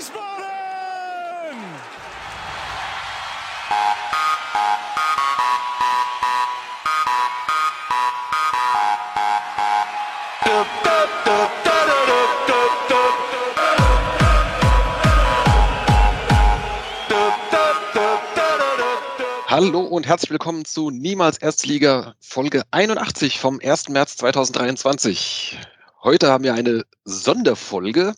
Wiesbaden! Hallo und herzlich willkommen zu Niemals Erstliga Folge 81 vom 1. März 2023. Heute haben wir eine Sonderfolge,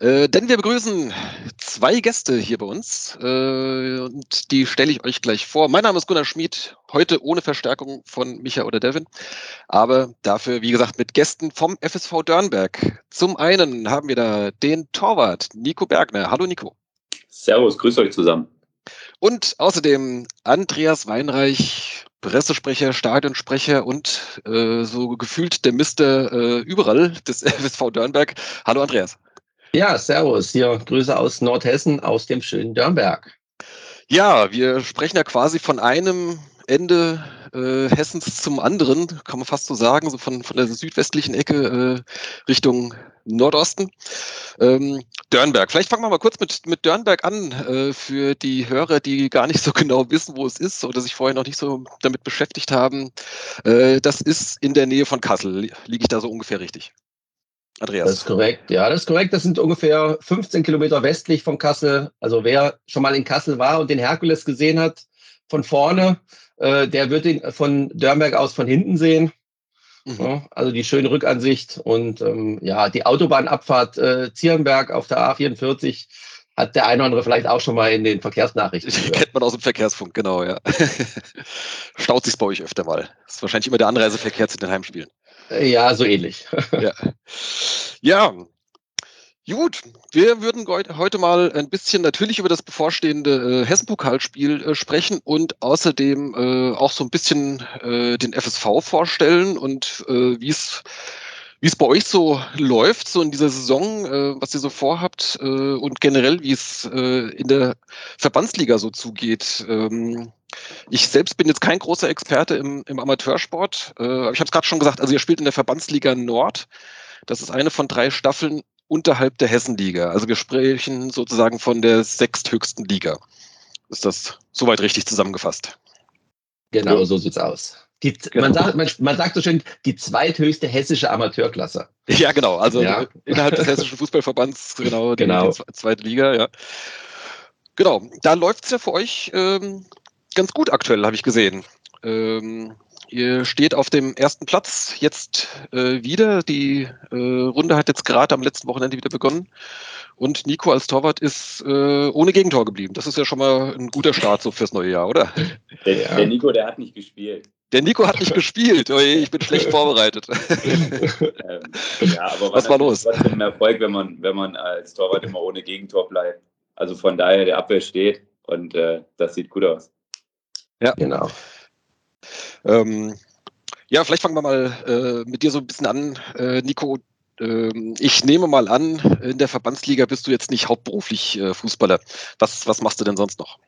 äh, denn wir begrüßen zwei Gäste hier bei uns äh, und die stelle ich euch gleich vor. Mein Name ist Gunnar Schmid, heute ohne Verstärkung von Micha oder Devin, aber dafür, wie gesagt, mit Gästen vom FSV Dörnberg. Zum einen haben wir da den Torwart Nico Bergner. Hallo Nico. Servus, grüß euch zusammen. Und außerdem Andreas Weinreich, Pressesprecher, Stadionsprecher und äh, so gefühlt der Mister äh, überall des FSV Dörnberg. Hallo Andreas. Ja, servus. Hier Grüße aus Nordhessen, aus dem schönen Dörnberg. Ja, wir sprechen ja quasi von einem Ende äh, Hessens zum anderen, kann man fast so sagen, so von, von der südwestlichen Ecke äh, Richtung Nordosten. Ähm, Dörnberg. Vielleicht fangen wir mal kurz mit, mit Dörnberg an, äh, für die Hörer, die gar nicht so genau wissen, wo es ist oder sich vorher noch nicht so damit beschäftigt haben. Äh, das ist in der Nähe von Kassel. Liege ich da so ungefähr richtig? Andreas. Das ist korrekt, ja, das ist korrekt. Das sind ungefähr 15 Kilometer westlich von Kassel. Also wer schon mal in Kassel war und den Herkules gesehen hat von vorne, äh, der wird ihn von Dörnberg aus von hinten sehen. Mhm. Ja, also die schöne Rückansicht und ähm, ja, die Autobahnabfahrt äh, Zierenberg auf der A44 hat der eine oder andere vielleicht auch schon mal in den Verkehrsnachrichten. Gehört. Kennt man aus dem Verkehrsfunk, genau, ja. Staut sich bei euch öfter mal. Das ist wahrscheinlich immer der Anreiseverkehr zu den Heimspielen. Ja, so ähnlich. ja. ja, Gut, wir würden heute mal ein bisschen natürlich über das bevorstehende äh, Hessen-Pokalspiel äh, sprechen und außerdem äh, auch so ein bisschen äh, den FSV vorstellen und äh, wie es wie es bei euch so läuft, so in dieser Saison, äh, was ihr so vorhabt äh, und generell, wie es äh, in der Verbandsliga so zugeht. Ähm, ich selbst bin jetzt kein großer Experte im, im Amateursport, äh, aber ich habe es gerade schon gesagt, also ihr spielt in der Verbandsliga Nord. Das ist eine von drei Staffeln unterhalb der Hessenliga. Also wir sprechen sozusagen von der sechsthöchsten Liga. Ist das soweit richtig zusammengefasst? Genau, so sieht's aus. Die, genau. man, sagt, man, man, sagt so schön, die zweithöchste hessische Amateurklasse. Ja, genau. Also ja. innerhalb des hessischen Fußballverbands, genau, genau. die, die zweite Liga, ja. Genau, da läuft es ja für euch ähm, ganz gut aktuell, habe ich gesehen. Ähm, ihr steht auf dem ersten Platz jetzt äh, wieder. Die äh, Runde hat jetzt gerade am letzten Wochenende wieder begonnen. Und Nico als Torwart ist äh, ohne Gegentor geblieben. Das ist ja schon mal ein guter Start so fürs neue Jahr, oder? Der, ja. der Nico, der hat nicht gespielt. Der Nico hat nicht gespielt. Oh ich bin schlecht vorbereitet. ähm, ja, aber was war los? Trotzdem ein Erfolg, wenn man, wenn man als Torwart immer ohne Gegentor bleibt. Also von daher, der Abwehr steht und äh, das sieht gut aus. Ja, genau. Ähm, ja, vielleicht fangen wir mal äh, mit dir so ein bisschen an, äh, Nico. Ähm, ich nehme mal an, in der Verbandsliga bist du jetzt nicht hauptberuflich äh, Fußballer. Was, was machst du denn sonst noch?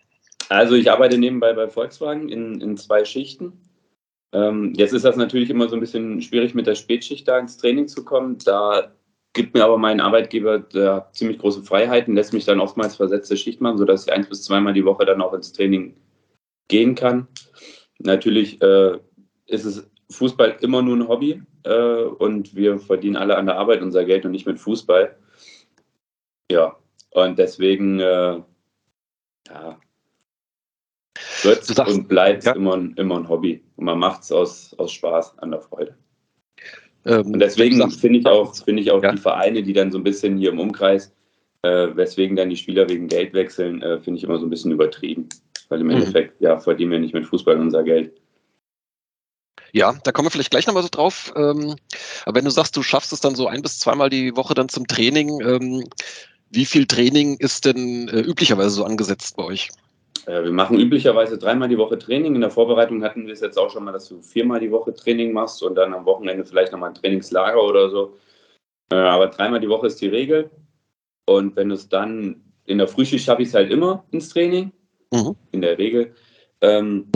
Also ich arbeite nebenbei bei Volkswagen in, in zwei Schichten. Ähm, jetzt ist das natürlich immer so ein bisschen schwierig, mit der Spätschicht da ins Training zu kommen. Da gibt mir aber mein Arbeitgeber da ziemlich große Freiheiten, lässt mich dann oftmals versetzte Schicht machen, sodass ich eins bis zweimal die Woche dann auch ins Training gehen kann. Natürlich äh, ist es Fußball immer nur ein Hobby äh, und wir verdienen alle an der Arbeit unser Geld und nicht mit Fußball. Ja, und deswegen äh, ja, wird und bleibt ja. immer, immer ein Hobby. Und man macht es aus, aus Spaß, an der Freude. Ähm, und deswegen finde ich auch, find ich auch ja. die Vereine, die dann so ein bisschen hier im Umkreis, äh, weswegen dann die Spieler wegen Geld wechseln, äh, finde ich immer so ein bisschen übertrieben. Weil im mhm. Endeffekt, ja, verdienen wir nicht mit Fußball unser Geld. Ja, da kommen wir vielleicht gleich nochmal so drauf. Ähm, aber wenn du sagst, du schaffst es dann so ein bis zweimal die Woche dann zum Training, ähm, wie viel Training ist denn äh, üblicherweise so angesetzt bei euch? Äh, wir machen üblicherweise dreimal die Woche Training. In der Vorbereitung hatten wir es jetzt auch schon mal, dass du viermal die Woche Training machst und dann am Wochenende vielleicht nochmal ein Trainingslager oder so. Äh, aber dreimal die Woche ist die Regel. Und wenn du es dann in der Frühschicht schaffe ich es halt immer ins Training, mhm. in der Regel. Ähm,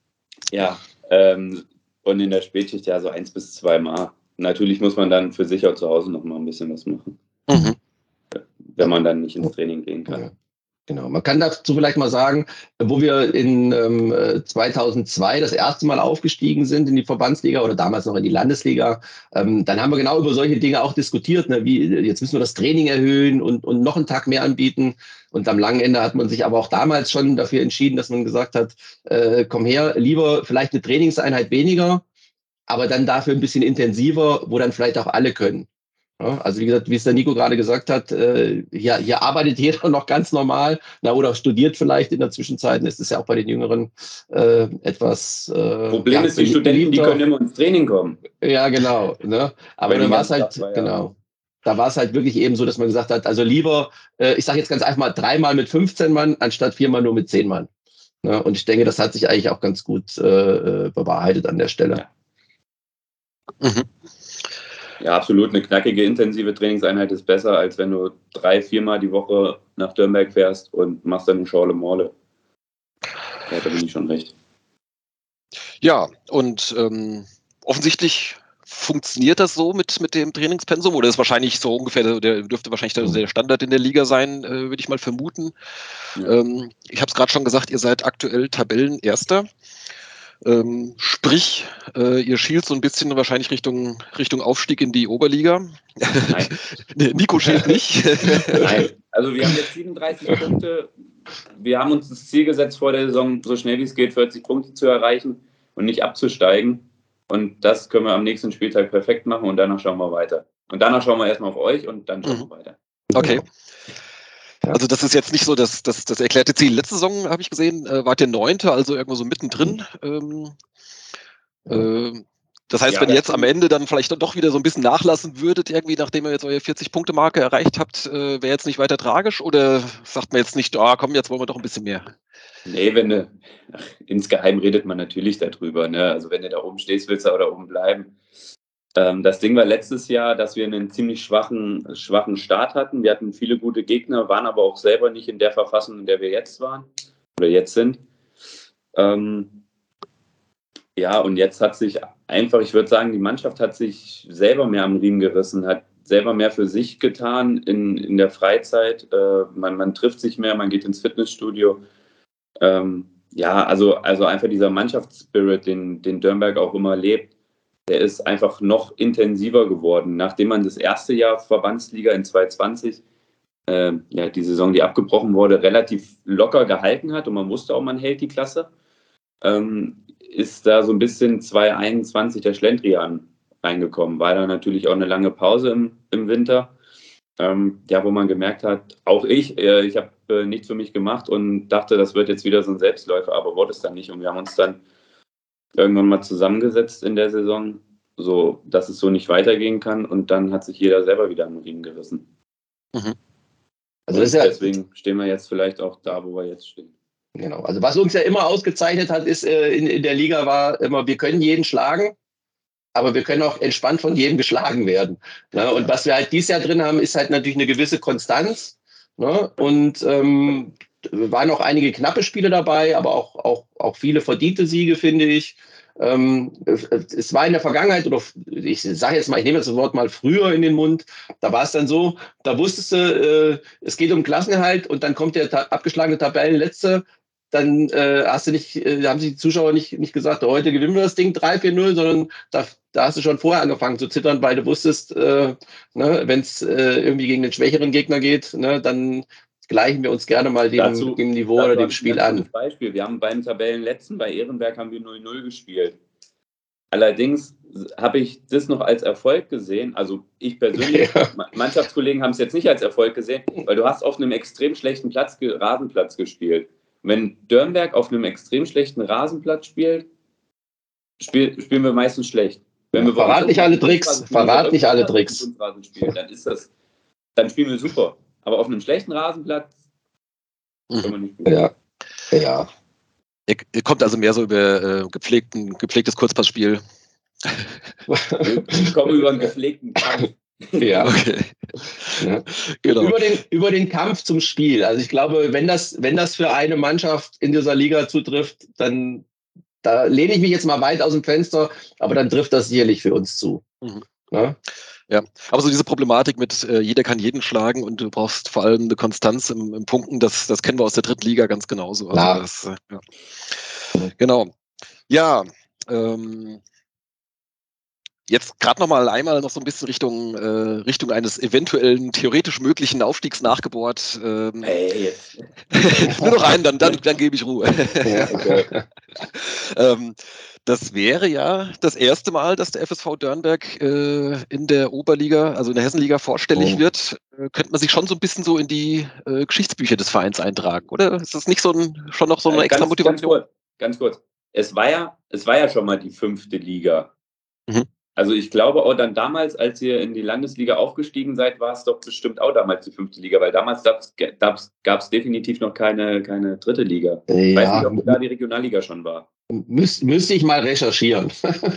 ja, ähm, und in der Spätschicht ja so eins bis zwei Mal. Natürlich muss man dann für sich auch zu Hause noch mal ein bisschen was machen. Mhm. wenn man dann nicht ins Training gehen kann. Genau. Man kann dazu vielleicht mal sagen, wo wir in ähm, 2002 das erste Mal aufgestiegen sind in die Verbandsliga oder damals noch in die Landesliga, ähm, dann haben wir genau über solche Dinge auch diskutiert. Ne? Wie, jetzt müssen wir das Training erhöhen und, und noch einen Tag mehr anbieten. Und am langen Ende hat man sich aber auch damals schon dafür entschieden, dass man gesagt hat, äh, komm her, lieber vielleicht eine Trainingseinheit weniger, aber dann dafür ein bisschen intensiver, wo dann vielleicht auch alle können. Ja, also wie gesagt, wie es der Nico gerade gesagt hat, äh, hier, hier arbeitet jeder noch ganz normal na, oder studiert vielleicht in der Zwischenzeit. Das ist ja auch bei den Jüngeren äh, etwas. Äh, Problem ja, ist, die Studenten, die können immer ins Training kommen. Ja, genau. Ne? Aber da war es halt, war, ja. genau. Da war es halt wirklich eben so, dass man gesagt hat, also lieber, äh, ich sage jetzt ganz einfach mal, dreimal mit 15 Mann, anstatt viermal nur mit 10 Mann. Ne? Und ich denke, das hat sich eigentlich auch ganz gut äh, äh bewahrheitet an der Stelle. Ja. Mhm. Ja, absolut. Eine knackige, intensive Trainingseinheit ist besser, als wenn du drei, viermal die Woche nach Dürnberg fährst und machst dann eine Schorle Morle. Ja, da bin ich schon recht. Ja, und ähm, offensichtlich funktioniert das so mit, mit dem Trainingspensum oder ist wahrscheinlich so ungefähr, der dürfte wahrscheinlich der, der Standard in der Liga sein, äh, würde ich mal vermuten. Ja. Ähm, ich habe es gerade schon gesagt, ihr seid aktuell Tabellenerster. Ähm, sprich, äh, ihr schielt so ein bisschen wahrscheinlich Richtung, Richtung Aufstieg in die Oberliga. Nein. Nico schielt nicht. Nein, also wir haben jetzt 37 Punkte. Wir haben uns das Ziel gesetzt vor der Saison, so schnell wie es geht, 40 Punkte zu erreichen und nicht abzusteigen. Und das können wir am nächsten Spieltag perfekt machen und danach schauen wir weiter. Und danach schauen wir erstmal auf euch und dann schauen mhm. wir weiter. Okay. Also das ist jetzt nicht so das, das, das erklärte Ziel. Letzte Saison habe ich gesehen, äh, wart ihr Neunte, also irgendwo so mittendrin. Ähm, äh, das heißt, ja, wenn ihr jetzt am Ende dann vielleicht doch wieder so ein bisschen nachlassen würdet, irgendwie nachdem ihr jetzt eure 40-Punkte-Marke erreicht habt, äh, wäre jetzt nicht weiter tragisch? Oder sagt man jetzt nicht, ah, komm, jetzt wollen wir doch ein bisschen mehr? Nee, wenn du, ach, insgeheim redet man natürlich darüber. Ne? Also wenn du da oben stehst, willst du auch da oben bleiben. Ähm, das Ding war letztes Jahr, dass wir einen ziemlich schwachen, schwachen Start hatten. Wir hatten viele gute Gegner, waren aber auch selber nicht in der Verfassung, in der wir jetzt waren oder jetzt sind. Ähm, ja, und jetzt hat sich einfach, ich würde sagen, die Mannschaft hat sich selber mehr am Riemen gerissen, hat selber mehr für sich getan in, in der Freizeit. Äh, man, man trifft sich mehr, man geht ins Fitnessstudio. Ähm, ja, also, also einfach dieser Mannschaftsspirit, den, den Dürnberg auch immer lebt, der ist einfach noch intensiver geworden. Nachdem man das erste Jahr Verbandsliga in 2020, äh, ja, die Saison, die abgebrochen wurde, relativ locker gehalten hat und man wusste auch, man hält die Klasse, ähm, ist da so ein bisschen 2021 der Schlendrian reingekommen. War da natürlich auch eine lange Pause im, im Winter. Ähm, ja, wo man gemerkt hat, auch ich, äh, ich habe äh, nichts für mich gemacht und dachte, das wird jetzt wieder so ein Selbstläufer, aber wurde es dann nicht. Und wir haben uns dann irgendwann mal zusammengesetzt in der Saison, so dass es so nicht weitergehen kann und dann hat sich jeder selber wieder am Riemen gerissen. Mhm. Also ja deswegen stehen wir jetzt vielleicht auch da, wo wir jetzt stehen. Genau. Also was uns ja immer ausgezeichnet hat, ist äh, in, in der Liga war immer, wir können jeden schlagen, aber wir können auch entspannt von jedem geschlagen werden. Ne? Und was wir halt dieses Jahr drin haben, ist halt natürlich eine gewisse Konstanz. Ne? Und ähm, waren auch einige knappe Spiele dabei, aber auch, auch, auch viele verdiente Siege, finde ich. Ähm, es war in der Vergangenheit, oder ich sage jetzt mal, ich nehme das Wort mal früher in den Mund, da war es dann so, da wusstest du, äh, es geht um Klassenerhalt und dann kommt der ta abgeschlagene Tabellenletzte, dann äh, hast du nicht, äh, haben sich die Zuschauer nicht, nicht gesagt, heute gewinnen wir das Ding 3-4-0, sondern da, da hast du schon vorher angefangen zu zittern, weil du wusstest, äh, ne, wenn es äh, irgendwie gegen den schwächeren Gegner geht, ne, dann gleichen wir uns gerne mal dem, dazu, dem Niveau oder dem Spiel an. Beispiel. Wir haben beim Tabellenletzten, bei Ehrenberg haben wir 0-0 gespielt. Allerdings habe ich das noch als Erfolg gesehen. Also ich persönlich, ja. Mannschaftskollegen haben es jetzt nicht als Erfolg gesehen, weil du hast auf einem extrem schlechten Platz, Rasenplatz gespielt. Wenn Dörnberg auf einem extrem schlechten Rasenplatz spielt, spiel, spielen wir meistens schlecht. Wenn wir verrat nicht alle Tricks. Verrat nicht alle Tricks. Spielen, dann ist das, dann spielen wir super. Aber auf einem schlechten Rasenplatz mhm. kann man nicht spielen. Ja. ja. Ihr, ihr kommt also mehr so über äh, gepflegten, gepflegtes Kurzpassspiel. ich komme über einen gepflegten Kampf. Ja. Okay. ja. Genau. Über, den, über den Kampf zum Spiel. Also ich glaube, wenn das, wenn das für eine Mannschaft in dieser Liga zutrifft, dann da lehne ich mich jetzt mal weit aus dem Fenster, aber dann trifft das sicherlich für uns zu. Mhm. Ja? Ja, aber so diese Problematik mit äh, jeder kann jeden schlagen und du brauchst vor allem eine Konstanz im, im Punkten, das, das kennen wir aus der dritten Liga ganz genauso. Also das, äh, ja. Genau. Ja, ähm, Jetzt gerade noch mal einmal noch so ein bisschen Richtung, äh, Richtung eines eventuellen theoretisch möglichen Aufstiegs nachgebohrt. Ähm, hey. nur noch einen, dann, dann, dann gebe ich Ruhe. Ja, okay. ähm, das wäre ja das erste Mal, dass der FSV Dörnberg äh, in der Oberliga, also in der Hessenliga vorstellig oh. wird. Äh, könnte man sich schon so ein bisschen so in die äh, Geschichtsbücher des Vereins eintragen, oder? Ist das nicht so ein, schon noch so eine äh, extra ganz, Motivation? Ganz kurz, ganz kurz. Es war ja, es war ja schon mal die fünfte Liga. Mhm. Also ich glaube auch dann damals, als ihr in die Landesliga aufgestiegen seid, war es doch bestimmt auch damals die fünfte Liga, weil damals gab es definitiv noch keine, keine dritte Liga. Ja. Ich weiß nicht, ob da die Regionalliga schon war. Müs müsste ich mal recherchieren.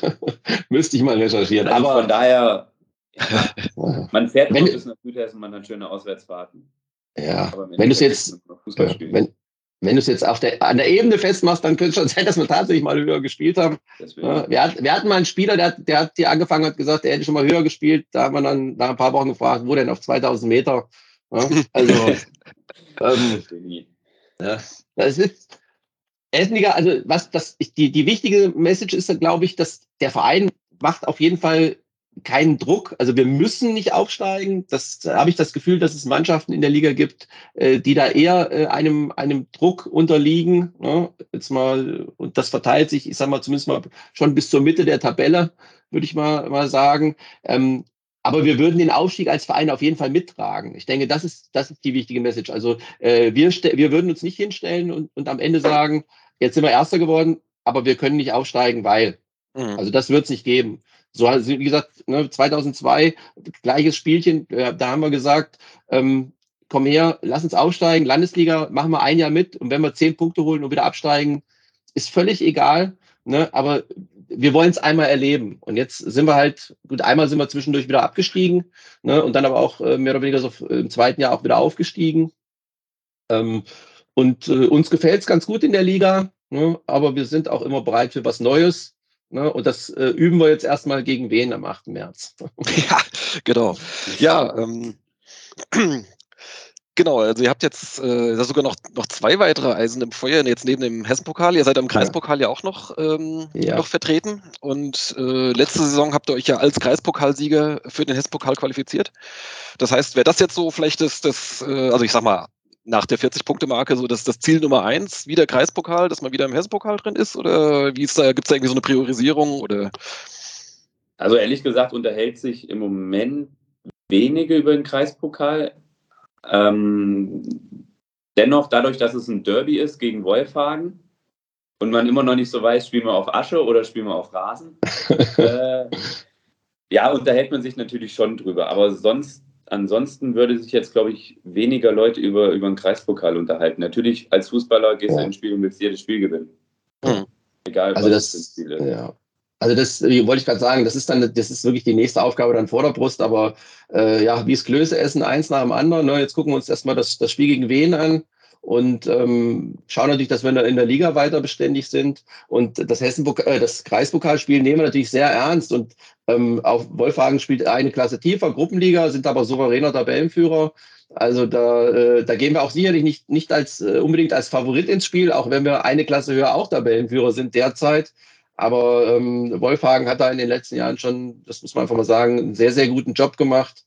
müsste ich mal recherchieren. Also Aber von daher, ja, man fährt wenn, bis nach Südhessen, man hat schöne Auswärtsfahrten. Ja, wenn du es jetzt, wenn, wenn du es jetzt auf der, an der Ebene festmachst, dann könnte es schon sein, dass wir tatsächlich mal höher gespielt haben. Ja, wir, hat, wir, hatten mal einen Spieler, der, der hat hier angefangen hat gesagt, er hätte schon mal höher gespielt. Da haben wir dann nach ein paar Wochen gefragt, wo denn auf 2000 Meter? Ja, also, ähm, ja, das ist, Essenliga, also was das, die, die wichtige Message ist, glaube ich, dass der Verein macht auf jeden Fall keinen Druck. Also wir müssen nicht aufsteigen. Das da habe ich das Gefühl, dass es Mannschaften in der Liga gibt, äh, die da eher äh, einem, einem Druck unterliegen. Ne? Jetzt mal, und das verteilt sich, ich sage mal, zumindest mal schon bis zur Mitte der Tabelle, würde ich mal, mal sagen. Ähm, aber wir würden den Aufstieg als Verein auf jeden Fall mittragen. Ich denke, das ist, das ist die wichtige Message. Also äh, wir, wir würden uns nicht hinstellen und, und am Ende sagen, jetzt sind wir Erster geworden, aber wir können nicht aufsteigen, weil. Mhm. Also das wird es nicht geben. So, also, wie gesagt, ne, 2002, gleiches Spielchen, äh, da haben wir gesagt, ähm, komm her, lass uns aufsteigen, Landesliga, machen wir ein Jahr mit und wenn wir zehn Punkte holen und wieder absteigen, ist völlig egal, ne, aber wir wollen es einmal erleben. Und jetzt sind wir halt, gut, einmal sind wir zwischendurch wieder abgestiegen, ne, und dann aber auch äh, mehr oder weniger so im zweiten Jahr auch wieder aufgestiegen. Ähm, und äh, uns gefällt es ganz gut in der Liga, ne, aber wir sind auch immer bereit für was Neues. Ne? Und das äh, üben wir jetzt erstmal gegen wen am 8. März. ja, genau. Ja, ähm, genau. Also ihr habt jetzt äh, sogar noch, noch zwei weitere Eisen im Feuer, jetzt neben dem Hessenpokal. Ihr seid am Kreispokal ja, ja auch noch, ähm, ja. noch vertreten. Und äh, letzte Saison habt ihr euch ja als Kreispokalsieger für den Hessenpokal qualifiziert. Das heißt, wäre das jetzt so vielleicht das, das äh, also ich sag mal, nach der 40-Punkte-Marke so das, das Ziel Nummer eins, wieder Kreispokal, dass man wieder im Hessenpokal drin ist? Oder wie ist da, gibt es da irgendwie so eine Priorisierung? Oder? Also ehrlich gesagt unterhält sich im Moment wenige über den Kreispokal. Ähm, dennoch, dadurch, dass es ein Derby ist gegen Wolfhagen und man immer noch nicht so weiß, spielen wir auf Asche oder spielen wir auf Rasen, äh, ja, unterhält man sich natürlich schon drüber. Aber sonst ansonsten würde sich jetzt, glaube ich, weniger Leute über, über den Kreispokal unterhalten. Natürlich, als Fußballer gehst ja. du ins Spiel und willst jedes Spiel gewinnen. Mhm. Egal, also was das, Ziel ist. Ja. Also das wollte ich gerade sagen, das ist dann, das ist wirklich die nächste Aufgabe dann vor der Brust, aber äh, ja, wie es Klöße essen, eins nach dem anderen. Ne? Jetzt gucken wir uns erstmal das, das Spiel gegen Wien an und ähm, schauen natürlich, dass wir in der Liga weiter beständig sind. Und das Hessen äh, das Kreispokalspiel nehmen wir natürlich sehr ernst. Und ähm, auch Wolfhagen spielt eine Klasse tiefer, Gruppenliga, sind aber souveräner Tabellenführer. Also da, äh, da gehen wir auch sicherlich nicht, nicht als äh, unbedingt als Favorit ins Spiel, auch wenn wir eine Klasse höher auch Tabellenführer sind derzeit. Aber ähm, Wolfhagen hat da in den letzten Jahren schon, das muss man einfach mal sagen, einen sehr, sehr guten Job gemacht.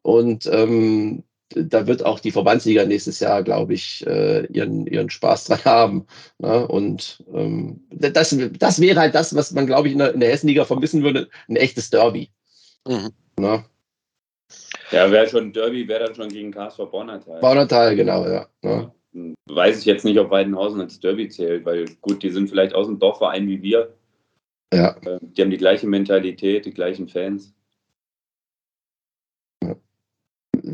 Und ähm, da wird auch die Verbandsliga nächstes Jahr, glaube ich, äh, ihren, ihren Spaß dran haben. Ne? Und ähm, das, das wäre halt das, was man, glaube ich, in der, in der Hessenliga vermissen würde, ein echtes Derby. Mhm. Ne? Ja, wäre schon ein Derby, wäre dann schon gegen KSV Bornatal. Bornatal, genau, ja. Ne? Weiß ich jetzt nicht, ob Weidenhausen als Derby zählt, weil gut, die sind vielleicht aus dem Dorfverein wie wir. Ja. Ähm, die haben die gleiche Mentalität, die gleichen Fans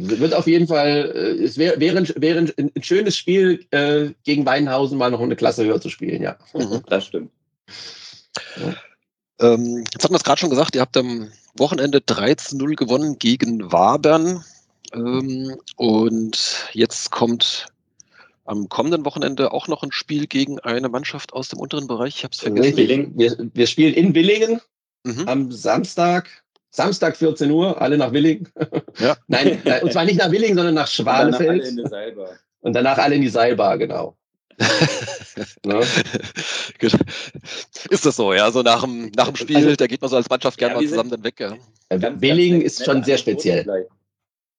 wird auf jeden Fall, äh, es wäre wär ein, wär ein, schönes Spiel, äh, gegen Weinhausen mal noch eine Klasse höher zu spielen, ja. Mhm, das stimmt. Ja. Ähm, jetzt hatten wir es gerade schon gesagt, ihr habt am Wochenende 13-0 gewonnen gegen Wabern. Ähm, und jetzt kommt am kommenden Wochenende auch noch ein Spiel gegen eine Mannschaft aus dem unteren Bereich. Ich habe es vergessen. Wir, wir, spielen in Willingen mhm. am Samstag Samstag 14 Uhr, alle nach Willing. Ja. Nein, äh, und zwar nicht nach Willing, sondern nach Schwanefeld. Und danach alle in die Seilbar. Und danach alle in die Seilbar, genau. ne? Ist das so, ja? So nach dem, nach dem Spiel, also, da geht man so als Mannschaft gerne ja, mal zusammen dann weg, ja. Ganz, Willing ganz ist schon sehr speziell.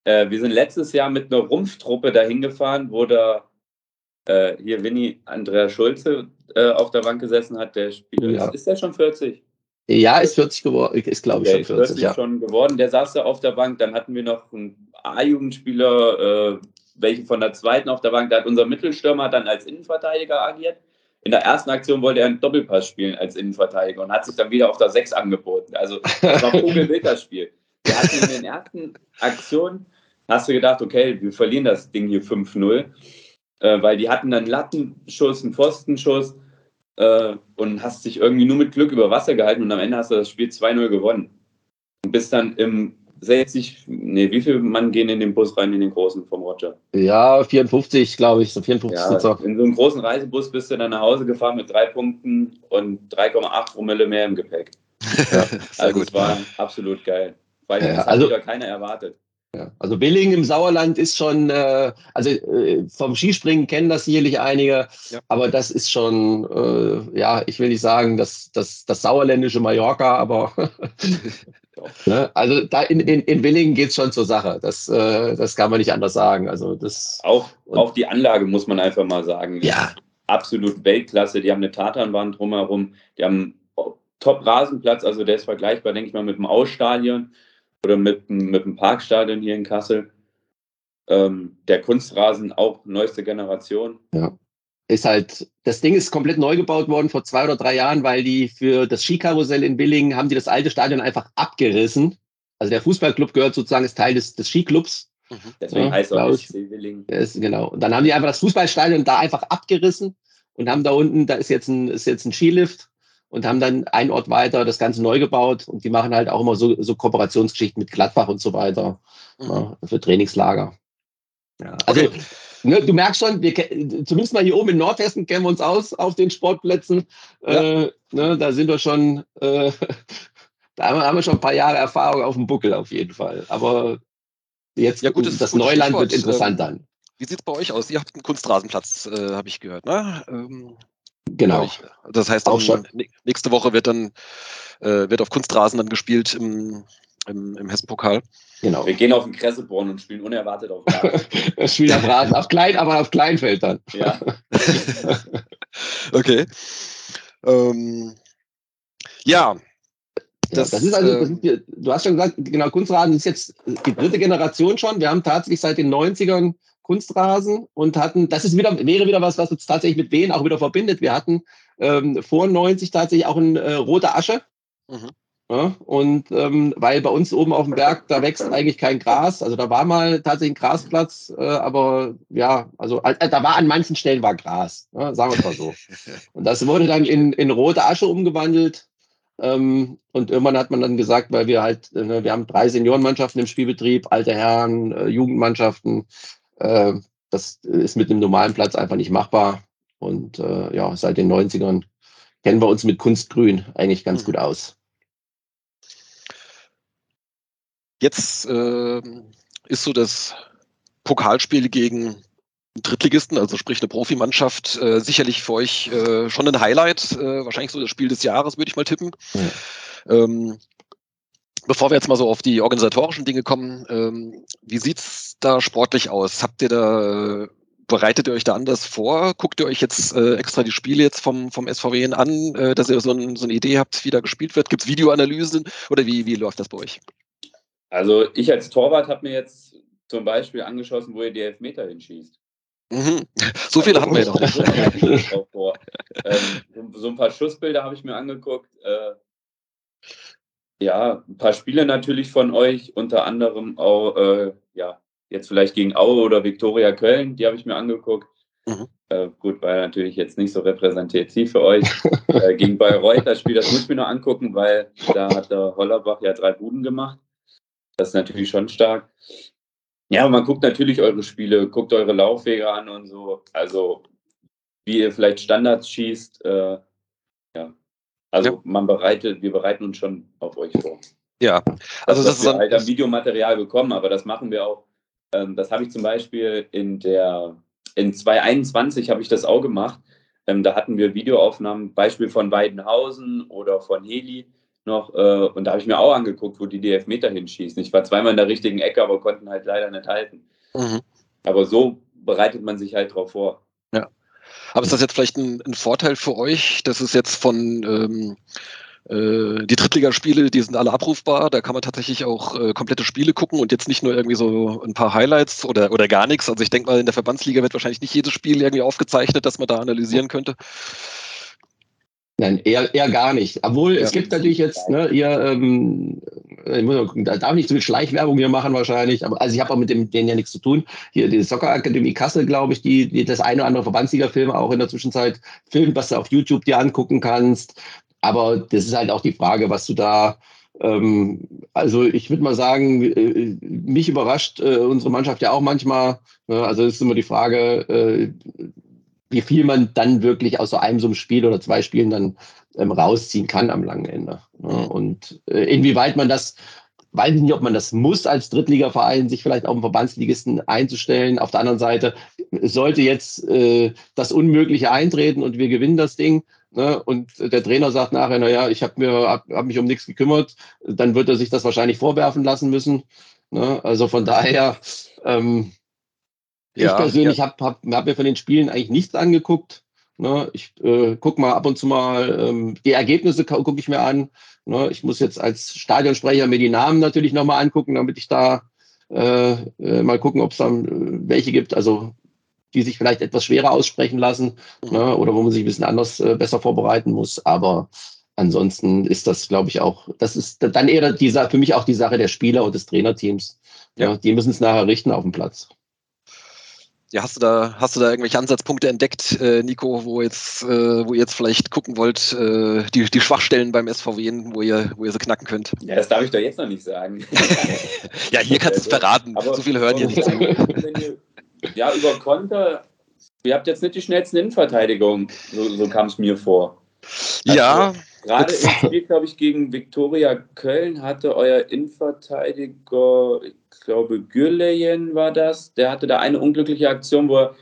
Äh, wir sind letztes Jahr mit einer Rumpftruppe dahin gefahren, wo der äh, hier Winnie Andrea Schulze äh, auf der Bank gesessen hat. Der Spieler ja. ist, ist der schon 40? Ja, ist 40 geworden, ist glaube ich okay, schon 40. 40 ja. schon geworden. Der saß da auf der Bank. Dann hatten wir noch einen A-Jugendspieler, äh, welche von der zweiten auf der Bank. Da hat unser Mittelstürmer dann als Innenverteidiger agiert. In der ersten Aktion wollte er einen Doppelpass spielen als Innenverteidiger und hat sich dann wieder auf der 6 angeboten. Also das war ein das Spiel. Wir hatten in den ersten Aktionen, hast du gedacht, okay, wir verlieren das Ding hier 5-0, äh, weil die hatten dann Lattenschuss, einen Pfostenschuss äh, und hast dich irgendwie nur mit Glück über Wasser gehalten und am Ende hast du das Spiel 2-0 gewonnen. Und bist dann im 60, nee, wie viele Mann gehen in den Bus rein, in den großen vom Roger? Ja, 54, glaube ich, so 54 ja. In so einem großen Reisebus bist du dann nach Hause gefahren mit drei Punkten und 3,8 Promille mehr im Gepäck. Ja, also es war absolut geil. Weil ja, das also, hat wieder keiner erwartet. Ja, also Willingen im Sauerland ist schon, äh, also äh, vom Skispringen kennen das sicherlich einige, ja. aber das ist schon, äh, ja, ich will nicht sagen, das, das, das sauerländische Mallorca, aber ne? also da in, in, in Willingen geht es schon zur Sache. Das, äh, das kann man nicht anders sagen. Also das, auch, auch die Anlage muss man einfach mal sagen. Ja. Absolut Weltklasse. Die haben eine Tatanbahn drumherum, die haben Top-Rasenplatz, also der ist vergleichbar, denke ich mal, mit dem Ausstadion oder mit, mit dem Parkstadion hier in Kassel. Ähm, der Kunstrasen auch neueste Generation. Ja. Ist halt, das Ding ist komplett neu gebaut worden vor zwei oder drei Jahren, weil die für das Skikarussell in Willingen haben die das alte Stadion einfach abgerissen. Also der Fußballclub gehört sozusagen, ist Teil des, des Skiclubs. Mhm. Deswegen ja, heißt auch SC Willingen. Ist, genau. Und dann haben die einfach das Fußballstadion da einfach abgerissen und haben da unten, da ist jetzt ein, ist jetzt ein Skilift und haben dann ein Ort weiter das Ganze neu gebaut und die machen halt auch immer so, so Kooperationsgeschichten mit Gladbach und so weiter mhm. ja, für Trainingslager. Ja, also okay. ne, du merkst schon, wir, zumindest mal hier oben in Nordhessen kennen wir uns aus auf den Sportplätzen. Ja. Äh, ne, da sind wir schon, äh, da haben wir schon ein paar Jahre Erfahrung auf dem Buckel auf jeden Fall. Aber jetzt ja, gut, das, das Neuland wird interessant ähm, dann. Wie sieht es bei euch aus? Ihr habt einen Kunstrasenplatz, äh, habe ich gehört. Ne? Ähm, Genau. Das heißt, auch schon. nächste Woche wird dann äh, wird auf Kunstrasen dann gespielt im, im, im Hessen-Pokal. Genau. Wir gehen auf den Kresseborn und spielen unerwartet auf Rasen. spielen auf Rasen, auf klein, aber auf Kleinfeld dann. Ja. okay. Ähm, ja. Das, ja, das ist also, das ist, ähm, du hast schon gesagt, genau, Kunstrasen ist jetzt die dritte Generation schon. Wir haben tatsächlich seit den 90ern Kunstrasen und hatten, das ist wieder, wäre wieder was, was uns tatsächlich mit Wehen auch wieder verbindet. Wir hatten ähm, vor 90 tatsächlich auch eine äh, rote Asche. Mhm. Ja, und ähm, weil bei uns oben auf dem Berg, da wächst eigentlich kein Gras. Also da war mal tatsächlich ein Grasplatz, äh, aber ja, also äh, da war an manchen Stellen war Gras, ja, sagen wir es mal so. Und das wurde dann in, in rote Asche umgewandelt. Ähm, und irgendwann hat man dann gesagt, weil wir halt, äh, wir haben drei Seniorenmannschaften im Spielbetrieb, alte Herren, äh, Jugendmannschaften, äh, das ist mit einem normalen Platz einfach nicht machbar. Und äh, ja, seit den 90ern kennen wir uns mit Kunstgrün eigentlich ganz mhm. gut aus. Jetzt äh, ist so das Pokalspiel gegen Drittligisten, also sprich eine Profimannschaft, äh, sicherlich für euch äh, schon ein Highlight, äh, wahrscheinlich so das Spiel des Jahres, würde ich mal tippen. Ja. Ähm, Bevor wir jetzt mal so auf die organisatorischen Dinge kommen, ähm, wie sieht's da sportlich aus? Habt ihr da, bereitet ihr euch da anders vor? Guckt ihr euch jetzt äh, extra die Spiele jetzt vom, vom SVW an, äh, dass ihr so, ein, so, eine Idee habt, wie da gespielt wird? Gibt es Videoanalysen oder wie, wie läuft das bei euch? Also ich als Torwart habe mir jetzt zum Beispiel angeschossen, wo ihr die Elfmeter hinschießt. Mhm. So viele haben wir noch nicht. ähm, so ein paar Schussbilder habe ich mir angeguckt. Äh, ja, ein paar Spiele natürlich von euch, unter anderem auch, äh, ja, jetzt vielleicht gegen Aue oder Viktoria Köln, die habe ich mir angeguckt. Mhm. Äh, gut, war natürlich jetzt nicht so repräsentativ für euch. äh, gegen Bayreuth, das Spiel, das muss ich mir noch angucken, weil da hat der Hollerbach ja drei Buden gemacht. Das ist natürlich schon stark. Ja, man guckt natürlich eure Spiele, guckt eure Laufwege an und so. Also, wie ihr vielleicht Standards schießt. Äh, ja, also ja. man bereitet, wir bereiten uns schon auf euch vor. Ja, also, also das ist wir halt am Videomaterial bekommen, aber das machen wir auch. Ähm, das habe ich zum Beispiel in der in 2021 habe ich das auch gemacht. Ähm, da hatten wir Videoaufnahmen, Beispiel von Weidenhausen oder von Heli noch. Äh, und da habe ich mir auch angeguckt, wo die die Elfmeter hinschießen. Ich war zweimal in der richtigen Ecke, aber konnten halt leider nicht halten. Mhm. Aber so bereitet man sich halt drauf vor. Ja. Aber ist das jetzt vielleicht ein, ein Vorteil für euch, dass es jetzt von ähm, äh, die Drittligaspiele, die sind alle abrufbar. Da kann man tatsächlich auch äh, komplette Spiele gucken und jetzt nicht nur irgendwie so ein paar Highlights oder, oder gar nichts. Also ich denke mal, in der Verbandsliga wird wahrscheinlich nicht jedes Spiel irgendwie aufgezeichnet, dass man da analysieren könnte. Nein, eher, eher gar nicht. Obwohl, ja. es gibt natürlich jetzt, ne, ihr, ähm, ich muss mal da darf ich nicht so viel Schleichwerbung hier machen wahrscheinlich, aber also ich habe auch mit dem, denen ja nichts zu tun. Hier die Soccer Akademie Kassel, glaube ich, die, die das eine oder andere Verbandsliga-Film auch in der Zwischenzeit filmt, was du auf YouTube dir angucken kannst. Aber das ist halt auch die Frage, was du da, ähm, also ich würde mal sagen, äh, mich überrascht äh, unsere Mannschaft ja auch manchmal. Ne? Also es ist immer die Frage, äh, wie viel man dann wirklich aus so einem so einem Spiel oder zwei Spielen dann ähm, rausziehen kann am langen Ende. Ne? Und äh, inwieweit man das weiß ich nicht, ob man das muss als Drittligaverein, sich vielleicht auf den Verbandsligisten einzustellen. Auf der anderen Seite sollte jetzt äh, das Unmögliche eintreten und wir gewinnen das Ding. Ne? Und der Trainer sagt nachher, naja, ich habe mir hab, hab mich um nichts gekümmert, dann wird er sich das wahrscheinlich vorwerfen lassen müssen. Ne? Also von daher, ähm, ja, ich persönlich ja. habe hab, hab mir von den Spielen eigentlich nichts angeguckt. Ne? Ich äh, gucke mal ab und zu mal, ähm, die Ergebnisse gucke ich mir an. Ne? Ich muss jetzt als Stadionsprecher mir die Namen natürlich nochmal angucken, damit ich da äh, äh, mal gucken, ob es dann äh, welche gibt, also die sich vielleicht etwas schwerer aussprechen lassen mhm. ne? oder wo man sich ein bisschen anders äh, besser vorbereiten muss. Aber ansonsten ist das, glaube ich, auch, das ist dann eher die, für mich auch die Sache der Spieler und des Trainerteams. Ja. die müssen es nachher richten auf dem Platz. Ja, hast du da, hast du da irgendwelche Ansatzpunkte entdeckt, äh, Nico, wo jetzt, äh, wo ihr jetzt vielleicht gucken wollt, äh, die, die Schwachstellen beim SVW, wo ihr, wo ihr sie knacken könnt? Ja, das darf ich doch jetzt noch nicht sagen. ja, hier kannst du es verraten. Aber, so viel hören hier nicht zu. ja, über Konter, ihr habt jetzt nicht die schnellsten Innenverteidigungen, so, so kam es mir vor. Also, ja. Gerade im Spiel, glaube ich, gegen Viktoria Köln hatte euer Innenverteidiger, ich glaube, Gürleyen war das, der hatte da eine unglückliche Aktion, wo er,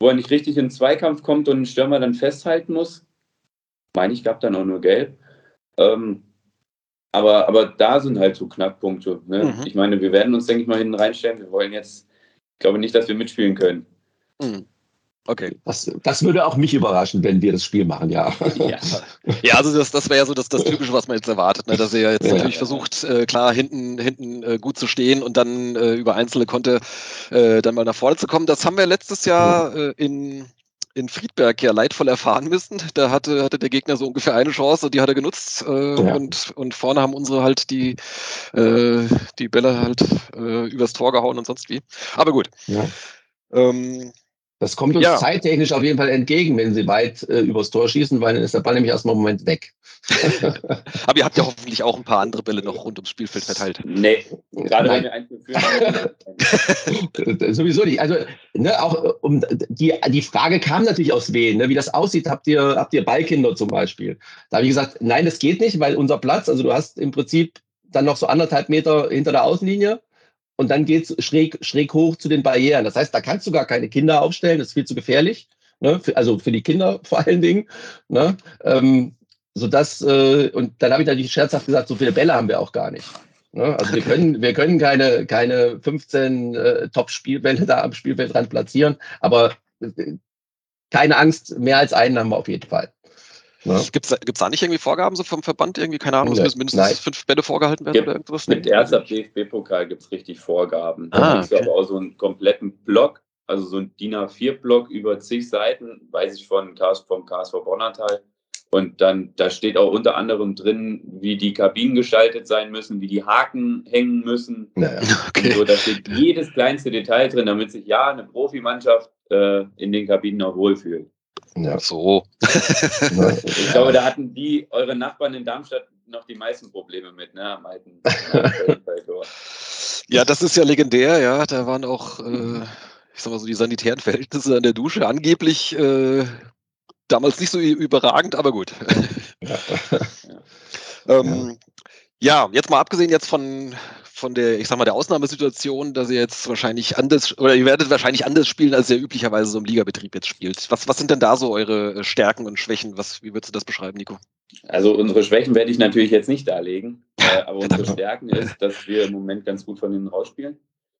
wo er nicht richtig in den Zweikampf kommt und den Stürmer dann festhalten muss. Meine ich, gab dann auch nur gelb. Ähm, aber, aber da sind halt so Knackpunkte. Ne? Mhm. Ich meine, wir werden uns, denke ich mal, hinten reinstellen. Wir wollen jetzt, glaube nicht, dass wir mitspielen können. Mhm. Okay. Das, das würde auch mich überraschen, wenn wir das Spiel machen, ja. Ja, ja also das, das wäre ja so das, das Typische, was man jetzt erwartet, ne? dass er jetzt ja, natürlich ja. versucht, äh, klar hinten, hinten äh, gut zu stehen und dann äh, über einzelne Konte äh, dann mal nach vorne zu kommen. Das haben wir letztes Jahr äh, in, in Friedberg ja leidvoll erfahren müssen. Da hatte, hatte der Gegner so ungefähr eine Chance und die hat er genutzt. Äh, ja. und, und vorne haben unsere halt die, äh, die Bälle halt äh, übers Tor gehauen und sonst wie. Aber gut. Ja. Ähm, das kommt uns ja. zeittechnisch auf jeden Fall entgegen, wenn sie weit äh, übers Tor schießen, weil dann ist der Ball nämlich erstmal einen Moment weg. Aber ihr habt ja hoffentlich auch ein paar andere Bälle noch rund ums Spielfeld verteilt. Nee, gerade wenn wir einführen. Sowieso nicht. Also, ne, auch äh, um die, die Frage kam natürlich aus Wien, ne, wie das aussieht. Habt ihr, habt ihr Ballkinder zum Beispiel? Da habe ich gesagt, nein, das geht nicht, weil unser Platz, also du hast im Prinzip dann noch so anderthalb Meter hinter der Außenlinie und dann geht's schräg, schräg hoch zu den Barrieren. Das heißt, da kannst du gar keine Kinder aufstellen, das ist viel zu gefährlich. Ne? Also für die Kinder vor allen Dingen. Ne? Ähm, sodass, äh, und dann habe ich natürlich scherzhaft gesagt, so viele Bälle haben wir auch gar nicht. Ne? Also wir können, wir können keine, keine 15 äh, Top-Spielbälle da am Spielfeldrand platzieren, aber äh, keine Angst, mehr als einen haben wir auf jeden Fall. Ja. Gibt es da nicht irgendwie Vorgaben so vom Verband? Irgendwie, keine Ahnung, es müssen mindestens Nein. fünf Bälle vorgehalten werden gibt, oder irgendwas? Mit erster DFB-Pokal gibt es richtig Vorgaben. Ah, da gibt es aber auch so einen kompletten Block, also so ein DIN A4-Block über zig Seiten, weiß ich von vom KSV Bonnertal. Und dann, da steht auch unter anderem drin, wie die Kabinen gestaltet sein müssen, wie die Haken hängen müssen. Naja. Okay. So, da steht jedes kleinste Detail drin, damit sich ja eine Profimannschaft äh, in den Kabinen auch wohlfühlt. Ja. So. ich glaube, da hatten die, eure Nachbarn in Darmstadt, noch die meisten Probleme mit, ne? Am alten, ja, das ist ja legendär, ja. Da waren auch, äh, ich sag mal so, die sanitären Verhältnisse an der Dusche angeblich äh, damals nicht so überragend, aber gut. Ja. ähm, Ja, jetzt mal abgesehen jetzt von, von der, ich sag mal, der Ausnahmesituation, dass ihr jetzt wahrscheinlich anders, oder ihr werdet wahrscheinlich anders spielen, als ihr üblicherweise so im Ligabetrieb jetzt spielt. Was, was sind denn da so eure Stärken und Schwächen? Was, wie würdest du das beschreiben, Nico? Also unsere Schwächen werde ich natürlich jetzt nicht darlegen, äh, aber unsere Stärken ist, dass wir im Moment ganz gut von ihnen rausspielen.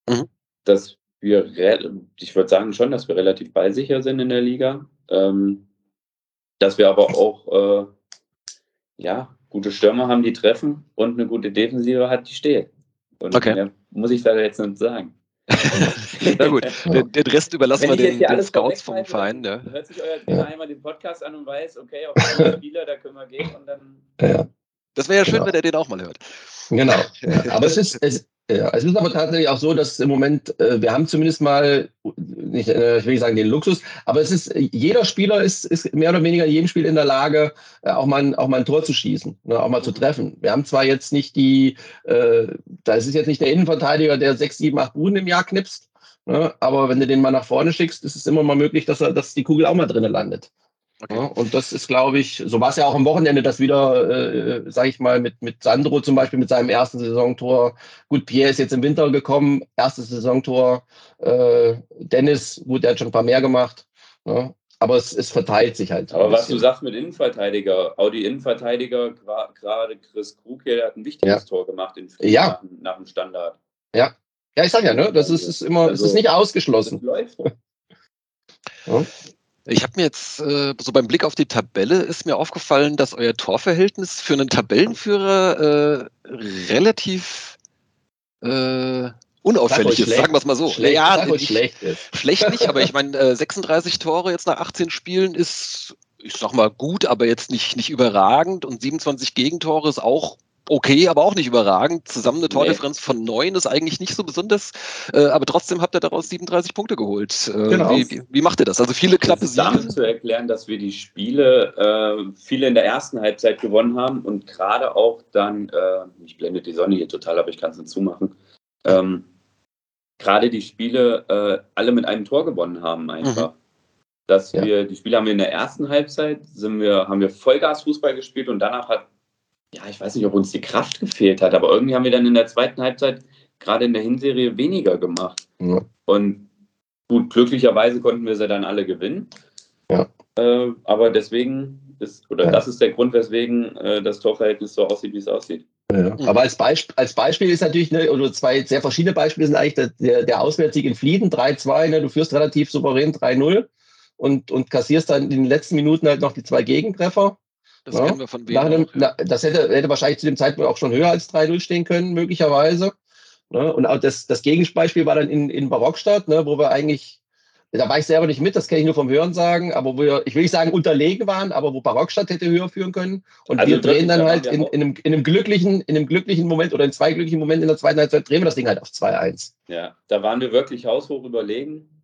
Mhm. Dass wir, ich würde sagen schon, dass wir relativ ballsicher sind in der Liga. Ähm, dass wir aber auch, äh, ja, gute Stürmer haben, die treffen und eine gute Defensive hat, die steht. Und okay. mehr muss ich da jetzt nicht sagen. Na gut, den, den, Rest überlassen wir den, den Scouts vom Verein. Ja. Hört sich euer Trainer ja. einmal den Podcast an und weiß, okay, auf den Spieler, da können wir gehen und dann. Ja. Das wäre ja schön, genau. wenn er den auch mal hört. Genau. Aber es ist, es, ja, es ist aber tatsächlich auch so, dass im Moment, äh, wir haben zumindest mal, nicht, äh, ich will nicht sagen den Luxus, aber es ist, jeder Spieler ist, ist mehr oder weniger in jedem Spiel in der Lage, äh, auch, mal, auch mal ein Tor zu schießen, ne, auch mal zu treffen. Wir haben zwar jetzt nicht die, äh, da ist jetzt nicht der Innenverteidiger, der sechs, sieben, acht Buden im Jahr knipst, ne, aber wenn du den mal nach vorne schickst, ist es immer mal möglich, dass, er, dass die Kugel auch mal drinnen landet. Okay. Ja, und das ist, glaube ich, so war es ja auch am Wochenende, dass wieder, äh, sage ich mal, mit, mit Sandro zum Beispiel mit seinem ersten Saisontor. Gut, Pierre ist jetzt im Winter gekommen, erstes Saisontor. Äh, Dennis, gut, der hat schon ein paar mehr gemacht. Ja, aber es, es verteilt sich halt. Aber was du sagst mit Innenverteidiger, Audi Innenverteidiger, gerade Chris Krug hier, der hat ein wichtiges ja. Tor gemacht in Frieden ja. nach, nach, dem Standard. Ja. Ja, ich sag ja, ne? Das ist, ist immer, also, es ist also, nicht ausgeschlossen. Läuft. ja. Ich habe mir jetzt äh, so beim Blick auf die Tabelle ist mir aufgefallen, dass euer Torverhältnis für einen Tabellenführer äh, relativ äh, unauffällig ist, sagen wir es mal so. Schlecht, ja, nicht, schlecht, ist. schlecht nicht, aber ich meine, äh, 36 Tore jetzt nach 18 Spielen ist, ich sag mal, gut, aber jetzt nicht, nicht überragend und 27 Gegentore ist auch okay, aber auch nicht überragend. Zusammen eine Tordifferenz nee. von neun ist eigentlich nicht so besonders, äh, aber trotzdem habt ihr daraus 37 Punkte geholt. Äh, genau. wie, wie, wie, macht ihr das? Also viele knappe Siege. Damit zu erklären, dass wir die Spiele äh, viele in der ersten Halbzeit gewonnen haben und gerade auch dann, äh, ich blende die Sonne hier total, aber ich kann es nicht zumachen, ähm, gerade die Spiele äh, alle mit einem Tor gewonnen haben einfach. Mhm dass ja. wir, die Spiele haben wir in der ersten Halbzeit, sind wir, haben wir Vollgas Fußball gespielt und danach hat ja, ich weiß nicht, ob uns die Kraft gefehlt hat, aber irgendwie haben wir dann in der zweiten Halbzeit gerade in der Hinserie weniger gemacht. Ja. Und gut, glücklicherweise konnten wir sie dann alle gewinnen. Ja. Äh, aber deswegen ist, oder ja. das ist der Grund, weswegen äh, das Torverhältnis so aussieht, wie es aussieht. Ja. Aber als, Beisp als Beispiel ist natürlich, ne, oder zwei sehr verschiedene Beispiele sind eigentlich der, der, Auswärtssieg in Flieden, 3-2, ne, du führst relativ souverän 3-0 und, und kassierst dann in den letzten Minuten halt noch die zwei Gegentreffer. Das ja, kennen wir von wem einem, auch, ja. na, Das hätte, hätte wahrscheinlich zu dem Zeitpunkt auch schon höher als 3-0 stehen können, möglicherweise. Ne? Und auch das, das Gegenbeispiel war dann in, in Barockstadt, ne, wo wir eigentlich, da war ich selber nicht mit, das kann ich nur vom Hören sagen, aber wo wir, ich will nicht sagen unterlegen waren, aber wo Barockstadt hätte höher führen können. Und also wir drehen dann halt in, in, einem, in, einem glücklichen, in einem glücklichen Moment oder in zwei glücklichen Momenten in der zweiten Halbzeit drehen wir das Ding halt auf 2-1. Ja, da waren wir wirklich haushoch überlegen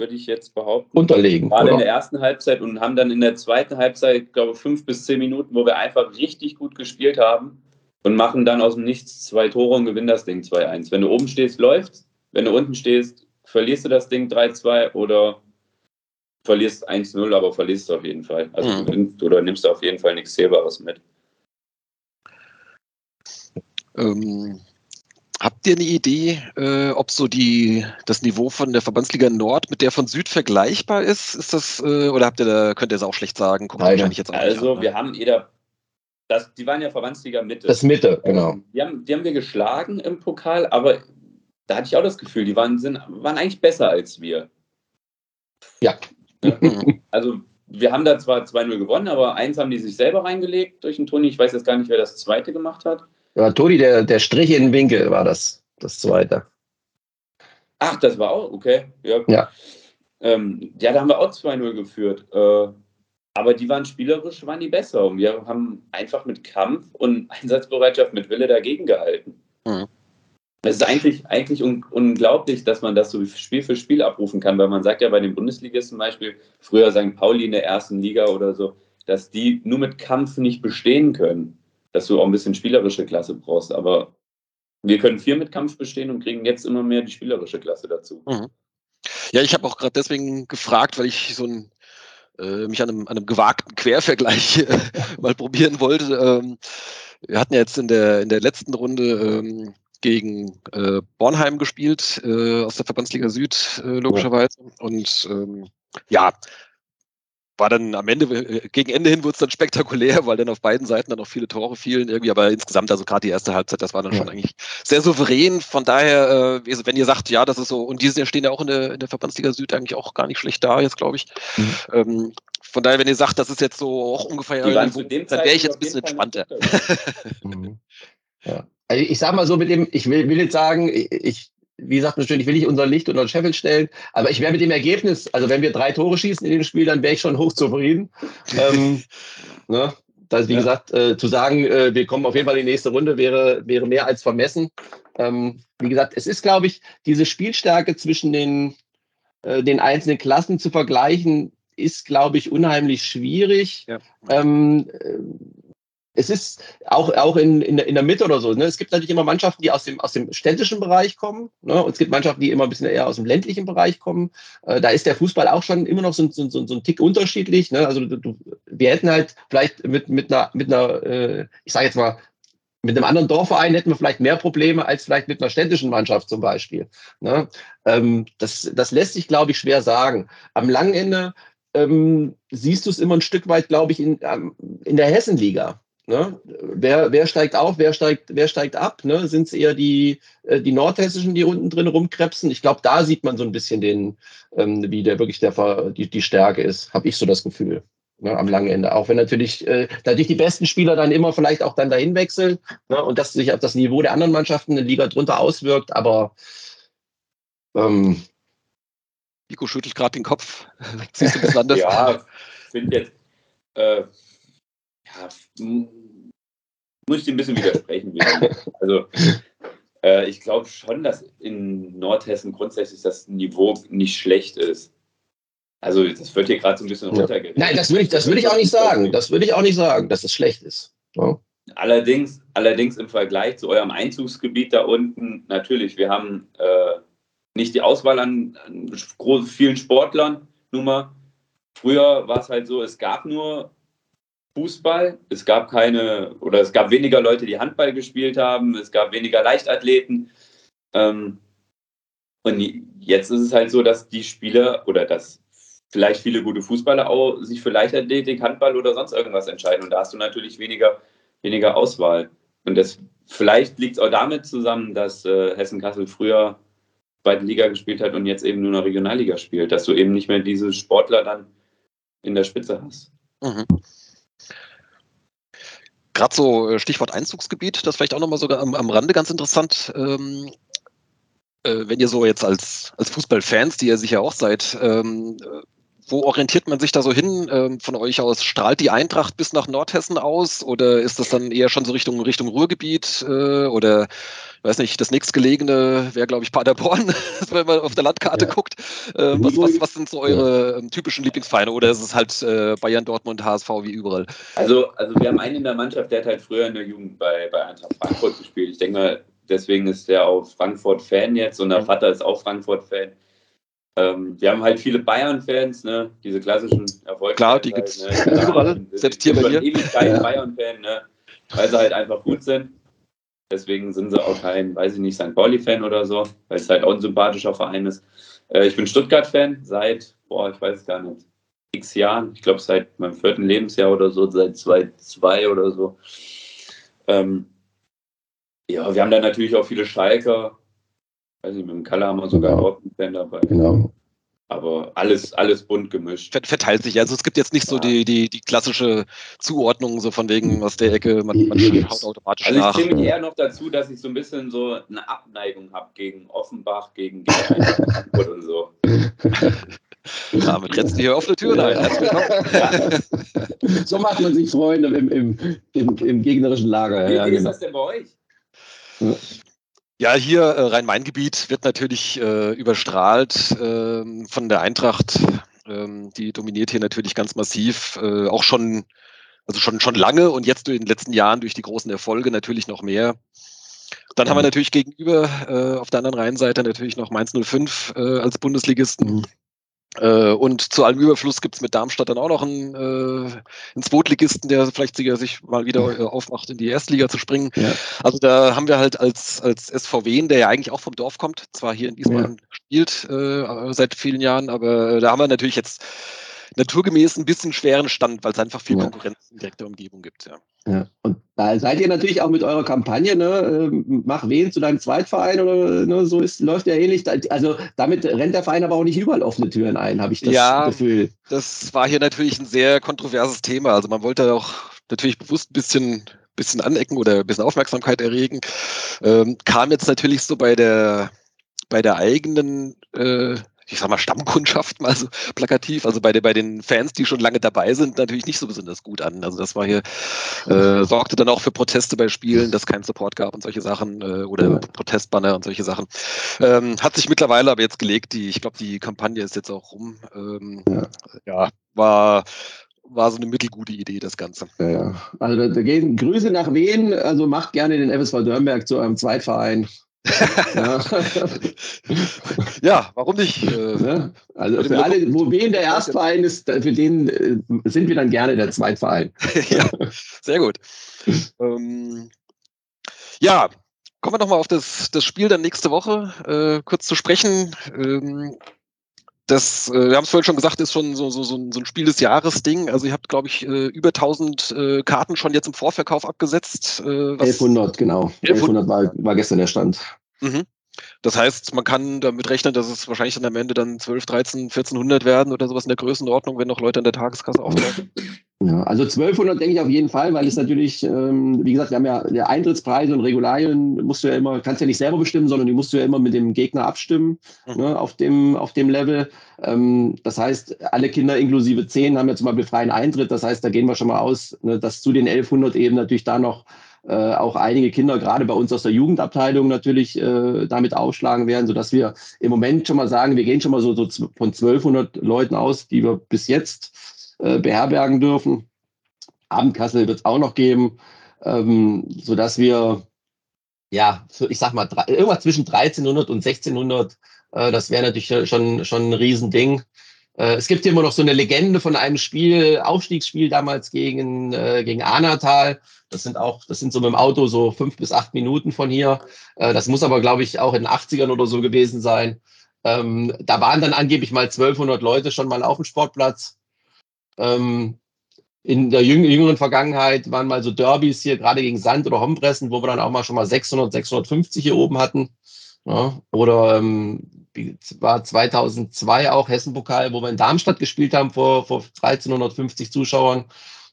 würde ich jetzt behaupten. Unterlegen. Gerade in der ersten Halbzeit und haben dann in der zweiten Halbzeit, glaube ich, fünf bis zehn Minuten, wo wir einfach richtig gut gespielt haben und machen dann aus dem Nichts zwei Tore und gewinnen das Ding 2-1. Wenn du oben stehst, läuft. Wenn du unten stehst, verlierst du das Ding 3-2 oder verlierst 1-0, aber verlierst du auf jeden Fall. Also mhm. oder nimmst du auf jeden Fall nichts Zählbares mit. Ähm, Habt ihr eine Idee, äh, ob so die, das Niveau von der Verbandsliga Nord mit der von Süd vergleichbar ist? Ist das, äh, oder habt ihr da, könnt ihr es auch schlecht sagen? Guckt wahrscheinlich jetzt auch also, an, wir haben jeder, das, die waren ja Verbandsliga Mitte. Das Mitte, genau. Die haben, die haben wir geschlagen im Pokal, aber da hatte ich auch das Gefühl, die waren, sind, waren eigentlich besser als wir. Ja. also, wir haben da zwar 2-0 gewonnen, aber eins haben die sich selber reingelegt durch den Toni. Ich weiß jetzt gar nicht, wer das zweite gemacht hat. Ja, Toni, der, der Strich in den Winkel war das, das zweite. Ach, das war auch, okay. Ja, ja. Ähm, ja da haben wir auch 2-0 geführt. Äh, aber die waren spielerisch, waren die besser. Und wir haben einfach mit Kampf und Einsatzbereitschaft mit Wille dagegen gehalten. Mhm. Es ist eigentlich, eigentlich un unglaublich, dass man das so Spiel für Spiel abrufen kann, weil man sagt ja bei den Bundesligisten zum Beispiel, früher St. Pauli in der ersten Liga oder so, dass die nur mit Kampf nicht bestehen können dass du auch ein bisschen spielerische Klasse brauchst. Aber wir können viel mit Kampf bestehen und kriegen jetzt immer mehr die spielerische Klasse dazu. Mhm. Ja, ich habe auch gerade deswegen gefragt, weil ich so ein äh, mich an einem, an einem gewagten Quervergleich mal probieren wollte. Ähm, wir hatten ja jetzt in der, in der letzten Runde ähm, gegen äh, Bornheim gespielt, äh, aus der Verbandsliga Süd, äh, logischerweise. Ja. Und ähm, ja, war dann am Ende, äh, gegen Ende hin wurde es dann spektakulär, weil dann auf beiden Seiten dann auch viele Tore fielen irgendwie, aber insgesamt, also gerade die erste Halbzeit, das war dann ja. schon eigentlich sehr souverän. Von daher, äh, wenn ihr sagt, ja, das ist so, und die stehen ja auch in der, in der Verbandsliga Süd eigentlich auch gar nicht schlecht da, jetzt glaube ich. Mhm. Ähm, von daher, wenn ihr sagt, das ist jetzt so auch ungefähr, dann wäre ich jetzt ein bisschen entspannter. Mhm. Ja. Also ich sag mal so mit dem, ich will, will jetzt sagen, ich, wie gesagt, natürlich will ich unser Licht unter den Scheffel stellen, aber ich wäre mit dem Ergebnis, also wenn wir drei Tore schießen in dem Spiel, dann wäre ich schon hochzufrieden. ähm, ne? Das, wie ja. gesagt, äh, zu sagen, äh, wir kommen auf jeden Fall in die nächste Runde, wäre, wäre mehr als vermessen. Ähm, wie gesagt, es ist, glaube ich, diese Spielstärke zwischen den, äh, den einzelnen Klassen zu vergleichen, ist, glaube ich, unheimlich schwierig. Ja. Ähm, es ist auch, auch in, in, in der Mitte oder so. Ne? Es gibt natürlich immer Mannschaften, die aus dem, aus dem städtischen Bereich kommen. Ne? Und es gibt Mannschaften, die immer ein bisschen eher aus dem ländlichen Bereich kommen. Äh, da ist der Fußball auch schon immer noch so, so, so, so ein Tick unterschiedlich. Ne? Also du, wir hätten halt vielleicht mit, mit einer, mit einer äh, ich sage jetzt mal, mit einem anderen Dorfverein hätten wir vielleicht mehr Probleme als vielleicht mit einer städtischen Mannschaft zum Beispiel. Ne? Ähm, das, das lässt sich, glaube ich, schwer sagen. Am langen Ende ähm, siehst du es immer ein Stück weit, glaube ich, in, ähm, in der Hessenliga. Ne? Wer, wer steigt auf, wer steigt, wer steigt ab? Ne? Sind es eher die, äh, die Nordhessischen, die unten drin rumkrebsen? Ich glaube, da sieht man so ein bisschen den, ähm, wie der wirklich der, die, die Stärke ist, habe ich so das Gefühl. Ne, am langen Ende. Auch wenn natürlich äh, dadurch die besten Spieler dann immer vielleicht auch dann dahin wechseln ne, und das sich auf das Niveau der anderen Mannschaften in der Liga drunter auswirkt, aber ähm, Nico schüttelt gerade den Kopf. Siehst du bisschen anders? ja, ich finde jetzt, äh, ja, muss ich dir ein bisschen widersprechen. also, äh, ich glaube schon, dass in Nordhessen grundsätzlich das Niveau nicht schlecht ist. Also, das wird hier gerade so ein bisschen runtergeredet. Nein, das würde ich, würd ich auch nicht sagen. Das würde ich auch nicht sagen, dass es schlecht ist. Ja. Allerdings, allerdings im Vergleich zu eurem Einzugsgebiet da unten, natürlich, wir haben äh, nicht die Auswahl an, an vielen Sportlern. Nun mal, früher war es halt so, es gab nur Fußball. Es gab keine, oder es gab weniger Leute, die Handball gespielt haben. Es gab weniger Leichtathleten. Ähm, und jetzt ist es halt so, dass die Spieler oder dass vielleicht viele gute Fußballer auch sich für Leichtathletik, Handball oder sonst irgendwas entscheiden. Und da hast du natürlich weniger, weniger Auswahl. Und das, vielleicht liegt es auch damit zusammen, dass äh, Hessen-Kassel früher zweite Liga gespielt hat und jetzt eben nur noch Regionalliga spielt, dass du eben nicht mehr diese Sportler dann in der Spitze hast. Mhm. Gerade so äh, Stichwort Einzugsgebiet, das vielleicht auch nochmal sogar am, am Rande ganz interessant. Ähm, äh, wenn ihr so jetzt als, als Fußballfans, die ihr sicher auch seid, ähm, wo orientiert man sich da so hin ähm, von euch aus? Strahlt die Eintracht bis nach Nordhessen aus oder ist das dann eher schon so Richtung, Richtung Ruhrgebiet äh, oder weiß nicht, das nächstgelegene wäre, glaube ich, Paderborn, wenn man auf der Landkarte ja. guckt. Äh, was, was, was, sind so eure ja. Ähm, typischen Lieblingsvereine oder ist es halt äh, Bayern, Dortmund, HSV wie überall? Also, also wir haben einen in der Mannschaft, der hat halt früher in der Jugend bei, bei Eintracht Frankfurt gespielt. Ich denke mal, deswegen ist der auch Frankfurt-Fan jetzt und der mhm. Vater ist auch Frankfurt-Fan. Ähm, wir haben halt viele Bayern-Fans, ne? diese klassischen Erfolge. Klar, die gibt es ne? überall, selbst hier bei dir. ewig kein ja. Bayern-Fan, ne? weil sie halt einfach gut sind. Deswegen sind sie auch kein, weiß ich nicht, St. Pauli-Fan oder so, weil es halt auch ein sympathischer Verein ist. Äh, ich bin Stuttgart-Fan seit, boah, ich weiß gar nicht, x Jahren. Ich glaube, seit meinem vierten Lebensjahr oder so, seit 2002 oder so. Ähm, ja, wir haben da natürlich auch viele Schalker. Weiß nicht, mit dem Kalle haben wir sogar genau. einen Fan dabei. Genau. Aber alles, alles bunt gemischt. Verteilt sich. Also es gibt jetzt nicht so die, die, die klassische Zuordnung, so von wegen aus der Ecke, man, man haut automatisch also nach. Also ich zähle mich eher noch dazu, dass ich so ein bisschen so eine Abneigung habe gegen Offenbach, gegen, Frankfurt und so. Damit rennst du hier offene Türen ein. Herzlich willkommen. so macht man sich Freunde im, im, im, im gegnerischen Lager. Wie, ja, wie ist genau. das denn bei euch? Ja, hier äh, Rhein-Main-Gebiet wird natürlich äh, überstrahlt äh, von der Eintracht. Ähm, die dominiert hier natürlich ganz massiv, äh, auch schon, also schon, schon lange und jetzt in den letzten Jahren durch die großen Erfolge natürlich noch mehr. Dann mhm. haben wir mhm. natürlich gegenüber äh, auf der anderen Rheinseite natürlich noch Mainz 05 äh, als Bundesligisten. Äh, und zu allem Überfluss gibt es mit Darmstadt dann auch noch einen, äh, einen Zweitligisten, der vielleicht sogar sich mal wieder äh, aufmacht, in die Erstliga zu springen. Ja. Also da haben wir halt als, als SVW, der ja eigentlich auch vom Dorf kommt, zwar hier in Wiesbaden ja. spielt äh, seit vielen Jahren, aber da haben wir natürlich jetzt naturgemäß ein bisschen schweren Stand, weil es einfach viel. Konkurrenz in direkter Umgebung gibt. Ja. Ja. Und da seid ihr natürlich auch mit eurer Kampagne, ne, ähm, mach wen zu deinem Zweitverein oder ne, so ist, läuft ja ähnlich. Also damit rennt der Verein aber auch nicht überall offene Türen ein, habe ich das ja, Gefühl. Das war hier natürlich ein sehr kontroverses Thema. Also man wollte auch natürlich bewusst ein bisschen bisschen anecken oder ein bisschen Aufmerksamkeit erregen. Ähm, kam jetzt natürlich so bei der bei der eigenen äh, ich sag mal, Stammkundschaft mal so plakativ, also bei, bei den Fans, die schon lange dabei sind, natürlich nicht so besonders gut an. Also das war hier, äh, sorgte dann auch für Proteste bei Spielen, dass kein Support gab und solche Sachen äh, oder. Protestbanner und solche Sachen. Ähm, hat sich mittlerweile aber jetzt gelegt, die, ich glaube, die Kampagne ist jetzt auch rum. Ähm, ja. ja, war war so eine mittelgute Idee, das Ganze. Ja, ja. Also da, da, gehen Grüße nach Wien, also macht gerne den FSV Dörnberg zu eurem Zweitverein ja. ja. warum nicht? Äh, also für alle, wo wen der Erstverein ist, für den äh, sind wir dann gerne der Zweitverein. ja, sehr gut. ähm, ja, kommen wir nochmal auf das, das Spiel dann nächste Woche äh, kurz zu sprechen. Ähm, das, äh, wir haben es vorhin schon gesagt, ist schon so, so, so, ein, Spiel des Jahres-Ding. Also ihr habt, glaube ich, äh, über 1000 äh, Karten schon jetzt im Vorverkauf abgesetzt. Äh, 1100, genau. 1100 war, war gestern der Stand. Mhm. Das heißt, man kann damit rechnen, dass es wahrscheinlich dann am Ende dann 12, 13, 1400 werden oder sowas in der Größenordnung, wenn noch Leute in der Tageskasse auftauchen. Ja, also 1200 denke ich auf jeden Fall, weil es natürlich, ähm, wie gesagt, wir haben ja der Eintrittspreise und Regularien musst du ja immer, kannst ja nicht selber bestimmen, sondern die musst du ja immer mit dem Gegner abstimmen mhm. ne, auf, dem, auf dem Level. Ähm, das heißt, alle Kinder inklusive 10 haben ja zum Beispiel freien Eintritt. Das heißt, da gehen wir schon mal aus, ne, dass zu den 1100 eben natürlich da noch äh, auch einige Kinder, gerade bei uns aus der Jugendabteilung natürlich äh, damit aufschlagen werden, sodass wir im Moment schon mal sagen, wir gehen schon mal so, so von 1200 Leuten aus, die wir bis jetzt äh, beherbergen dürfen. Abendkassel wird es auch noch geben, ähm, sodass wir, ja, ich sag mal, irgendwas zwischen 1300 und 1600, äh, das wäre natürlich schon, schon ein Riesending. Äh, es gibt hier immer noch so eine Legende von einem Spiel, Aufstiegsspiel damals gegen, äh, gegen Anatal. Das sind auch, das sind so mit dem Auto so fünf bis acht Minuten von hier. Äh, das muss aber, glaube ich, auch in den 80ern oder so gewesen sein. Ähm, da waren dann angeblich mal 1200 Leute schon mal auf dem Sportplatz. Ähm, in der jüngeren Vergangenheit waren mal so Derbys hier, gerade gegen Sand oder Hombressen, wo wir dann auch mal schon mal 600, 650 hier oben hatten. Ja, oder ähm, war 2002 auch Hessenpokal, wo wir in Darmstadt gespielt haben vor, vor 1350 Zuschauern.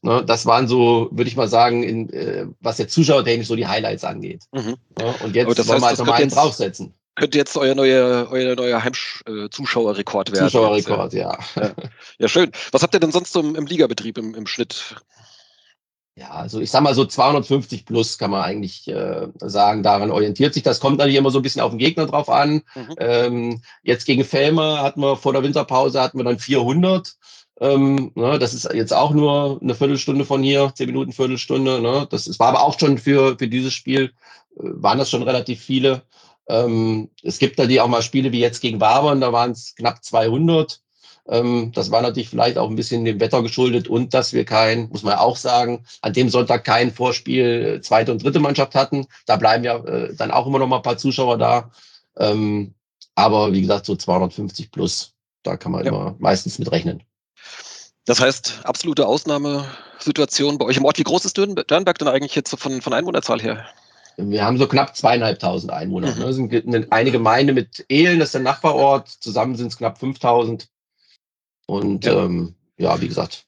Ne, das waren so, würde ich mal sagen, in, äh, was jetzt zuschauertechnisch so die Highlights angeht. Mhm. Ja, und jetzt das wollen wir halt nochmal einen draufsetzen. Könnte jetzt euer neuer, euer neuer Heimzuschauerrekord werden. Zuschauerrekord, ja. ja. ja. schön. Was habt ihr denn sonst so im, im Ligabetrieb im, im Schnitt? Ja, also ich sag mal so 250 plus kann man eigentlich äh, sagen, daran orientiert sich. Das kommt natürlich immer so ein bisschen auf den Gegner drauf an. Mhm. Ähm, jetzt gegen Felmer hatten wir vor der Winterpause hatten wir dann 400. Ähm, ne, das ist jetzt auch nur eine Viertelstunde von hier, zehn Minuten, Viertelstunde. Ne? Das ist, war aber auch schon für, für dieses Spiel, äh, waren das schon relativ viele. Ähm, es gibt da die auch mal Spiele wie jetzt gegen Wabern, da waren es knapp 200. Ähm, das war natürlich vielleicht auch ein bisschen dem Wetter geschuldet und dass wir kein, muss man ja auch sagen, an dem Sonntag kein Vorspiel äh, zweite und dritte Mannschaft hatten. Da bleiben ja äh, dann auch immer noch mal ein paar Zuschauer da. Ähm, aber wie gesagt, so 250 plus, da kann man ja. immer meistens mit rechnen. Das heißt, absolute Ausnahmesituation bei euch im Ort. Wie groß ist Dörnberg denn eigentlich jetzt von, von Einwohnerzahl her? Wir haben so knapp zweieinhalbtausend Einwohner. Mhm. Ne? Es sind eine Gemeinde mit Ehlen, das ist der Nachbarort. Zusammen sind es knapp 5000. Und ja. Ähm, ja, wie gesagt,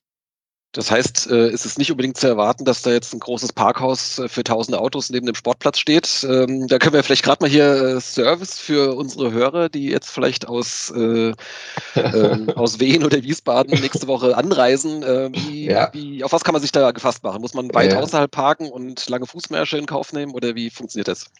das heißt, äh, ist es nicht unbedingt zu erwarten, dass da jetzt ein großes Parkhaus äh, für tausende Autos neben dem Sportplatz steht. Ähm, da können wir vielleicht gerade mal hier äh, Service für unsere Hörer, die jetzt vielleicht aus, äh, äh, aus Wien oder Wiesbaden nächste Woche anreisen. Äh, wie, ja. wie, auf was kann man sich da gefasst machen? Muss man weit ja. außerhalb parken und lange Fußmärsche in Kauf nehmen oder wie funktioniert das?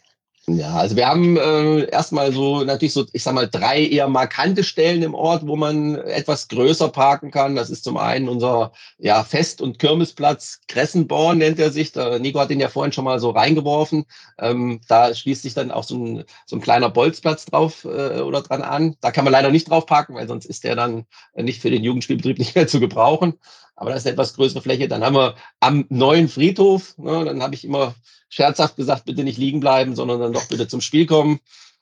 Ja, also wir haben äh, erstmal so natürlich so, ich sag mal, drei eher markante Stellen im Ort, wo man etwas größer parken kann. Das ist zum einen unser ja, Fest- und Kirmesplatz Kressenborn nennt er sich. Der Nico hat den ja vorhin schon mal so reingeworfen. Ähm, da schließt sich dann auch so ein, so ein kleiner Bolzplatz drauf äh, oder dran an. Da kann man leider nicht drauf parken, weil sonst ist der dann nicht für den Jugendspielbetrieb nicht mehr zu gebrauchen. Aber das ist eine etwas größere Fläche. Dann haben wir am neuen Friedhof, ne, dann habe ich immer scherzhaft gesagt, bitte nicht liegen bleiben, sondern dann doch bitte zum Spiel kommen.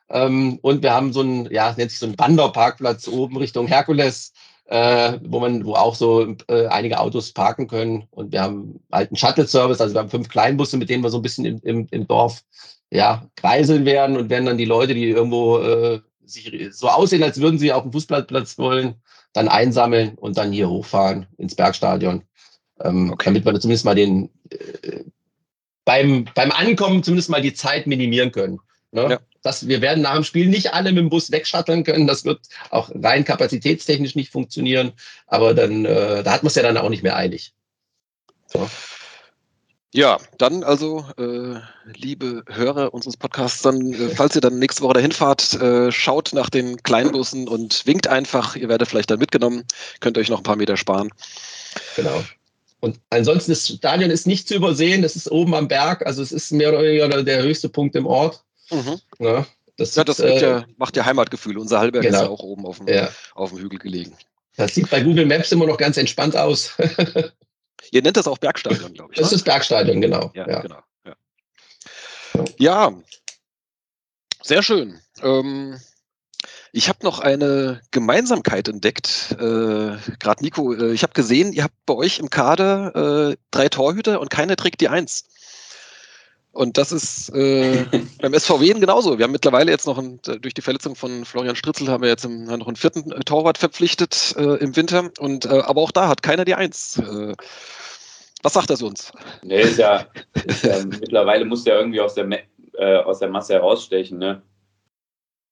Ähm, und wir haben so einen, ja, nennt sich so einen Wanderparkplatz oben Richtung Herkules, äh, wo man, wo auch so äh, einige Autos parken können. Und wir haben halt einen Shuttle-Service, also wir haben fünf Kleinbusse, mit denen wir so ein bisschen im, im, im Dorf ja, kreiseln werden und werden dann die Leute, die irgendwo äh, sich so aussehen, als würden sie auf dem Fußballplatz wollen, dann einsammeln und dann hier hochfahren ins Bergstadion. Ähm, okay. Damit wir zumindest mal den äh, beim, beim Ankommen zumindest mal die Zeit minimieren können. Ne? Ja. Das, wir werden nach dem Spiel nicht alle mit dem Bus wegschatteln können. Das wird auch rein kapazitätstechnisch nicht funktionieren. Aber dann, äh, da hat man es ja dann auch nicht mehr eilig. So. Ja, dann also, äh, liebe Hörer unseres Podcasts, dann, äh, falls ihr dann nächste Woche dahin fahrt, äh, schaut nach den Kleinbussen und winkt einfach. Ihr werdet vielleicht dann mitgenommen, könnt euch noch ein paar Meter sparen. Genau. Und ansonsten das Stadion ist nicht zu übersehen, das ist oben am Berg, also es ist mehr oder weniger der höchste Punkt im Ort. Mhm. Ja, das, ja, das äh, ja, macht ja Heimatgefühl. Unser Hallberg genau. ist ja auch oben auf dem, auf dem Hügel gelegen. Das sieht bei Google Maps immer noch ganz entspannt aus. Ihr nennt das auch Bergstadion, glaube ich. Das ne? ist Bergstadion, genau. Ja, ja. genau. Ja. ja. sehr schön. Ähm, ich habe noch eine Gemeinsamkeit entdeckt. Äh, Gerade Nico, äh, ich habe gesehen, ihr habt bei euch im Kader äh, drei Torhüter und keiner trägt die Eins. Und das ist äh, beim SVW genauso. Wir haben mittlerweile jetzt noch ein, durch die Verletzung von Florian Stritzel haben wir jetzt im, noch einen vierten äh, Torwart verpflichtet äh, im Winter. Und äh, aber auch da hat keiner die Eins. Äh, was sagt das uns? Nee, ist ja, ist ja mittlerweile muss der irgendwie aus der, äh, aus der Masse herausstechen, ne?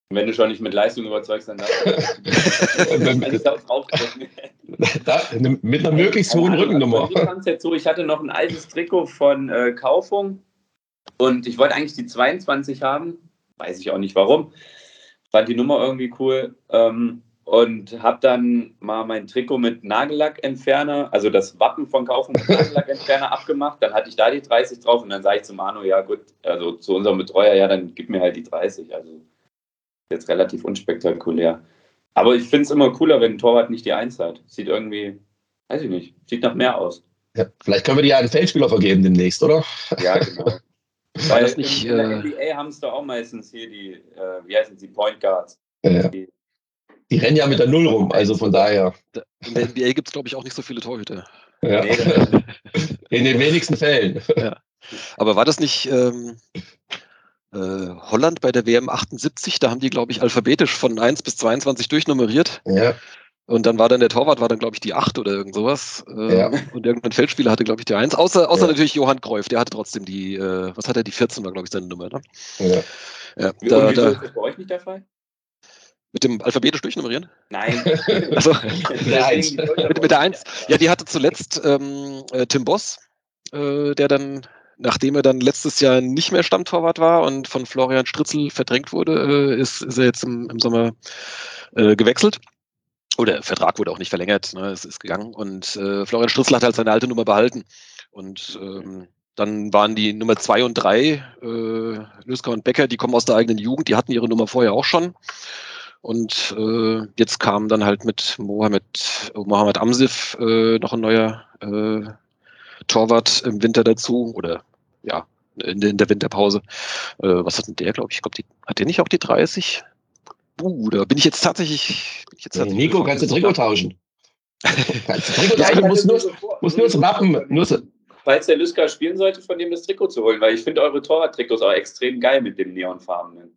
wenn du schon nicht mit Leistung überzeugst, dann darfst du Mit einer möglichst hohen Rückennummer. Ich jetzt so, ich hatte noch ein altes Trikot von äh, Kaufung und ich wollte eigentlich die 22 haben. Weiß ich auch nicht warum. Fand die Nummer irgendwie cool. Ähm, und habe dann mal mein Trikot mit Nagellackentferner, also das Wappen von Kaufen mit Nagellackentferner abgemacht. Dann hatte ich da die 30 drauf und dann sage ich zu Manu, ja gut, also zu unserem Betreuer, ja, dann gib mir halt die 30. Also jetzt relativ unspektakulär. Aber ich finde es immer cooler, wenn ein Torwart nicht die Eins hat. Sieht irgendwie, weiß ich nicht, sieht nach mehr aus. Ja, vielleicht können wir die ja einen Feldspieler vergeben demnächst, oder? Ja, genau. Weil das nicht, in, in der äh, NBA haben es doch auch meistens hier die, äh, wie heißen sie, Point Guards. Ja. Die, die, rennen ja mit der Null rum, also von daher. In der NBA gibt es, glaube ich, auch nicht so viele Torhüter. Ja. in den wenigsten Fällen. Ja. Aber war das nicht, ähm, äh, Holland bei der WM 78, da haben die, glaube ich, alphabetisch von 1 bis 22 durchnummeriert. Ja. Und dann war dann der Torwart, war dann, glaube ich, die 8 oder irgend sowas. Äh, ja. Und irgendein Feldspieler hatte, glaube ich, die 1. Außer, außer ja. natürlich Johann Kreuf, der hatte trotzdem die, äh, was hat er, die 14 war, glaube ich, seine Nummer. Ne? Ja. ja da, Und da, ist das bei euch nicht der Fall? Mit dem alphabetisch durchnummerieren? Nein. also, mit, mit, der 1. Ja, die hatte zuletzt ähm, äh, Tim Boss, äh, der dann nachdem er dann letztes Jahr nicht mehr Stammtorwart war und von Florian Stritzel verdrängt wurde, äh, ist, ist er jetzt im, im Sommer äh, gewechselt. Oder der Vertrag wurde auch nicht verlängert, ne, es ist gegangen. Und äh, Florian Stritzel hat halt seine alte Nummer behalten. Und ähm, dann waren die Nummer zwei und drei, äh, Lösker und Becker, die kommen aus der eigenen Jugend, die hatten ihre Nummer vorher auch schon. Und äh, jetzt kam dann halt mit Mohamed, Mohamed Amsif äh, noch ein neuer äh, Torwart im Winter dazu oder ja, in, in der Winterpause. Äh, was hat denn der, glaube ich? ich glaub, die, hat der nicht auch die 30? Uh, da bin ich jetzt tatsächlich. Bin ich jetzt tatsächlich Nico, kannst du Trikot tauschen? kannst du Trikot tauschen, ja, muss, nur, muss nur das Wappen. Nur so. Falls der Lüsker spielen sollte, von dem das Trikot zu holen, weil ich finde eure Torwart-Trikots auch extrem geil mit dem Neonfarbenen.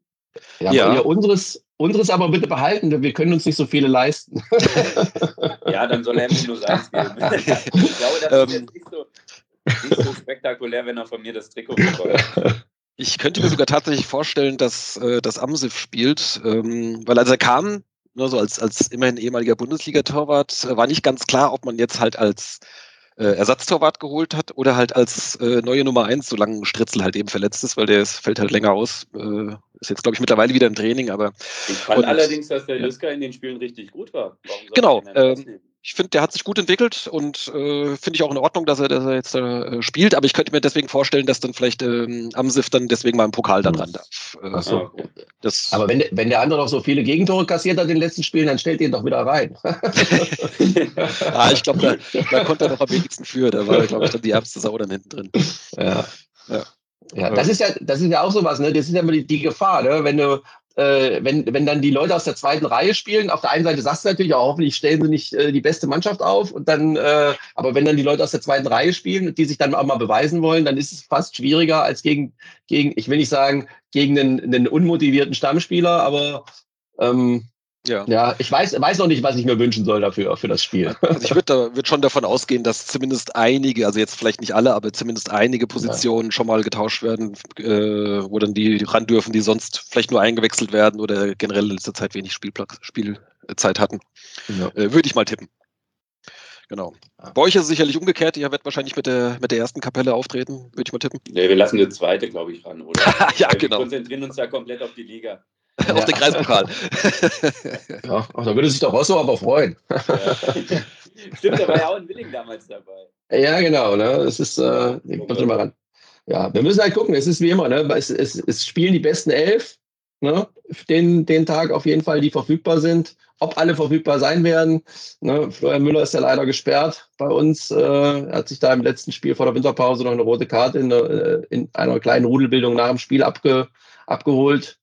Ja, ja. unseres, unseres aber bitte behalten, denn wir können uns nicht so viele leisten. ja, dann soll er mir nur seins geben. ich glaube, das ist ähm, jetzt nicht so, nicht so spektakulär, wenn er von mir das Trikot bekommt. Ich könnte mir sogar tatsächlich vorstellen, dass äh, das Amsif spielt, ähm, weil als er kam, nur so als, als immerhin ehemaliger Bundesliga-Torwart, äh, war nicht ganz klar, ob man jetzt halt als äh, Ersatztorwart geholt hat oder halt als äh, neue Nummer eins, solange Stritzel halt eben verletzt ist, weil der ist, fällt halt länger aus. Äh, ist jetzt, glaube ich, mittlerweile wieder im Training, aber. Ich fand und, allerdings, dass der Lüsker ja. in den Spielen richtig gut war. Genau. Ähm, ich finde, der hat sich gut entwickelt und äh, finde ich auch in Ordnung, dass er, dass er jetzt äh, spielt. Aber ich könnte mir deswegen vorstellen, dass dann vielleicht ähm, Amsif dann deswegen mal im Pokal dann ran darf. Äh, so. das aber wenn, wenn der andere noch so viele Gegentore kassiert hat in den letzten Spielen, dann stellt ihn doch wieder rein. ah, ich glaube, da, da konnte er noch am wenigsten für. Da war, glaube ich, dann die ärmste Sau dann hinten drin. Ja. ja. Ja, das ist ja, das ist ja auch sowas, ne? Das ist ja immer die, die Gefahr, ne? Wenn du, äh, wenn, wenn dann die Leute aus der zweiten Reihe spielen, auf der einen Seite sagst du natürlich auch, hoffentlich stellen sie nicht äh, die beste Mannschaft auf und dann, äh, aber wenn dann die Leute aus der zweiten Reihe spielen, die sich dann auch mal beweisen wollen, dann ist es fast schwieriger als gegen, gegen ich will nicht sagen, gegen einen, einen unmotivierten Stammspieler, aber ähm, ja. ja, ich weiß, weiß noch nicht, was ich mir wünschen soll dafür, für das Spiel. Also ich würde da, würd schon davon ausgehen, dass zumindest einige, also jetzt vielleicht nicht alle, aber zumindest einige Positionen ja. schon mal getauscht werden, äh, wo dann die ran dürfen, die sonst vielleicht nur eingewechselt werden oder generell in letzter Zeit wenig Spielplatz, Spielzeit hatten. Ja. Äh, würde ich mal tippen. Genau. Bei euch ist es sicherlich umgekehrt. Ihr werdet wahrscheinlich mit der, mit der ersten Kapelle auftreten, würde ich mal tippen. Nee, wir lassen eine zweite, glaube ich, ran, oder? ja, Weil genau. Wir konzentrieren uns ja komplett auf die Liga. auf den Kreispokal. ja, ach, da würde sich doch Rosso aber freuen. Ja. Stimmt, da war ja auch ein Willing damals dabei. Ja, genau. Ne? Es ist, äh, kommt schon mal ran. Ja, wir müssen halt gucken. Es ist wie immer, ne? es, es, es spielen die besten elf. Ne? Den, den Tag auf jeden Fall, die verfügbar sind. Ob alle verfügbar sein werden. Ne? Florian Müller ist ja leider gesperrt bei uns. Äh, er hat sich da im letzten Spiel vor der Winterpause noch eine rote Karte in, äh, in einer kleinen Rudelbildung nach dem Spiel abge, abgeholt.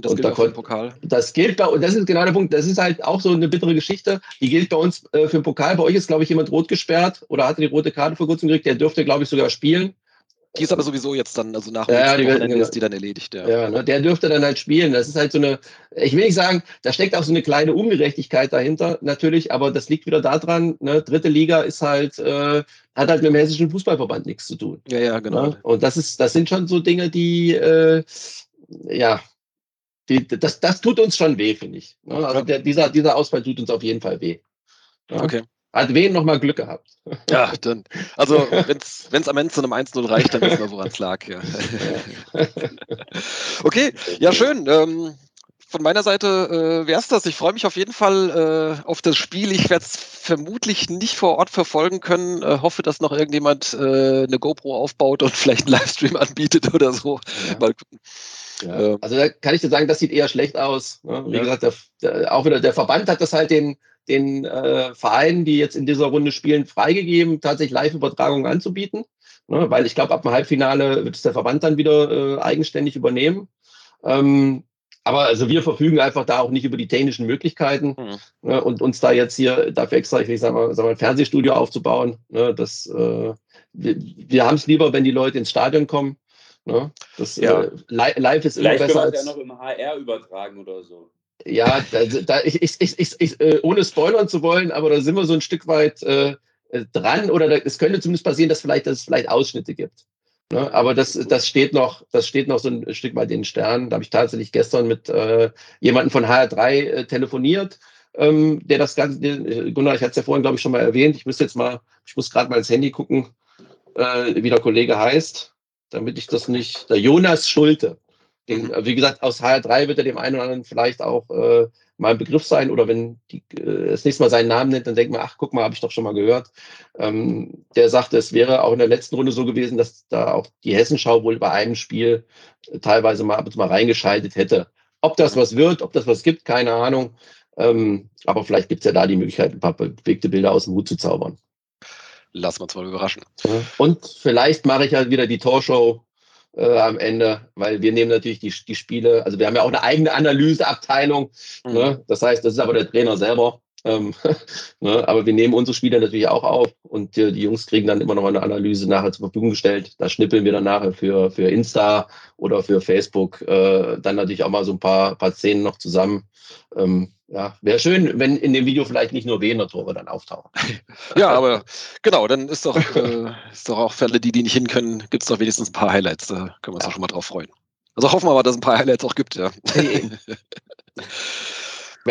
Und das und gilt da auch für den Pokal. Das gilt bei und das ist genau der Punkt. Das ist halt auch so eine bittere Geschichte. Die gilt bei uns äh, für den Pokal. Bei euch ist, glaube ich, jemand rot gesperrt oder hatte die rote Karte vor kurzem gekriegt. Der dürfte, glaube ich, sogar spielen. Die ist aber sowieso jetzt dann, also nach ja, die Wochenende ist die dann erledigt. Ja, ja ne, der dürfte dann halt spielen. Das ist halt so eine, ich will nicht sagen, da steckt auch so eine kleine Ungerechtigkeit dahinter, natürlich, aber das liegt wieder daran, ne, dritte Liga ist halt, äh, hat halt mit dem hessischen Fußballverband nichts zu tun. Ja, ja, genau. Ne? Und das ist, das sind schon so Dinge, die, äh, ja, die, das, das tut uns schon weh, finde ich. Ne? Also der, dieser, dieser Ausfall tut uns auf jeden Fall weh. Ja? Okay. Hat wen noch mal Glück gehabt. Ja, dann. Also, wenn es am Ende zu einem 1-0 reicht, dann wissen wir, woran es lag. Ja. okay, ja, schön. Ähm, von meiner Seite äh, wäre es das. Ich freue mich auf jeden Fall äh, auf das Spiel. Ich werde es vermutlich nicht vor Ort verfolgen können. Äh, hoffe, dass noch irgendjemand äh, eine GoPro aufbaut und vielleicht einen Livestream anbietet oder so. Ja. Mal gucken. Ja. Also da kann ich dir sagen, das sieht eher schlecht aus. Ne? Wie ja. gesagt, der, der, auch wieder der Verband hat das halt den, den äh, Vereinen, die jetzt in dieser Runde spielen, freigegeben, tatsächlich Live-Übertragungen anzubieten. Ne? Weil ich glaube, ab dem Halbfinale wird es der Verband dann wieder äh, eigenständig übernehmen. Ähm, aber also wir verfügen einfach da auch nicht über die technischen Möglichkeiten mhm. ne, und uns da jetzt hier dafür extra, ich sag mal, sag mal ein Fernsehstudio aufzubauen. Ne, das, äh, wir, wir haben es lieber, wenn die Leute ins Stadion kommen Ne? Das, ja. äh, live ist immer besser als... ja noch im HR übertragen oder so. Ja, da, da, ich, ich, ich, äh, ohne spoilern zu wollen, aber da sind wir so ein Stück weit äh, äh dran oder da, es könnte zumindest passieren, dass, vielleicht, dass es vielleicht Ausschnitte gibt. Ne? Aber das, das, steht noch, das steht noch so ein Stück weit in den Sternen. Da habe ich tatsächlich gestern mit äh, jemandem von HR3 äh, telefoniert, ähm, der das Ganze, der, Gunnar, ich hatte es ja vorhin, glaube ich, schon mal erwähnt. Ich müsste jetzt mal, ich muss gerade mal ins Handy gucken, äh, wie der Kollege heißt damit ich das nicht. Der Jonas Schulte. Den, mhm. wie gesagt, aus HR3 wird er dem einen oder anderen vielleicht auch äh, mal ein Begriff sein. Oder wenn die, äh, das nächste Mal seinen Namen nennt, dann denkt man, ach, guck mal, habe ich doch schon mal gehört. Ähm, der sagte, es wäre auch in der letzten Runde so gewesen, dass da auch die Hessenschau wohl bei einem Spiel äh, teilweise mal ab und zu mal reingeschaltet hätte. Ob das was wird, ob das was gibt, keine Ahnung. Ähm, aber vielleicht gibt es ja da die Möglichkeit, ein paar bewegte Bilder aus dem Hut zu zaubern lassen wir uns mal überraschen. Und vielleicht mache ich halt wieder die Torshow äh, am Ende, weil wir nehmen natürlich die, die Spiele, also wir haben ja auch eine eigene Analyseabteilung. Mhm. Ne? Das heißt, das ist aber der Trainer selber. Ähm, ne? Aber wir nehmen unsere Spiele natürlich auch auf und die, die, Jungs kriegen dann immer noch eine Analyse nachher zur Verfügung gestellt. Da schnippeln wir dann nachher für, für Insta oder für Facebook äh, dann natürlich auch mal so ein paar, paar Szenen noch zusammen. Ähm, ja, wäre schön, wenn in dem Video vielleicht nicht nur Wiener Tore dann auftauchen. Ja, aber genau, dann ist doch, äh, ist doch auch für alle, die, die nicht hin können, gibt es doch wenigstens ein paar Highlights. Da können wir uns ja. auch schon mal drauf freuen. Also hoffen wir mal, dass es ein paar Highlights auch gibt, ja.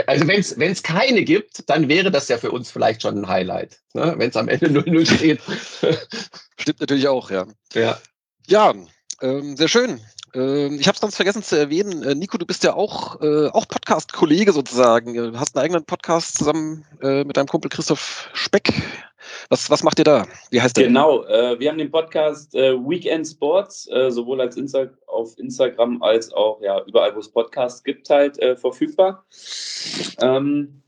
Also wenn es keine gibt, dann wäre das ja für uns vielleicht schon ein Highlight, ne? wenn es am Ende 0-0 steht. Stimmt natürlich auch, ja. Ja, ja ähm, sehr schön. Ähm, ich habe es ganz vergessen zu erwähnen. Äh, Nico, du bist ja auch, äh, auch Podcast-Kollege sozusagen. Du hast einen eigenen Podcast zusammen äh, mit deinem Kumpel Christoph Speck. Was, was macht ihr da? Wie heißt der? Genau, äh, wir haben den Podcast äh, Weekend Sports, äh, sowohl als Insta auf Instagram als auch ja, überall, wo es Podcasts gibt, halt verfügbar. Ähm,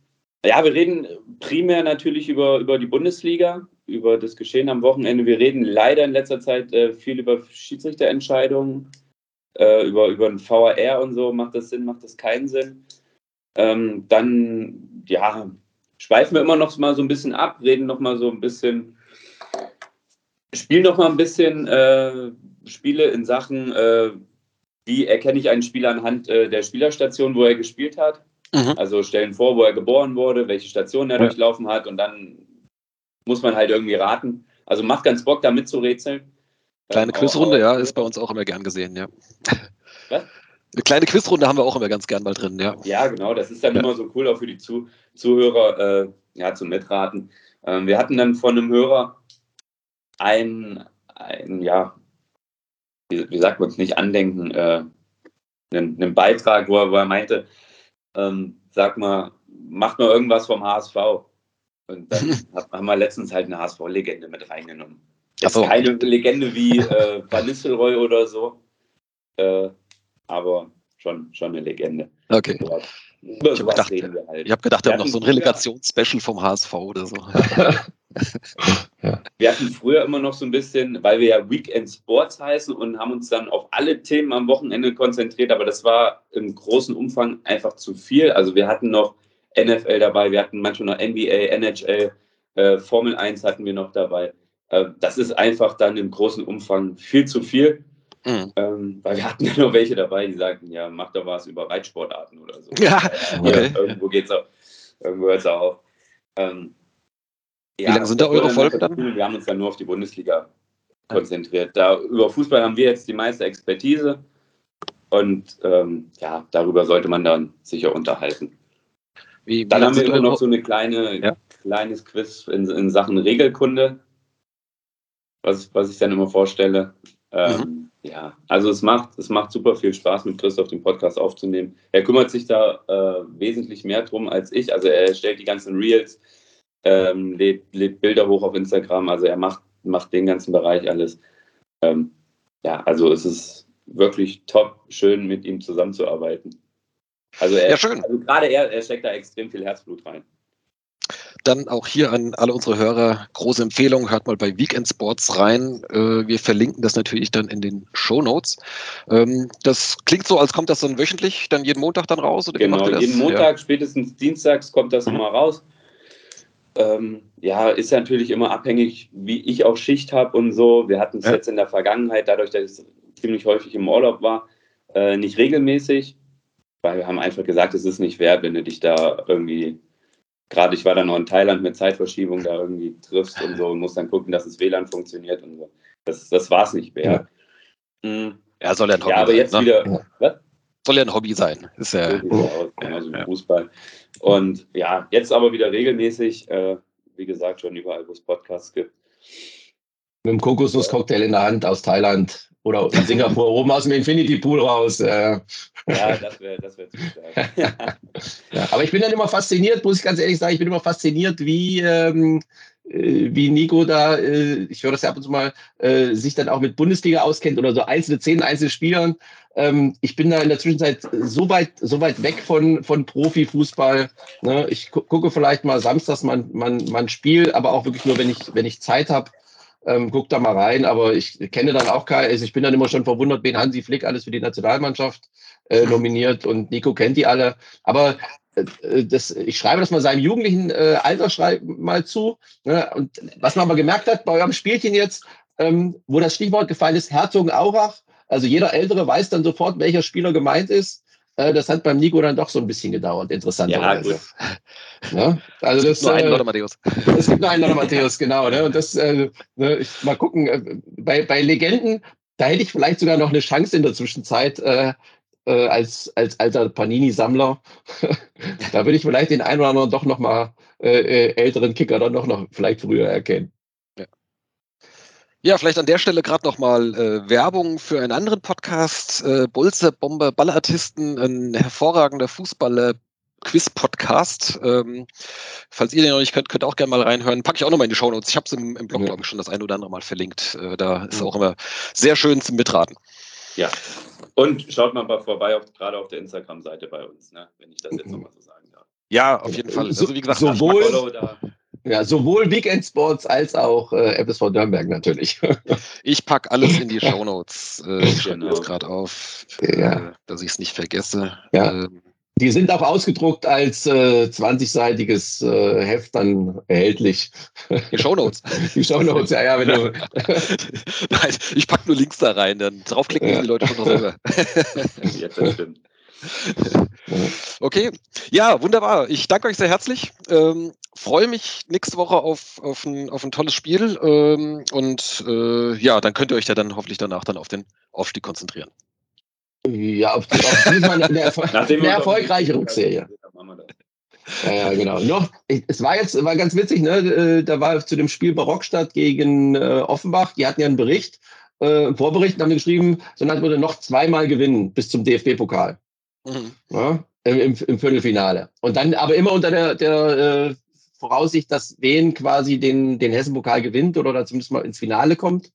ja, wir reden primär natürlich über, über die Bundesliga, über das Geschehen am Wochenende. Wir reden leider in letzter Zeit viel über Schiedsrichterentscheidungen äh, über, über ein VAR und so, macht das Sinn, macht das keinen Sinn. Ähm, dann, ja, schweifen wir immer noch mal so ein bisschen ab, reden noch mal so ein bisschen, spielen noch mal ein bisschen äh, Spiele in Sachen, äh, wie erkenne ich einen Spieler anhand äh, der Spielerstation, wo er gespielt hat. Mhm. Also stellen vor, wo er geboren wurde, welche Station er durchlaufen hat und dann muss man halt irgendwie raten. Also macht ganz Bock, da mitzurätseln. Kleine Quizrunde, ja, ist bei uns auch immer gern gesehen, ja. Was? Eine kleine Quizrunde haben wir auch immer ganz gern mal drin, ja. Ja, genau, das ist dann ja. immer so cool, auch für die Zu Zuhörer äh, ja, zum Mitraten. Ähm, wir hatten dann von einem Hörer ein, ein ja, wie, wie sagt man es nicht, Andenken, äh, einen, einen, Beitrag, wo er, wo er meinte, ähm, sag mal, macht mal irgendwas vom HSV. Und dann haben wir letztens halt eine HSV-Legende mit reingenommen. Ist so. keine Legende wie äh, Van Nistelrooy oder so, äh, aber schon, schon eine Legende. Okay. ich habe gedacht, halt. ich hab gedacht, wir haben noch so ein Relegationsspecial vom HSV oder so. ja. Wir hatten früher immer noch so ein bisschen, weil wir ja Weekend Sports heißen und haben uns dann auf alle Themen am Wochenende konzentriert, aber das war im großen Umfang einfach zu viel. Also wir hatten noch NFL dabei, wir hatten manchmal noch NBA, NHL, äh, Formel 1 hatten wir noch dabei. Äh, das ist einfach dann im großen Umfang viel zu viel. Mhm. Ähm, weil wir hatten ja noch welche dabei, die sagten, ja, mach doch was über Reitsportarten oder so. Ja, okay. ja irgendwo geht's auch, irgendwo hört es auf. Ähm, Wie ja, lange sind da eure Folgen dann? Wir haben uns dann nur auf die Bundesliga konzentriert. Da, über Fußball haben wir jetzt die meiste Expertise und ähm, ja, darüber sollte man dann sicher unterhalten. Wie, wie dann haben wir immer noch so eine kleine, ja? kleines Quiz in, in Sachen Regelkunde was, was ich dann immer vorstelle. Ähm, mhm. Ja, also es macht, es macht super viel Spaß, mit Christoph den Podcast aufzunehmen. Er kümmert sich da äh, wesentlich mehr drum als ich. Also er stellt die ganzen Reels, ähm, lädt, lädt, Bilder hoch auf Instagram. Also er macht, macht den ganzen Bereich alles. Ähm, ja, also es ist wirklich top, schön mit ihm zusammenzuarbeiten. Also, er, ja, schön. also gerade er, er steckt da extrem viel Herzblut rein. Dann auch hier an alle unsere Hörer große Empfehlung, hört mal bei Weekend Sports rein. Äh, wir verlinken das natürlich dann in den Show Notes. Ähm, das klingt so, als kommt das dann wöchentlich, dann jeden Montag dann raus? Oder genau, jeden Montag, ja. spätestens dienstags kommt das mhm. immer raus. Ähm, ja, ist natürlich immer abhängig, wie ich auch Schicht habe und so. Wir hatten es ja. jetzt in der Vergangenheit, dadurch, dass ich ziemlich häufig im Urlaub war, äh, nicht regelmäßig, weil wir haben einfach gesagt, es ist nicht wert, wenn du dich da irgendwie gerade ich war dann noch in Thailand mit Zeitverschiebung, da irgendwie triffst und so und musst dann gucken, dass das WLAN funktioniert und so. Das, das war es nicht mehr. Ja. Mhm. ja, soll ja ein Hobby ja, aber sein. Jetzt ne? wieder, was? Soll ja ein Hobby sein. Ist ja, so aus, wie Fußball. Und ja, jetzt aber wieder regelmäßig, äh, wie gesagt, schon überall, wo es Podcasts gibt. Mit dem Kokosnusscocktail in der Hand aus Thailand oder in Singapur oben aus dem Infinity Pool raus. Äh. Ja, das wäre das wär zu stark. ja, aber ich bin dann immer fasziniert, muss ich ganz ehrlich sagen, ich bin immer fasziniert, wie, ähm, äh, wie Nico da, äh, ich höre das ja ab und zu mal, äh, sich dann auch mit Bundesliga auskennt oder so einzelne Szenen, einzelne Spielern. Ähm, ich bin da in der Zwischenzeit so weit, so weit weg von, von Profifußball. Ne? Ich gu gucke vielleicht mal samstags mal, mal, mal ein Spiel, aber auch wirklich nur, wenn ich, wenn ich Zeit habe. Ähm, guck da mal rein, aber ich kenne dann auch keinen. Also ich bin dann immer schon verwundert, wen Hansi Flick alles für die Nationalmannschaft äh, nominiert und Nico kennt die alle. Aber äh, äh das, ich schreibe das mal seinem jugendlichen äh, Alter mal zu. Ne? Und was man aber gemerkt hat bei eurem Spielchen jetzt, ähm, wo das Stichwort gefallen ist, Herzogenaurach, also jeder Ältere weiß dann sofort, welcher Spieler gemeint ist. Äh, das hat beim Nico dann doch so ein bisschen gedauert, interessanterweise. Ja, ne? Also das, nur einen Lothar Matthäus. Es gibt nur einen Lothar Matthäus, genau. Ne? Und das, äh, ne, ich, mal gucken, äh, bei, bei Legenden, da hätte ich vielleicht sogar noch eine Chance in der Zwischenzeit, äh, äh, als, als alter Panini-Sammler. da würde ich vielleicht den einen oder anderen doch noch mal äh, äh, älteren Kicker dann noch, noch vielleicht früher erkennen. Ja, vielleicht an der Stelle gerade nochmal äh, Werbung für einen anderen Podcast, äh, Bolze, Bomber, Ballartisten, ein hervorragender Fußballer, Quiz-Podcast. Ähm, falls ihr den noch nicht könnt, könnt ihr auch gerne mal reinhören. Packe ich auch nochmal in die Shownotes. Ich habe es im, im, Blog, ja. glaube ich, schon das ein oder andere Mal verlinkt. Äh, da ist ja. auch immer sehr schön zum Mitraten. Ja. Und schaut mal vorbei, auf, gerade auf der Instagram-Seite bei uns, ne? wenn ich das jetzt nochmal so sagen darf. Ja, auf jeden Fall. Also wie gesagt, sowohl, ja, sowohl Weekend Sports als auch äh, FSV Nürnberg natürlich. ich packe alles in die Shownotes. Äh, ich schreibe jetzt gerade auf, ja. äh, dass ich es nicht vergesse. Ja. Ähm, die sind auch ausgedruckt als äh, 20-seitiges äh, Heft dann erhältlich. Die Shownotes. Die Shownotes, ja, ja, wenn du. Nein, ich packe nur Links da rein, dann draufklicken ja. die Leute schon noch selber. ja, das stimmt. Okay, ja, wunderbar. Ich danke euch sehr herzlich. Ähm, freue mich nächste Woche auf, auf, ein, auf ein tolles Spiel. Ähm, und äh, ja, dann könnt ihr euch ja dann hoffentlich danach dann auf den Aufstieg konzentrieren. Ja, auf, auf eine, eine, eine erfolgreiche Rückserie. Ja, ja, genau. Noch, es war jetzt war ganz witzig, ne? Äh, da war zu dem Spiel Barockstadt gegen äh, Offenbach, die hatten ja einen Bericht, äh, einen Vorbericht und haben geschrieben, sondern würde noch zweimal gewinnen bis zum DFB-Pokal. Mhm. Ja, im, im, Viertelfinale. Und dann aber immer unter der, der äh, Voraussicht, dass Wien quasi den, den Hessen-Pokal gewinnt oder zumindest mal ins Finale kommt.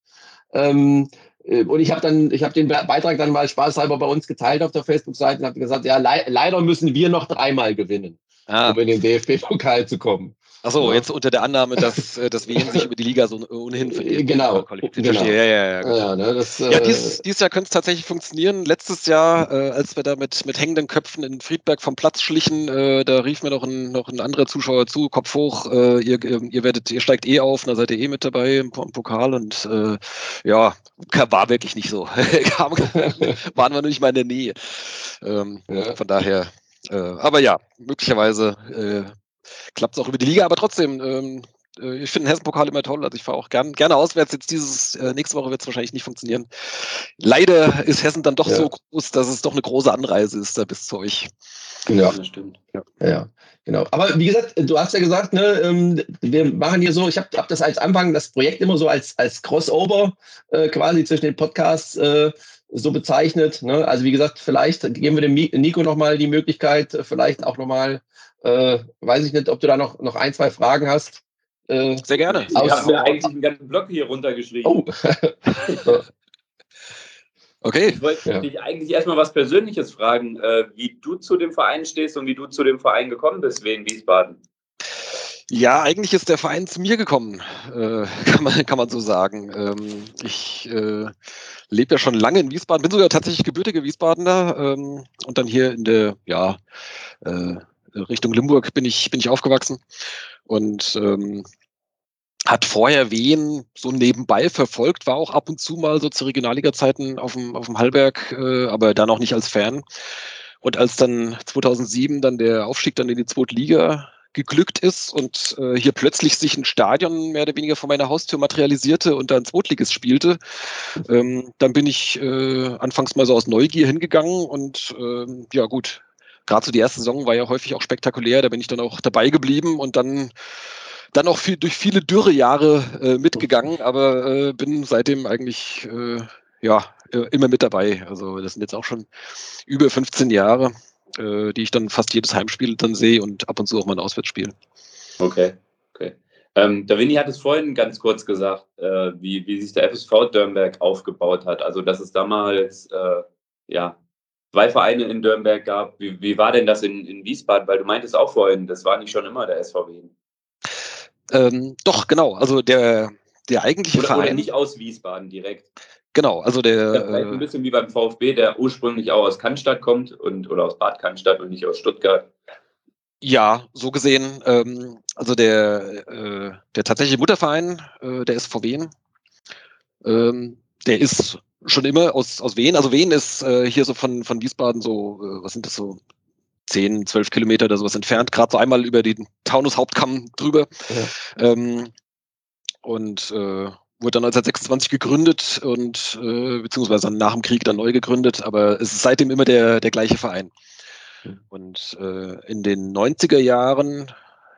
Ähm, äh, und ich habe dann, ich habe den Beitrag dann mal spaßhalber bei uns geteilt auf der Facebook-Seite und habe gesagt, ja, le leider müssen wir noch dreimal gewinnen, ah. um in den DFB-Pokal zu kommen. Achso, ja. jetzt unter der Annahme, dass, äh, dass Wien sich über die Liga so ohnehin für die Genau. genau. Ja, ja, ja. Genau. ja, ne, das, ja dieses, äh, dieses Jahr könnte es tatsächlich funktionieren. Letztes Jahr, äh, als wir da mit, mit hängenden Köpfen in Friedberg vom Platz schlichen, äh, da rief mir noch ein, noch ein anderer Zuschauer zu, Kopf hoch, äh, ihr, ihr werdet, ihr steigt eh auf, da seid ihr eh mit dabei im, im Pokal und äh, ja, war wirklich nicht so. Kam, waren wir nicht mal in der Nähe. Ähm, von daher, aber ja, möglicherweise klappt es auch über die Liga, aber trotzdem, ähm, äh, ich finde den Hessen-Pokal immer toll. Also ich fahre auch gern, gerne auswärts. Jetzt dieses, äh, nächste Woche wird es wahrscheinlich nicht funktionieren. Leider ist Hessen dann doch ja. so groß, dass es doch eine große Anreise ist da bis zu euch. Ja, das stimmt. Ja. ja. genau. Aber wie gesagt, du hast ja gesagt, ne, ähm, wir machen hier so, ich habe hab das als Anfang, das Projekt immer so als, als Crossover äh, quasi zwischen den Podcasts äh, so bezeichnet. Ne? Also wie gesagt, vielleicht geben wir dem Nico nochmal die Möglichkeit, vielleicht auch nochmal äh, weiß ich nicht, ob du da noch, noch ein, zwei Fragen hast. Äh, Sehr gerne. Ich habe mir eigentlich einen ganzen Blog hier runtergeschrieben. Oh. okay. Ich wollte ja. dich eigentlich erstmal was Persönliches fragen, äh, wie du zu dem Verein stehst und wie du zu dem Verein gekommen bist, Wien Wiesbaden. Ja, eigentlich ist der Verein zu mir gekommen, äh, kann, man, kann man so sagen. Ähm, ich äh, lebe ja schon lange in Wiesbaden, bin sogar tatsächlich gebürtiger Wiesbadener ähm, und dann hier in der, ja, äh, Richtung Limburg bin ich, bin ich aufgewachsen und ähm, hat vorher Wien so nebenbei verfolgt, war auch ab und zu mal so zu Regionalliga-Zeiten auf dem, auf dem Hallberg, äh, aber dann auch nicht als Fan. Und als dann 2007 dann der Aufstieg dann in die zweite Liga geglückt ist und äh, hier plötzlich sich ein Stadion mehr oder weniger vor meiner Haustür materialisierte und dann Zweitliges spielte, ähm, dann bin ich äh, anfangs mal so aus Neugier hingegangen und ähm, ja gut, gerade so die erste Saison war ja häufig auch spektakulär, da bin ich dann auch dabei geblieben und dann dann auch viel, durch viele dürre Jahre äh, mitgegangen, aber äh, bin seitdem eigentlich äh, ja äh, immer mit dabei. Also das sind jetzt auch schon über 15 Jahre, äh, die ich dann fast jedes Heimspiel dann sehe und ab und zu auch mal ein Auswärtsspiel. Okay, okay. Ähm, Davini hat es vorhin ganz kurz gesagt, äh, wie, wie sich der FSV Dürnberg aufgebaut hat. Also dass es damals ja zwei Vereine in Dürnberg gab. Wie, wie war denn das in, in Wiesbaden? Weil du meintest auch vorhin, das war nicht schon immer der SVW. Ähm, doch, genau. Also der, der eigentliche oder, Verein. Oder nicht aus Wiesbaden direkt. Genau, also der. Das ein bisschen wie beim VfB, der ursprünglich auch aus Cannstatt kommt und oder aus Bad Cannstatt und nicht aus Stuttgart. Ja, so gesehen. Ähm, also der, äh, der tatsächliche Mutterverein, äh, der SVW, ähm, der ist schon immer aus, aus Wien. Also Wien ist äh, hier so von, von Wiesbaden so, äh, was sind das so, 10, 12 Kilometer oder sowas entfernt, gerade so einmal über den Taunus-Hauptkamm drüber. Ja. Ähm, und äh, wurde dann 1926 gegründet und äh, beziehungsweise nach dem Krieg dann neu gegründet, aber es ist seitdem immer der, der gleiche Verein. Und äh, in den 90er Jahren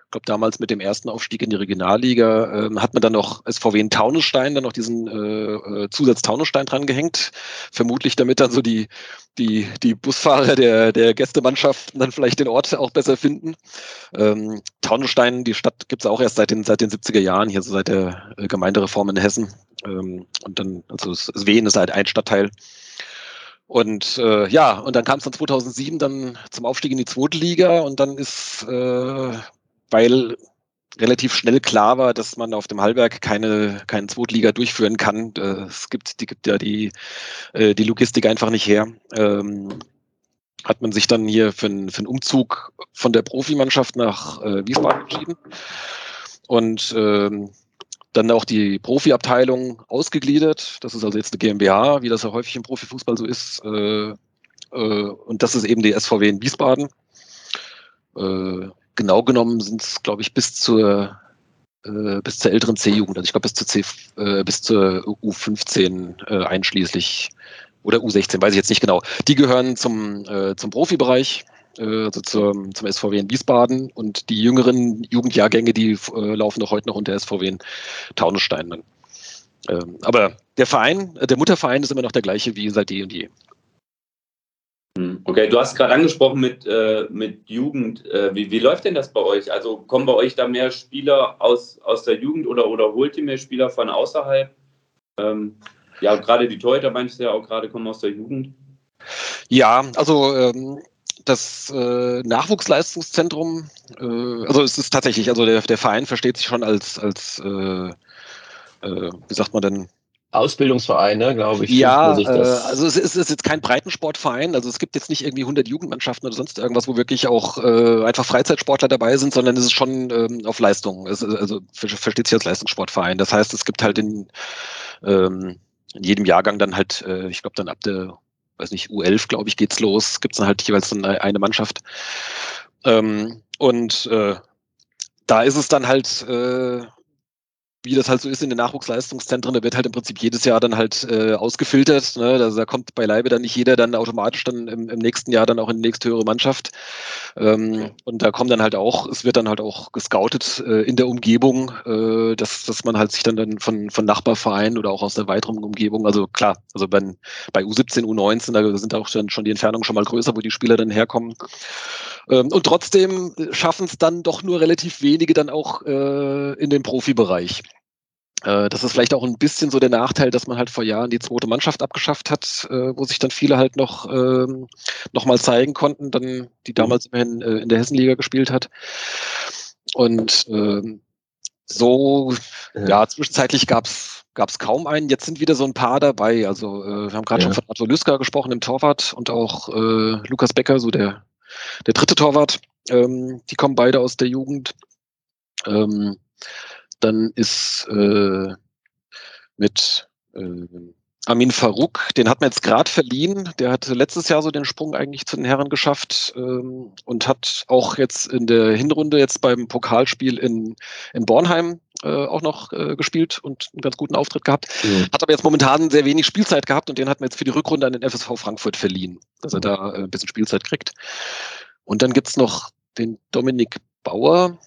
ich glaube, damals mit dem ersten Aufstieg in die Regionalliga äh, hat man dann noch SVW in Taunusstein, dann noch diesen äh, äh, Zusatz Taunusstein dran gehängt. Vermutlich damit dann so die, die, die Busfahrer der, der Gästemannschaften dann vielleicht den Ort auch besser finden. Ähm, Taunusstein, die Stadt gibt es auch erst seit den, seit den 70er Jahren, hier so seit der äh, Gemeindereform in Hessen. Ähm, und dann, also Wien ist halt ein Stadtteil. Und äh, ja, und dann kam es dann 2007 dann zum Aufstieg in die zweite Liga und dann ist äh, weil relativ schnell klar war, dass man auf dem Hallberg keine, keinen Zweitliga durchführen kann. Äh, es gibt, die gibt ja die, äh, die Logistik einfach nicht her. Ähm, hat man sich dann hier für, einen, für einen Umzug von der Profimannschaft nach äh, Wiesbaden entschieden. Und ähm, dann auch die Profiabteilung ausgegliedert. Das ist also jetzt eine GmbH, wie das ja häufig im Profifußball so ist. Äh, äh, und das ist eben die SVW in Wiesbaden. Äh, genau genommen sind es, glaube ich, bis zur äh, bis zur älteren C-Jugend, also ich glaube bis zur C, äh, bis zur U15 äh, einschließlich oder U16, weiß ich jetzt nicht genau. Die gehören zum, äh, zum Profibereich, äh, also zum, zum SVW in Wiesbaden und die jüngeren Jugendjahrgänge, die äh, laufen auch heute noch unter SVW in Taunusstein. Ähm, aber der Verein, der Mutterverein ist immer noch der gleiche wie seit je und je. Okay, du hast gerade angesprochen mit, äh, mit Jugend. Äh, wie, wie läuft denn das bei euch? Also kommen bei euch da mehr Spieler aus, aus der Jugend oder, oder holt ihr mehr Spieler von außerhalb? Ähm, ja, gerade die Torhüter meinst du ja auch gerade kommen aus der Jugend. Ja, also ähm, das äh, Nachwuchsleistungszentrum, äh, also es ist tatsächlich, also der, der Verein versteht sich schon als, als äh, äh wie sagt man denn, Ausbildungsvereine, glaube ich. Ja, äh, also es ist, es ist, jetzt kein Breitensportverein. Also es gibt jetzt nicht irgendwie 100 Jugendmannschaften oder sonst irgendwas, wo wirklich auch äh, einfach Freizeitsportler dabei sind, sondern es ist schon ähm, auf Leistung. Es, also versteht sich als Leistungssportverein. Das heißt, es gibt halt in, ähm, in jedem Jahrgang dann halt, äh, ich glaube dann ab der, weiß nicht, U11, glaube ich, geht's los. Gibt es dann halt jeweils dann eine Mannschaft. Ähm, und äh, da ist es dann halt äh, wie das halt so ist in den Nachwuchsleistungszentren, da wird halt im Prinzip jedes Jahr dann halt äh, ausgefiltert. Ne? Also da kommt beileibe dann nicht jeder dann automatisch dann im, im nächsten Jahr dann auch in die nächsthöhere Mannschaft. Ähm, und da kommen dann halt auch, es wird dann halt auch gescoutet äh, in der Umgebung, äh, dass, dass man halt sich dann, dann von, von Nachbarvereinen oder auch aus der weiteren Umgebung, also klar, also bei, bei U17, U19, da sind auch dann schon die Entfernungen schon mal größer, wo die Spieler dann herkommen. Ähm, und trotzdem schaffen es dann doch nur relativ wenige dann auch äh, in den Profibereich. Äh, das ist vielleicht auch ein bisschen so der Nachteil, dass man halt vor Jahren die zweite Mannschaft abgeschafft hat, äh, wo sich dann viele halt noch, ähm, noch mal zeigen konnten, dann, die mhm. damals immerhin äh, in der Hessenliga gespielt hat. Und ähm, so, ja, zwischenzeitlich gab's gab's kaum einen. Jetzt sind wieder so ein paar dabei. Also äh, wir haben gerade ja. schon von Arthur Lüsker gesprochen, dem Torwart, und auch äh, Lukas Becker, so der, der dritte Torwart. Ähm, die kommen beide aus der Jugend. Ähm, dann ist äh, mit äh, Amin Farouk, den hat man jetzt gerade verliehen. Der hatte letztes Jahr so den Sprung eigentlich zu den Herren geschafft ähm, und hat auch jetzt in der Hinrunde jetzt beim Pokalspiel in, in Bornheim äh, auch noch äh, gespielt und einen ganz guten Auftritt gehabt. Mhm. Hat aber jetzt momentan sehr wenig Spielzeit gehabt und den hat man jetzt für die Rückrunde an den FSV Frankfurt verliehen, dass er da äh, ein bisschen Spielzeit kriegt. Und dann gibt's noch den Dominik Bauer,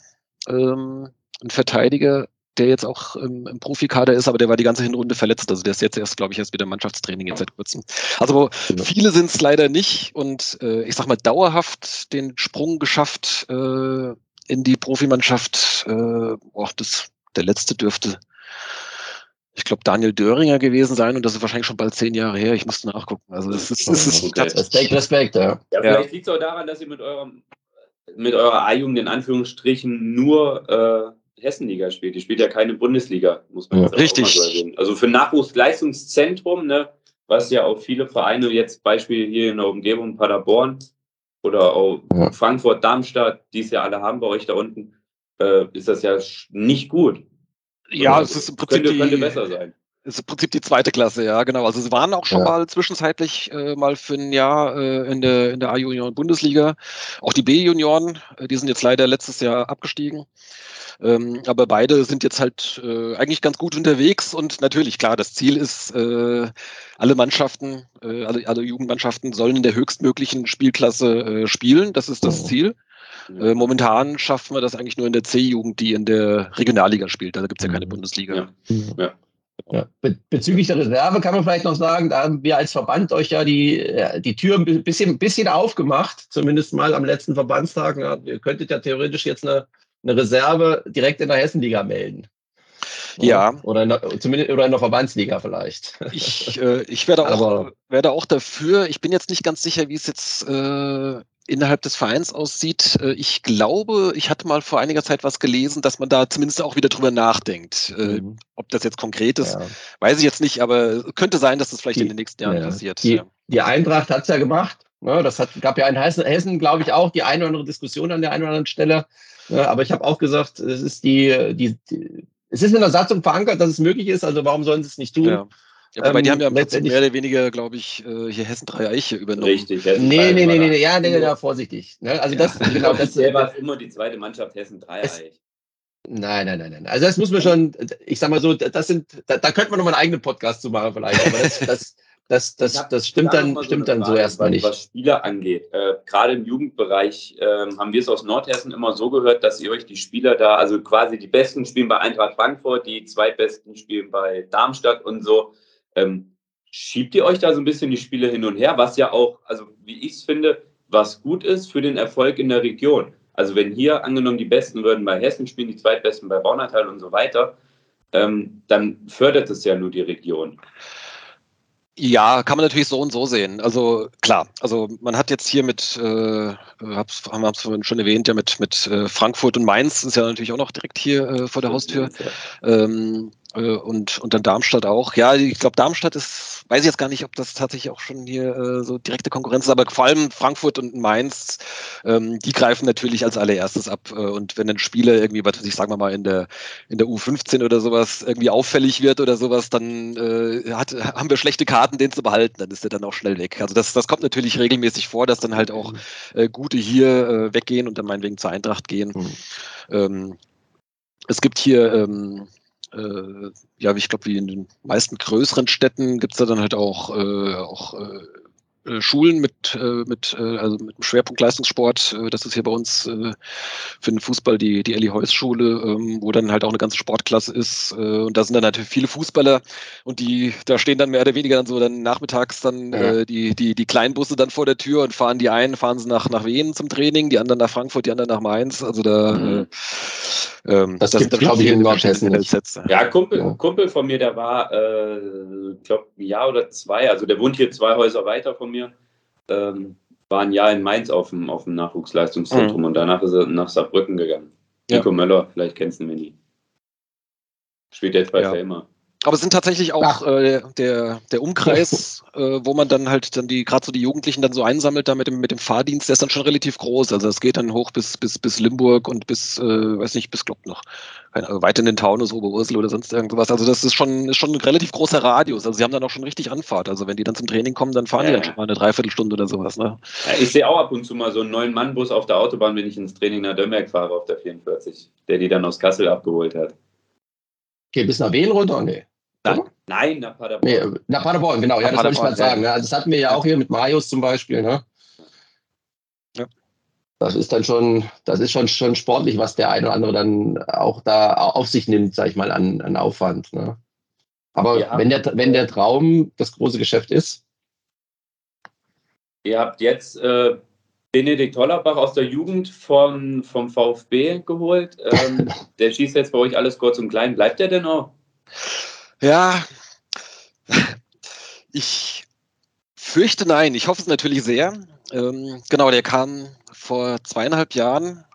ähm, ein Verteidiger, der jetzt auch im, im Profikader ist, aber der war die ganze Hinrunde verletzt. Also der ist jetzt erst, glaube ich, erst wieder Mannschaftstraining jetzt seit kurzem. Also genau. viele sind es leider nicht und äh, ich sag mal dauerhaft den Sprung geschafft äh, in die Profimannschaft. Äh, boah, das, der letzte dürfte, ich glaube, Daniel Döringer gewesen sein und das ist wahrscheinlich schon bald zehn Jahre her. Ich musste nachgucken. Also es ist, es ist okay. Respekt, Respekt, ja. Ja, vielleicht ja. liegt es auch daran, dass ihr mit eurem mit eurer A-Jugend in Anführungsstrichen nur äh, Hessenliga spielt. Die spielt ja keine Bundesliga, muss man jetzt ja, Richtig. auch mal so erwähnen. Also für Nachwuchsleistungszentrum, ne, was ja auch viele Vereine, jetzt Beispiel hier in der Umgebung Paderborn oder auch ja. Frankfurt, Darmstadt, die es ja alle haben bei euch da unten, äh, ist das ja nicht gut. Ja, also, es ist im Prinzip könnte, könnte besser sein. ist im Prinzip die zweite Klasse, ja, genau. Also sie waren auch schon ja. mal zwischenzeitlich äh, mal für ein Jahr äh, in der, in der A-Junioren-Bundesliga. Auch die B-Junioren, äh, die sind jetzt leider letztes Jahr abgestiegen. Ähm, aber beide sind jetzt halt äh, eigentlich ganz gut unterwegs und natürlich, klar, das Ziel ist, äh, alle Mannschaften, äh, alle, alle Jugendmannschaften sollen in der höchstmöglichen Spielklasse äh, spielen. Das ist das Ziel. Äh, momentan schaffen wir das eigentlich nur in der C-Jugend, die in der Regionalliga spielt. Da gibt es ja keine mhm. Bundesliga. Ja. ja. Ja. Be bezüglich der Reserve kann man vielleicht noch sagen, da haben wir als Verband euch ja die, die Tür ein bisschen, bisschen aufgemacht, zumindest mal am letzten Verbandstag. Ja, ihr könntet ja theoretisch jetzt eine, eine Reserve direkt in der Hessenliga melden. Ja. Oder in der, zumindest oder in der Verbandsliga vielleicht. Ich, äh, ich werde, auch, werde auch dafür. Ich bin jetzt nicht ganz sicher, wie es jetzt äh, innerhalb des Vereins aussieht. Äh, ich glaube, ich hatte mal vor einiger Zeit was gelesen, dass man da zumindest auch wieder drüber nachdenkt. Äh, mhm. Ob das jetzt konkret ist, ja. weiß ich jetzt nicht, aber könnte sein, dass das vielleicht die, in den nächsten Jahren ja. passiert. Die, ja. die Eintracht hat es ja gemacht. Ne? Das hat, gab ja in Hessen, Hessen glaube ich, auch die eine oder andere Diskussion an der einen oder anderen Stelle. Aber ich habe auch gesagt, es ist die, die, die, es ist in der Satzung verankert, dass es möglich ist. Also warum sollen sie es nicht tun? Ja. Ja, wobei ähm, die haben ja im Prinzip mehr oder weniger, glaube ich, äh, hier Hessen drei Eiche übernommen. Richtig. Hessen nee, nee, nee, nee, nee, ja, nee, nee, vorsichtig. Ne? Also ja. das, genau, das war immer die zweite Mannschaft Hessen drei Eich. Nein, nein, nein, nein. Also das muss man schon, ich sag mal so, das sind, da, da könnte man noch mal einen eigenen Podcast zu machen vielleicht. Aber das, das, das, das, das stimmt dann, so stimmt dann so erstmal nicht. Was Spieler angeht, äh, gerade im Jugendbereich äh, haben wir es aus Nordhessen immer so gehört, dass ihr euch die Spieler da, also quasi die Besten spielen bei Eintracht Frankfurt, die zweitbesten spielen bei Darmstadt und so. Ähm, schiebt ihr euch da so ein bisschen die Spiele hin und her, was ja auch, also wie ich es finde, was gut ist für den Erfolg in der Region. Also wenn hier angenommen die Besten würden bei Hessen spielen, die Zweitbesten bei Baunatal und so weiter, ähm, dann fördert es ja nur die Region. Ja, kann man natürlich so und so sehen. Also klar, also man hat jetzt hier mit, äh, hab's, haben wir es schon erwähnt, ja mit, mit äh, Frankfurt und Mainz ist ja natürlich auch noch direkt hier äh, vor der Haustür. Ähm, äh, und, und dann Darmstadt auch. Ja, ich glaube, Darmstadt ist, weiß ich jetzt gar nicht, ob das tatsächlich auch schon hier äh, so direkte Konkurrenz ist, aber vor allem Frankfurt und Mainz, ähm, die greifen natürlich als allererstes ab. Äh, und wenn ein Spieler irgendwie, was ich sage mal, in der, in der U15 oder sowas irgendwie auffällig wird oder sowas, dann äh, hat, haben wir schlechte Karten, den zu behalten, dann ist der dann auch schnell weg. Also das, das kommt natürlich regelmäßig vor, dass dann halt auch mhm. äh, gute hier äh, weggehen und dann meinetwegen zur Eintracht gehen. Mhm. Ähm, es gibt hier ähm, äh, ja, ich glaube, wie in den meisten größeren Städten gibt es da dann halt auch, äh, auch äh, Schulen mit, äh, mit, äh, also mit einem Schwerpunkt Leistungssport. das ist hier bei uns für den Fußball die, die Elli Heuss Schule, ähm, wo dann halt auch eine ganze Sportklasse ist. und da sind dann natürlich viele Fußballer und die, da stehen dann mehr oder weniger dann so dann nachmittags dann ja. die, die, die kleinen Busse dann vor der Tür und fahren die einen, fahren sie nach, nach Wien zum Training, die anderen nach Frankfurt, die anderen nach Mainz. Also da mhm. ähm, das, das gibt glaube ich in Nordhessen Ja, Kumpel, ja. Kumpel von mir, der war, äh, ich glaube, ein Jahr oder zwei, also der wohnt hier zwei Häuser weiter von mir, ähm, war ein Jahr in Mainz auf dem, auf dem Nachwuchsleistungszentrum mhm. und danach ist er nach Saarbrücken gegangen. Ja. Nico Möller, vielleicht kennst du ihn, nie. Spielt jetzt bei ja. Selma. Aber es sind tatsächlich auch äh, der, der Umkreis, äh, wo man dann halt dann die, gerade so die Jugendlichen dann so einsammelt, da mit dem, mit dem Fahrdienst, der ist dann schon relativ groß. Also es geht dann hoch bis, bis, bis Limburg und bis, äh, weiß nicht, bis Glock noch. Keine, also weit in den Taunus, Oberursel oder sonst irgendwas. Also das ist schon, ist schon ein relativ großer Radius. Also sie haben dann auch schon richtig Anfahrt. Also wenn die dann zum Training kommen, dann fahren ja. die dann schon mal eine Dreiviertelstunde oder sowas. Ne? Ja, ich sehe auch ab und zu mal so einen neuen Mann-Bus auf der Autobahn, wenn ich ins Training nach Dömberg fahre auf der 44, der die dann aus Kassel abgeholt hat. Okay, bis nach Wien runter? Nee. Nein, Nein nach Paderborn. Nee, nach Paderborn, genau. Ja, nach das wollte ich mal sagen. Ja. Also das hatten wir ja auch hier mit Marius zum Beispiel. Ne? Ja. Das ist dann schon, das ist schon, schon sportlich, was der eine oder andere dann auch da auf sich nimmt, sag ich mal, an, an Aufwand. Ne? Aber ja. wenn, der, wenn der Traum das große Geschäft ist. Ihr habt jetzt äh, Benedikt Hollerbach aus der Jugend von, vom VfB geholt. Ähm, der schießt jetzt bei euch alles kurz und klein. Bleibt der denn noch? Ja, ich fürchte nein. Ich hoffe es natürlich sehr. Ähm, genau, der kam vor zweieinhalb Jahren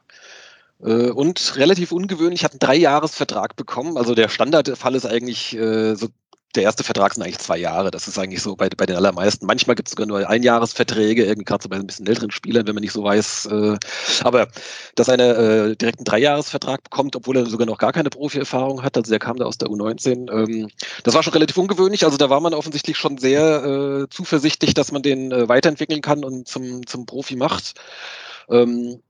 äh, und relativ ungewöhnlich hat einen Dreijahresvertrag bekommen. Also der Standardfall ist eigentlich äh, so der erste Vertrag sind eigentlich zwei Jahre. Das ist eigentlich so bei, bei den allermeisten. Manchmal gibt es sogar nur Einjahresverträge, gerade so bei ein bisschen älteren Spielern, wenn man nicht so weiß. Äh, aber dass einer äh, direkt einen Dreijahresvertrag bekommt, obwohl er sogar noch gar keine Profi-Erfahrung hat, also der kam da aus der U19, ähm, das war schon relativ ungewöhnlich. Also da war man offensichtlich schon sehr äh, zuversichtlich, dass man den äh, weiterentwickeln kann und zum, zum Profi macht. Ähm,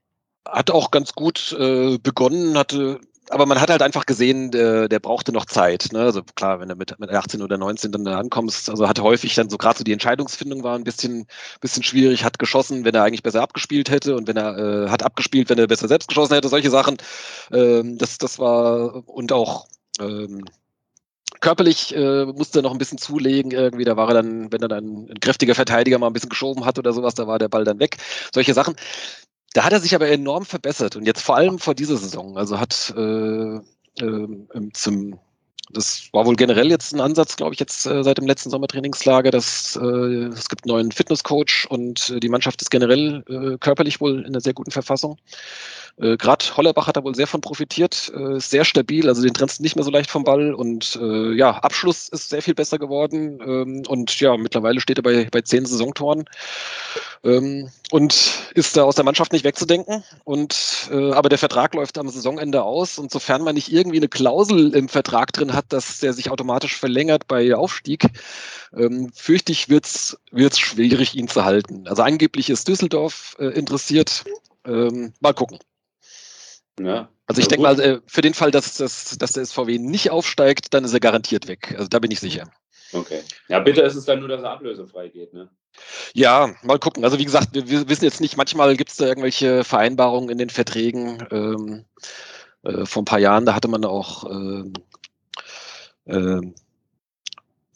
hat auch ganz gut äh, begonnen, hatte aber man hat halt einfach gesehen, der, der brauchte noch Zeit. Ne? Also klar, wenn du mit, mit 18 oder 19 dann da ankommst, also hat häufig dann so gerade so die Entscheidungsfindung war ein bisschen, bisschen schwierig, hat geschossen, wenn er eigentlich besser abgespielt hätte und wenn er äh, hat abgespielt, wenn er besser selbst geschossen hätte, solche Sachen. Ähm, das, das war und auch ähm, körperlich äh, musste er noch ein bisschen zulegen irgendwie. Da war er dann, wenn er dann ein kräftiger Verteidiger mal ein bisschen geschoben hat oder sowas, da war der Ball dann weg. Solche Sachen. Da hat er sich aber enorm verbessert und jetzt vor allem vor dieser Saison. Also hat äh, äh, zum, das war wohl generell jetzt ein Ansatz, glaube ich, jetzt äh, seit dem letzten Sommertrainingslager, dass äh, es gibt einen neuen Fitnesscoach und äh, die Mannschaft ist generell äh, körperlich wohl in einer sehr guten Verfassung. Äh, Gerade Hollerbach hat da wohl sehr von profitiert, äh, sehr stabil, also den trennst nicht mehr so leicht vom Ball und äh, ja, Abschluss ist sehr viel besser geworden ähm, und ja, mittlerweile steht er bei, bei zehn Saisontoren ähm, und ist da aus der Mannschaft nicht wegzudenken. Und äh, aber der Vertrag läuft am Saisonende aus und sofern man nicht irgendwie eine Klausel im Vertrag drin hat, dass der sich automatisch verlängert bei Aufstieg, ähm, fürchte ich, wird's wird's schwierig, ihn zu halten. Also angeblich ist Düsseldorf äh, interessiert. Ähm, mal gucken. Ja. Also ich denke mal, äh, für den Fall, dass, dass, dass der SVW nicht aufsteigt, dann ist er garantiert weg. Also da bin ich sicher. Okay. Ja, bitte ist es dann nur, dass er ablösefrei geht, ne? Ja, mal gucken. Also wie gesagt, wir, wir wissen jetzt nicht, manchmal gibt es da irgendwelche Vereinbarungen in den Verträgen. Ähm, äh, vor ein paar Jahren, da hatte man auch, ähm, äh,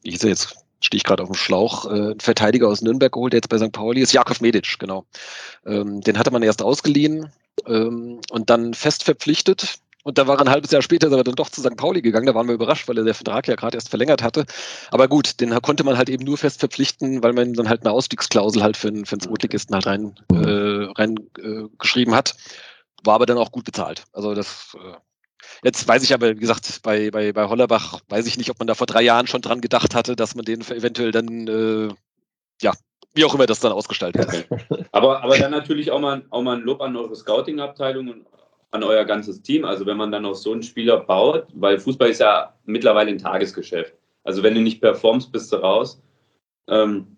hieß er jetzt, stehe ich gerade auf dem Schlauch, äh, einen Verteidiger aus Nürnberg geholt, der jetzt bei St. Pauli ist, Jakov Medic, genau. Ähm, den hatte man erst ausgeliehen ähm, und dann fest verpflichtet. Und da war ein halbes Jahr später aber dann doch zu St. Pauli gegangen. Da waren wir überrascht, weil er der Vertrag ja gerade erst verlängert hatte. Aber gut, den konnte man halt eben nur fest verpflichten, weil man dann halt eine Ausstiegsklausel halt für, für einen Zweitligisten halt rein, äh, rein äh, geschrieben hat. War aber dann auch gut bezahlt. Also das äh, Jetzt weiß ich aber, wie gesagt, bei, bei, bei Hollerbach weiß ich nicht, ob man da vor drei Jahren schon dran gedacht hatte, dass man den eventuell dann, äh, ja, wie auch immer das dann ausgestaltet okay. aber, aber dann natürlich auch mal, auch mal ein Lob an eure Scouting-Abteilung und an euer ganzes Team. Also wenn man dann auf so einen Spieler baut, weil Fußball ist ja mittlerweile ein Tagesgeschäft. Also wenn du nicht performst, bist du raus. Ähm,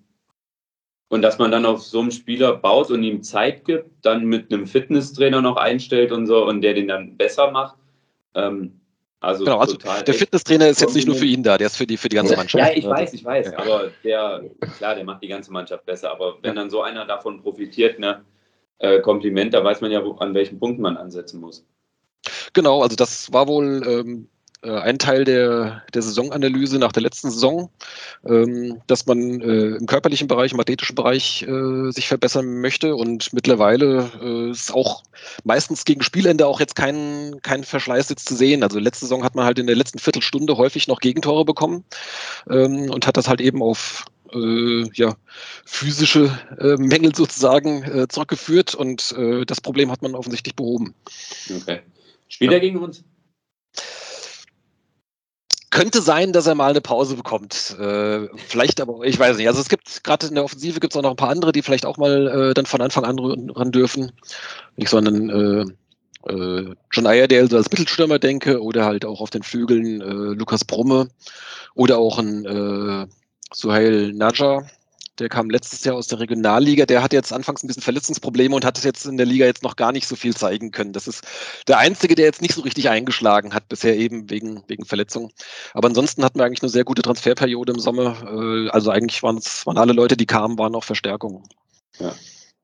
und dass man dann auf so einen Spieler baut und ihm Zeit gibt, dann mit einem Fitnesstrainer noch einstellt und so und der den dann besser macht. Ähm, also, genau, also der Fitnesstrainer ist jetzt nicht nur für ihn da, der ist für die, für die ganze Mannschaft. Ja, ich weiß, ich weiß. Ja. Aber der, klar, der macht die ganze Mannschaft besser. Aber wenn dann so einer davon profitiert, ne, äh, Kompliment, da weiß man ja, wo, an welchen Punkten man ansetzen muss. Genau, also das war wohl ähm, äh, ein Teil der, der Saisonanalyse nach der letzten Saison, ähm, dass man äh, im körperlichen Bereich, im athletischen Bereich äh, sich verbessern möchte und mittlerweile äh, ist auch meistens gegen Spielende auch jetzt kein, kein Verschleiß jetzt zu sehen. Also letzte Saison hat man halt in der letzten Viertelstunde häufig noch Gegentore bekommen ähm, und hat das halt eben auf äh, ja, physische äh, Mängel sozusagen äh, zurückgeführt und äh, das Problem hat man offensichtlich behoben. Okay. Spielt ja. er gegen uns? Könnte sein, dass er mal eine Pause bekommt. Äh, vielleicht aber, ich weiß nicht. Also es gibt gerade in der Offensive gibt es auch noch ein paar andere, die vielleicht auch mal äh, dann von Anfang an ran dürfen. Nicht so einen äh, äh, John Ayerdale so als Mittelstürmer denke oder halt auch auf den Flügeln äh, Lukas Brumme oder auch ein äh, Suhail Naja, der kam letztes Jahr aus der Regionalliga. Der hat jetzt anfangs ein bisschen Verletzungsprobleme und hat es jetzt in der Liga jetzt noch gar nicht so viel zeigen können. Das ist der Einzige, der jetzt nicht so richtig eingeschlagen hat, bisher eben wegen, wegen Verletzungen. Aber ansonsten hatten wir eigentlich eine sehr gute Transferperiode im Sommer. Äh, also eigentlich waren es, waren alle Leute, die kamen, waren auch Verstärkungen. Ja.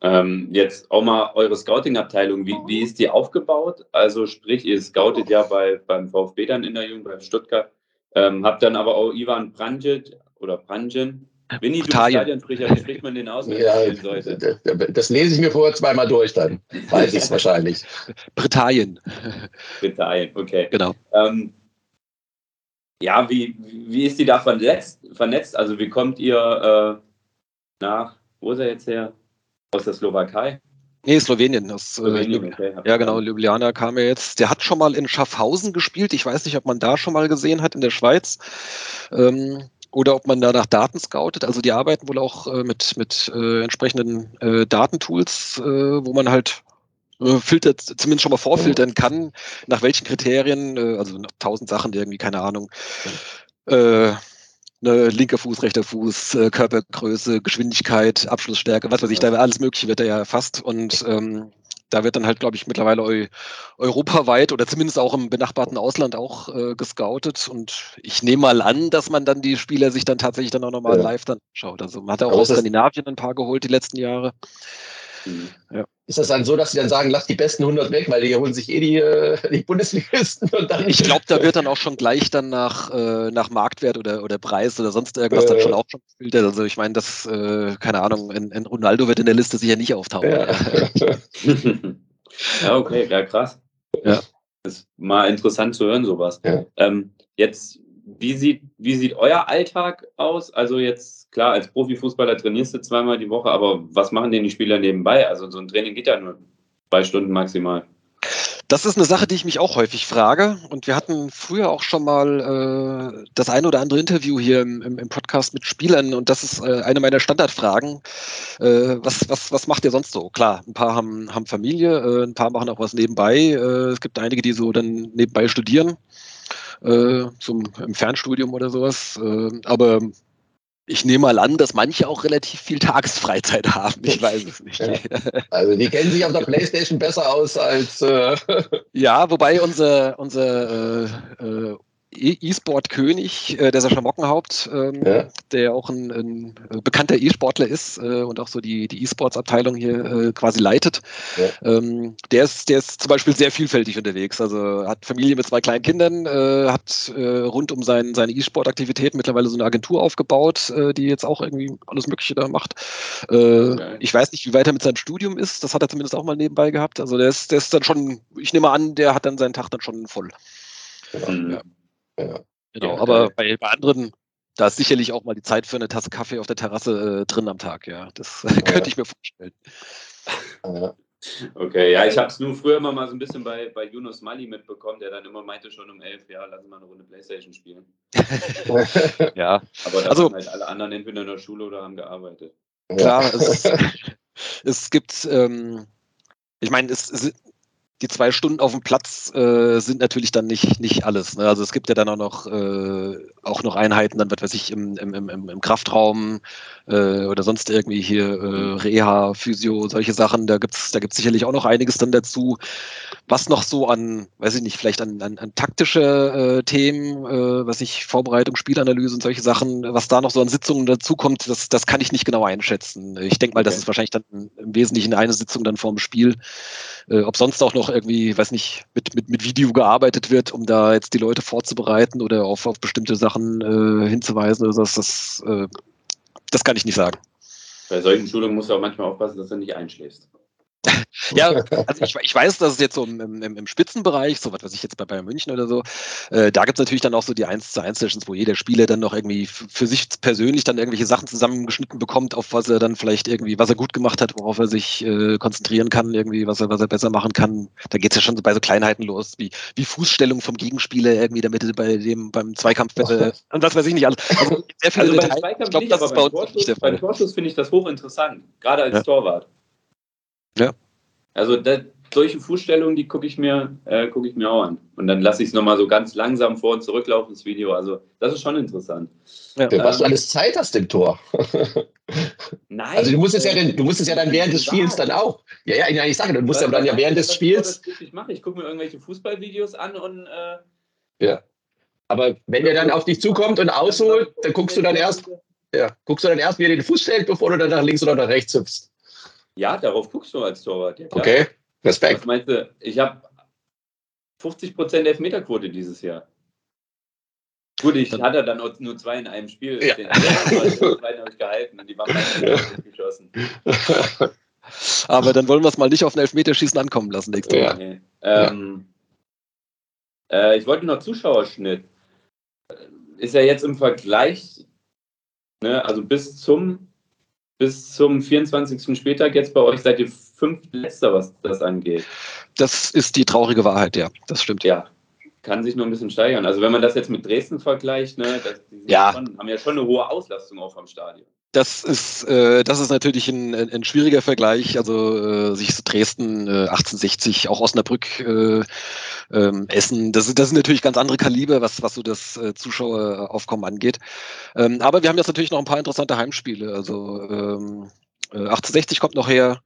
Ähm, jetzt auch mal eure Scouting-Abteilung, wie, wie ist die aufgebaut? Also sprich, ihr scoutet ja bei, beim VfB dann in der Jugend, bei Stuttgart, ähm, habt dann aber auch Ivan Pranjic oder Pranjin, Winnie, du Stadionsprecher, wie spricht man den aus? Ja, das lese ich mir vorher zweimal durch, dann weiß ich es wahrscheinlich. Britannien. Britannien, okay. Genau. Ähm, ja, wie, wie ist die da vernetzt? vernetzt? Also wie kommt ihr äh, nach, wo ist er jetzt her? Aus der Slowakei? Nee, Slowenien. Aus, äh, Slowenien okay, ja, genau. Ljubljana kam er jetzt. Der hat schon mal in Schaffhausen gespielt. Ich weiß nicht, ob man da schon mal gesehen hat in der Schweiz. Ähm, oder ob man da nach Daten scoutet. Also die arbeiten wohl auch äh, mit, mit äh, entsprechenden äh, Datentools, äh, wo man halt äh, filtert, zumindest schon mal vorfiltern kann, nach welchen Kriterien, äh, also tausend Sachen, irgendwie, keine Ahnung. Ne, linker Fuß, rechter Fuß, Körpergröße, Geschwindigkeit, Abschlussstärke, was weiß ich, da alles Mögliche wird da ja erfasst und ähm, da wird dann halt, glaube ich, mittlerweile eu europaweit oder zumindest auch im benachbarten Ausland auch äh, gescoutet. Und ich nehme mal an, dass man dann die Spieler sich dann tatsächlich dann auch nochmal ja. live dann schaut. Also man hat ja auch aus Skandinavien ein paar geholt die letzten Jahre. Mhm. Ja. Ist das dann so, dass sie dann sagen, lass die besten 100 weg, weil die holen sich eh die, äh, die Bundesligisten und dann. Ich glaube, da wird dann auch schon gleich dann nach, äh, nach Marktwert oder, oder Preis oder sonst irgendwas äh, dann schon auch schon gefiltert. Also ich meine, das, äh, keine Ahnung, ein, ein, Ronaldo wird in der Liste sicher nicht auftauchen. Ja, ja okay, ja krass. Ja. Das ist mal interessant zu hören, sowas. Ja. Ähm, jetzt, wie sieht, wie sieht euer Alltag aus? Also jetzt klar, als Profifußballer trainierst du zweimal die Woche, aber was machen denn die Spieler nebenbei? Also so ein Training geht ja nur zwei Stunden maximal. Das ist eine Sache, die ich mich auch häufig frage. Und wir hatten früher auch schon mal äh, das eine oder andere Interview hier im, im, im Podcast mit Spielern. Und das ist äh, eine meiner Standardfragen. Äh, was, was, was macht ihr sonst so? Klar, ein paar haben, haben Familie, äh, ein paar machen auch was nebenbei. Äh, es gibt einige, die so dann nebenbei studieren. Äh, zum, im Fernstudium oder sowas. aber ich nehme mal an, dass manche auch relativ viel Tagesfreizeit haben. Ich weiß es nicht. Ja. Also die kennen sich auf der Playstation besser aus als. Äh ja, wobei unser, unser äh, äh E-Sport-König, äh, der Sascha Mockenhaupt, ähm, ja. der auch ein, ein äh, bekannter E-Sportler ist äh, und auch so die, die E-Sports-Abteilung hier äh, quasi leitet. Ja. Ähm, der, ist, der ist zum Beispiel sehr vielfältig unterwegs. Also hat Familie mit zwei kleinen Kindern, äh, hat äh, rund um sein, seine E-Sport-Aktivitäten mittlerweile so eine Agentur aufgebaut, die jetzt auch irgendwie alles Mögliche da macht. Okay. Ich weiß nicht, wie weit er mit seinem Studium ist. Das hat er zumindest auch mal nebenbei gehabt. Also der ist, der ist dann schon, ich nehme an, der hat dann seinen Tag dann schon voll. Mhm. Ja. Ja. Genau, ja, aber bei, bei, anderen, da ist sicherlich auch mal die Zeit für eine Tasse Kaffee auf der Terrasse äh, drin am Tag, ja. Das ja. könnte ich mir vorstellen. Okay, ja, ich habe es nur früher immer mal so ein bisschen bei, bei Yunus Mali mitbekommen, der dann immer meinte schon um elf, ja, lass mal eine Runde Playstation spielen. ja. Aber da also, waren halt alle anderen entweder in der Schule oder haben gearbeitet. Klar, es, es gibt, ähm, ich meine, es, es, die zwei Stunden auf dem Platz äh, sind natürlich dann nicht, nicht alles. Ne? Also es gibt ja dann auch noch, äh, auch noch Einheiten, dann was weiß ich, im, im, im, im Kraftraum äh, oder sonst irgendwie hier äh, Reha, Physio, solche Sachen. Da gibt's da gibt's sicherlich auch noch einiges dann dazu. Was noch so an, weiß ich nicht, vielleicht an, an, an taktische äh, Themen, äh, was ich, Vorbereitung, Spielanalyse und solche Sachen, was da noch so an Sitzungen dazukommt, das, das kann ich nicht genau einschätzen. Ich denke mal, okay. das ist wahrscheinlich dann im Wesentlichen eine Sitzung dann vorm Spiel. Ob sonst auch noch irgendwie, weiß nicht, mit, mit, mit Video gearbeitet wird, um da jetzt die Leute vorzubereiten oder auf, auf bestimmte Sachen äh, hinzuweisen oder so, das, das, äh, das kann ich nicht sagen. Bei solchen Schulungen musst du auch manchmal aufpassen, dass du nicht einschläfst. ja, also ich, ich, weiß, dass es jetzt so im, im, im, Spitzenbereich, so was weiß ich jetzt bei Bayern München oder so, äh, da gibt es natürlich dann auch so die 1 zu 1 Sessions, wo jeder Spieler dann noch irgendwie für sich persönlich dann irgendwelche Sachen zusammengeschnitten bekommt, auf was er dann vielleicht irgendwie, was er gut gemacht hat, worauf er sich äh, konzentrieren kann, irgendwie, was er, was er besser machen kann. Da geht es ja schon so bei so Kleinheiten los, wie, wie Fußstellung vom Gegenspieler irgendwie, damit er bei dem beim Zweikampf äh, und was weiß ich nicht alles. Also sehr viele also Details. Ich glaube, das ist bei uns Torschuss, nicht der Fall. Beim Torschuss finde ich das hochinteressant, gerade als ja. Torwart. Ja. Also da, solche Fußstellungen, die gucke ich mir, äh, gucke ich mir auch an. Und dann lasse ich es nochmal so ganz langsam vor und zurücklaufen, das Video. Also das ist schon interessant. Ja. Für was du alles Zeit hast im Tor. Nein. Also du musst es ja dann, du musst es ja dann während des Spiels dann auch. Ja, ja, ich sage, du musst ja dann ja während des Spiels. Ich mache, ich gucke mir irgendwelche Fußballvideos an und äh, ja. Aber wenn der dann auf dich zukommt und ausholt, dann guckst du dann erst, ja, guckst du dann erst, wie er den Fuß stellt, bevor du dann nach links oder nach rechts hüpfst. Ja, darauf guckst du als Torwart. Ja, okay, Respekt. Was meinst du? Ich habe 50% Elfmeterquote dieses Jahr. Gut, ich hatte dann nur zwei in einem Spiel. Ja. Den zweiten habe ich gehalten und die waren beide geschossen. Aber dann wollen wir es mal nicht auf ein Elfmeterschießen ankommen lassen nächste Mal. Nee. Ähm, ja. äh, ich wollte noch Zuschauerschnitt. Ist ja jetzt im Vergleich, ne, also bis zum bis zum 24. Spieltag jetzt bei euch seid ihr fünf Letzter, was das angeht. Das ist die traurige Wahrheit, ja. Das stimmt. Ja. kann sich noch ein bisschen steigern. Also wenn man das jetzt mit Dresden vergleicht, ne, das, die ja. schon, haben ja schon eine hohe Auslastung auch vom Stadion. Das ist, äh, das ist natürlich ein, ein, schwieriger Vergleich. Also äh, sich Dresden äh, 1860, auch Osnabrück, äh, ähm, Essen, das, das sind natürlich ganz andere Kaliber, was, was so das äh, Zuschaueraufkommen angeht. Ähm, aber wir haben jetzt natürlich noch ein paar interessante Heimspiele. Also ähm, äh, 1860 kommt noch her,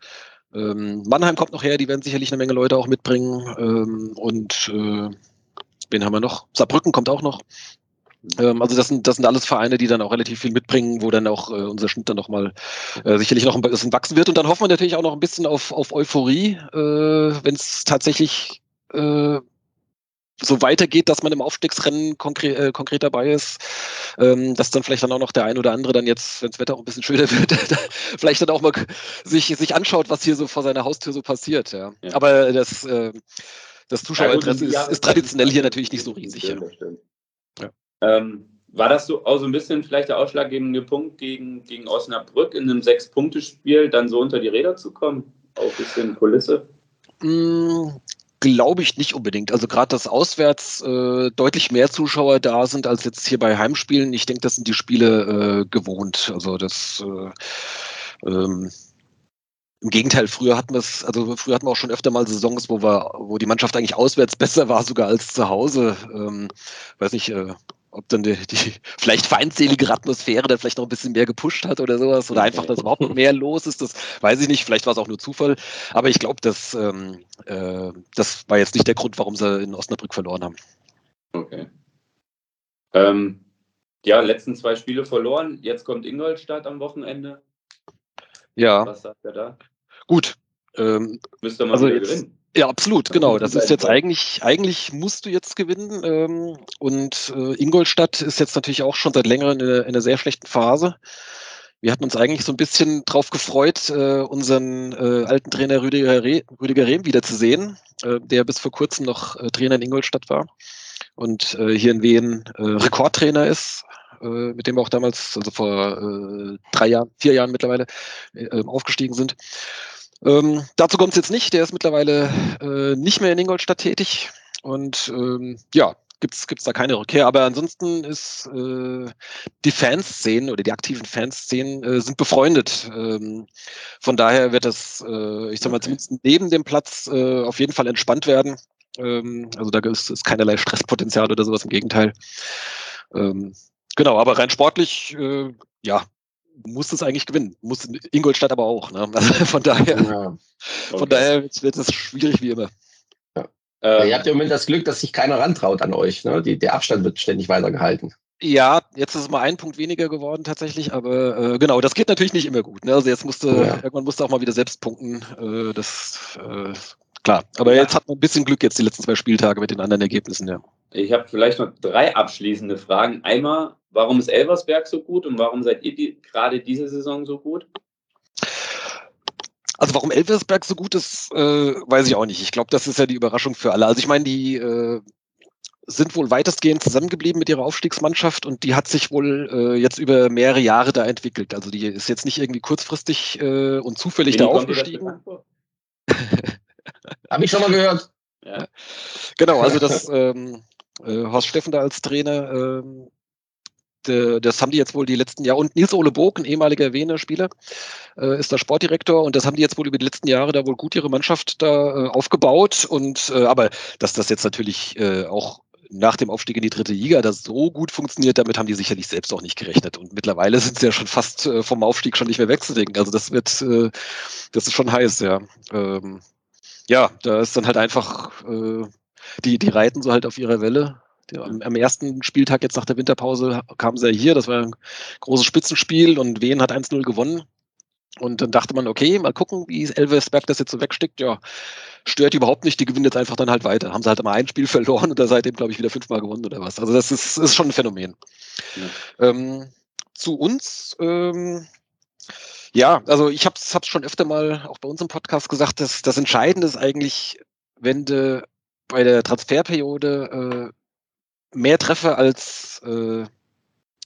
ähm, Mannheim kommt noch her, die werden sicherlich eine Menge Leute auch mitbringen. Ähm, und äh, wen haben wir noch? Saarbrücken kommt auch noch. Ähm, also das sind, das sind alles Vereine, die dann auch relativ viel mitbringen, wo dann auch äh, unser Schnitt dann nochmal äh, sicherlich noch ein bisschen wachsen wird. Und dann hoffen wir natürlich auch noch ein bisschen auf, auf Euphorie, äh, wenn es tatsächlich äh, so weitergeht, dass man im Aufstiegsrennen konkret, äh, konkret dabei ist, ähm, dass dann vielleicht dann auch noch der ein oder andere dann jetzt, wenn das Wetter auch ein bisschen schöner wird, vielleicht dann auch mal sich, sich anschaut, was hier so vor seiner Haustür so passiert. Ja. ja. Aber das, äh, das Zuschauerinteresse ist, ist, traditionell hier natürlich nicht so riesig. Stimmt, ja. Ähm, war das so auch so ein bisschen vielleicht der ausschlaggebende Punkt gegen, gegen Osnabrück in einem Sechs-Punkte-Spiel dann so unter die Räder zu kommen? Auch ein bisschen Kulisse? Mm, Glaube ich nicht unbedingt. Also gerade, dass auswärts äh, deutlich mehr Zuschauer da sind als jetzt hier bei Heimspielen. Ich denke, das sind die Spiele äh, gewohnt. Also das äh, ähm, im Gegenteil, früher hatten wir es, also früher hatten wir auch schon öfter mal Saisons, wo wir, wo die Mannschaft eigentlich auswärts besser war sogar als zu Hause. Ähm, weiß nicht, äh, ob dann die, die vielleicht feindseligere Atmosphäre dann vielleicht noch ein bisschen mehr gepusht hat oder sowas oder einfach, dass überhaupt mehr los ist, das weiß ich nicht. Vielleicht war es auch nur Zufall. Aber ich glaube, dass ähm, äh, das war jetzt nicht der Grund, warum sie in Osnabrück verloren haben. Okay. Ähm, ja, letzten zwei Spiele verloren. Jetzt kommt Ingolstadt am Wochenende. Ja. Was sagt er da? Gut. Ähm, Müsste man also jetzt, gewinnen. Ja, absolut, genau. Das ist jetzt eigentlich, eigentlich musst du jetzt gewinnen. Ähm, und äh, Ingolstadt ist jetzt natürlich auch schon seit längerem in, in einer sehr schlechten Phase. Wir hatten uns eigentlich so ein bisschen drauf gefreut, äh, unseren äh, alten Trainer Rüdiger, Re Rüdiger Rehm wiederzusehen, äh, der bis vor kurzem noch äh, Trainer in Ingolstadt war und äh, hier in Wien äh, Rekordtrainer ist, äh, mit dem wir auch damals, also vor äh, drei Jahren, vier Jahren mittlerweile, äh, aufgestiegen sind. Ähm, dazu kommt es jetzt nicht. Der ist mittlerweile äh, nicht mehr in Ingolstadt tätig. Und ähm, ja, gibt es da keine Rückkehr. Aber ansonsten ist äh, die Fanszenen oder die aktiven Fanszenen äh, sind befreundet. Ähm, von daher wird das, äh, ich sag mal, okay. zumindest neben dem Platz äh, auf jeden Fall entspannt werden. Ähm, also da ist, ist keinerlei Stresspotenzial oder sowas, im Gegenteil. Ähm, genau, aber rein sportlich, äh, ja, muss es eigentlich gewinnen. Muss Ingolstadt aber auch. Ne? Also von daher, ja. okay. von daher wird es schwierig wie immer. Ja. Ähm, ihr habt ja im Moment das Glück, dass sich keiner rantraut an euch. Ne? Die, der Abstand wird ständig weitergehalten. Ja, jetzt ist es mal ein Punkt weniger geworden tatsächlich, aber äh, genau, das geht natürlich nicht immer gut. Ne? Also jetzt musste, ja. irgendwann musste auch mal wieder selbst punkten. Äh, das äh, klar. Aber ja. jetzt hat man ein bisschen Glück jetzt die letzten zwei Spieltage mit den anderen Ergebnissen, ja. Ich habe vielleicht noch drei abschließende Fragen. Einmal, warum ist Elversberg so gut und warum seid ihr die, gerade diese Saison so gut? Also warum Elversberg so gut ist, äh, weiß ich auch nicht. Ich glaube, das ist ja die Überraschung für alle. Also ich meine, die äh, sind wohl weitestgehend zusammengeblieben mit ihrer Aufstiegsmannschaft und die hat sich wohl äh, jetzt über mehrere Jahre da entwickelt. Also die ist jetzt nicht irgendwie kurzfristig äh, und zufällig Wie da aufgestiegen. Habe ich schon mal gehört. Ja. Genau, also das ähm, äh, Horst Steffen da als Trainer, ähm, das haben die jetzt wohl die letzten Jahre, und Nils Ole Bog, ein ehemaliger Wiener Spieler, äh, ist der Sportdirektor und das haben die jetzt wohl über die letzten Jahre da wohl gut ihre Mannschaft da äh, aufgebaut und äh, aber dass das jetzt natürlich äh, auch nach dem Aufstieg in die dritte Liga das so gut funktioniert, damit haben die sicherlich selbst auch nicht gerechnet. Und mittlerweile sind sie ja schon fast äh, vom Aufstieg schon nicht mehr wegzudenken. Also das wird, äh, das ist schon heiß, ja. Ähm, ja, da ist dann halt einfach, äh, die, die reiten so halt auf ihrer Welle. Am, ersten Spieltag jetzt nach der Winterpause kamen sie ja hier, das war ein großes Spitzenspiel und Wien hat 1-0 gewonnen. Und dann dachte man, okay, mal gucken, wie Elversberg das jetzt so wegsteckt. Ja, stört überhaupt nicht, die gewinnen jetzt einfach dann halt weiter. Haben sie halt mal ein Spiel verloren und da seitdem, glaube ich, wieder fünfmal gewonnen oder was. Also das ist, ist schon ein Phänomen. Ja. Ähm, zu uns, ähm, ja, also ich habe es schon öfter mal auch bei uns im Podcast gesagt, dass das Entscheidende ist eigentlich, wenn du bei der Transferperiode äh, mehr Treffer als äh,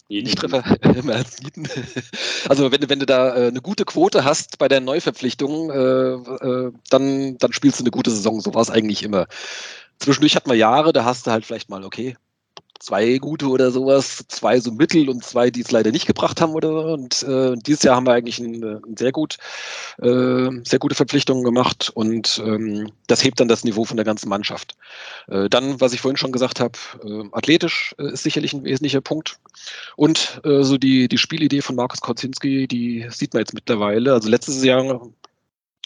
nicht Treffer, mehr als Nieten. Also wenn, wenn du da äh, eine gute Quote hast bei der Neuverpflichtung, äh, äh, dann, dann spielst du eine gute Saison. So war es eigentlich immer. zwischendurch hat man Jahre, da hast du halt vielleicht mal, okay, zwei gute oder sowas, zwei so mittel und zwei, die es leider nicht gebracht haben oder so. Und äh, dieses Jahr haben wir eigentlich ein, ein sehr gut, äh, sehr gute Verpflichtungen gemacht und ähm, das hebt dann das Niveau von der ganzen Mannschaft. Äh, dann, was ich vorhin schon gesagt habe, äh, athletisch äh, ist sicherlich ein wesentlicher Punkt und äh, so die die Spielidee von Markus Korzinski, die sieht man jetzt mittlerweile. Also letztes Jahr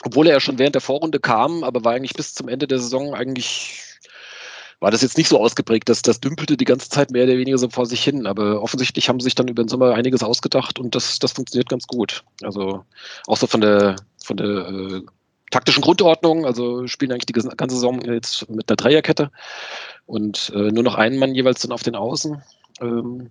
obwohl er ja schon während der Vorrunde kam, aber war eigentlich bis zum Ende der Saison eigentlich war das jetzt nicht so ausgeprägt, dass das dümpelte die ganze Zeit mehr oder weniger so vor sich hin. Aber offensichtlich haben sie sich dann über den Sommer einiges ausgedacht und das, das funktioniert ganz gut. Also auch so von der, von der äh, taktischen Grundordnung, also spielen eigentlich die ganze Saison jetzt mit einer Dreierkette und äh, nur noch einen Mann jeweils dann auf den Außen. Ähm,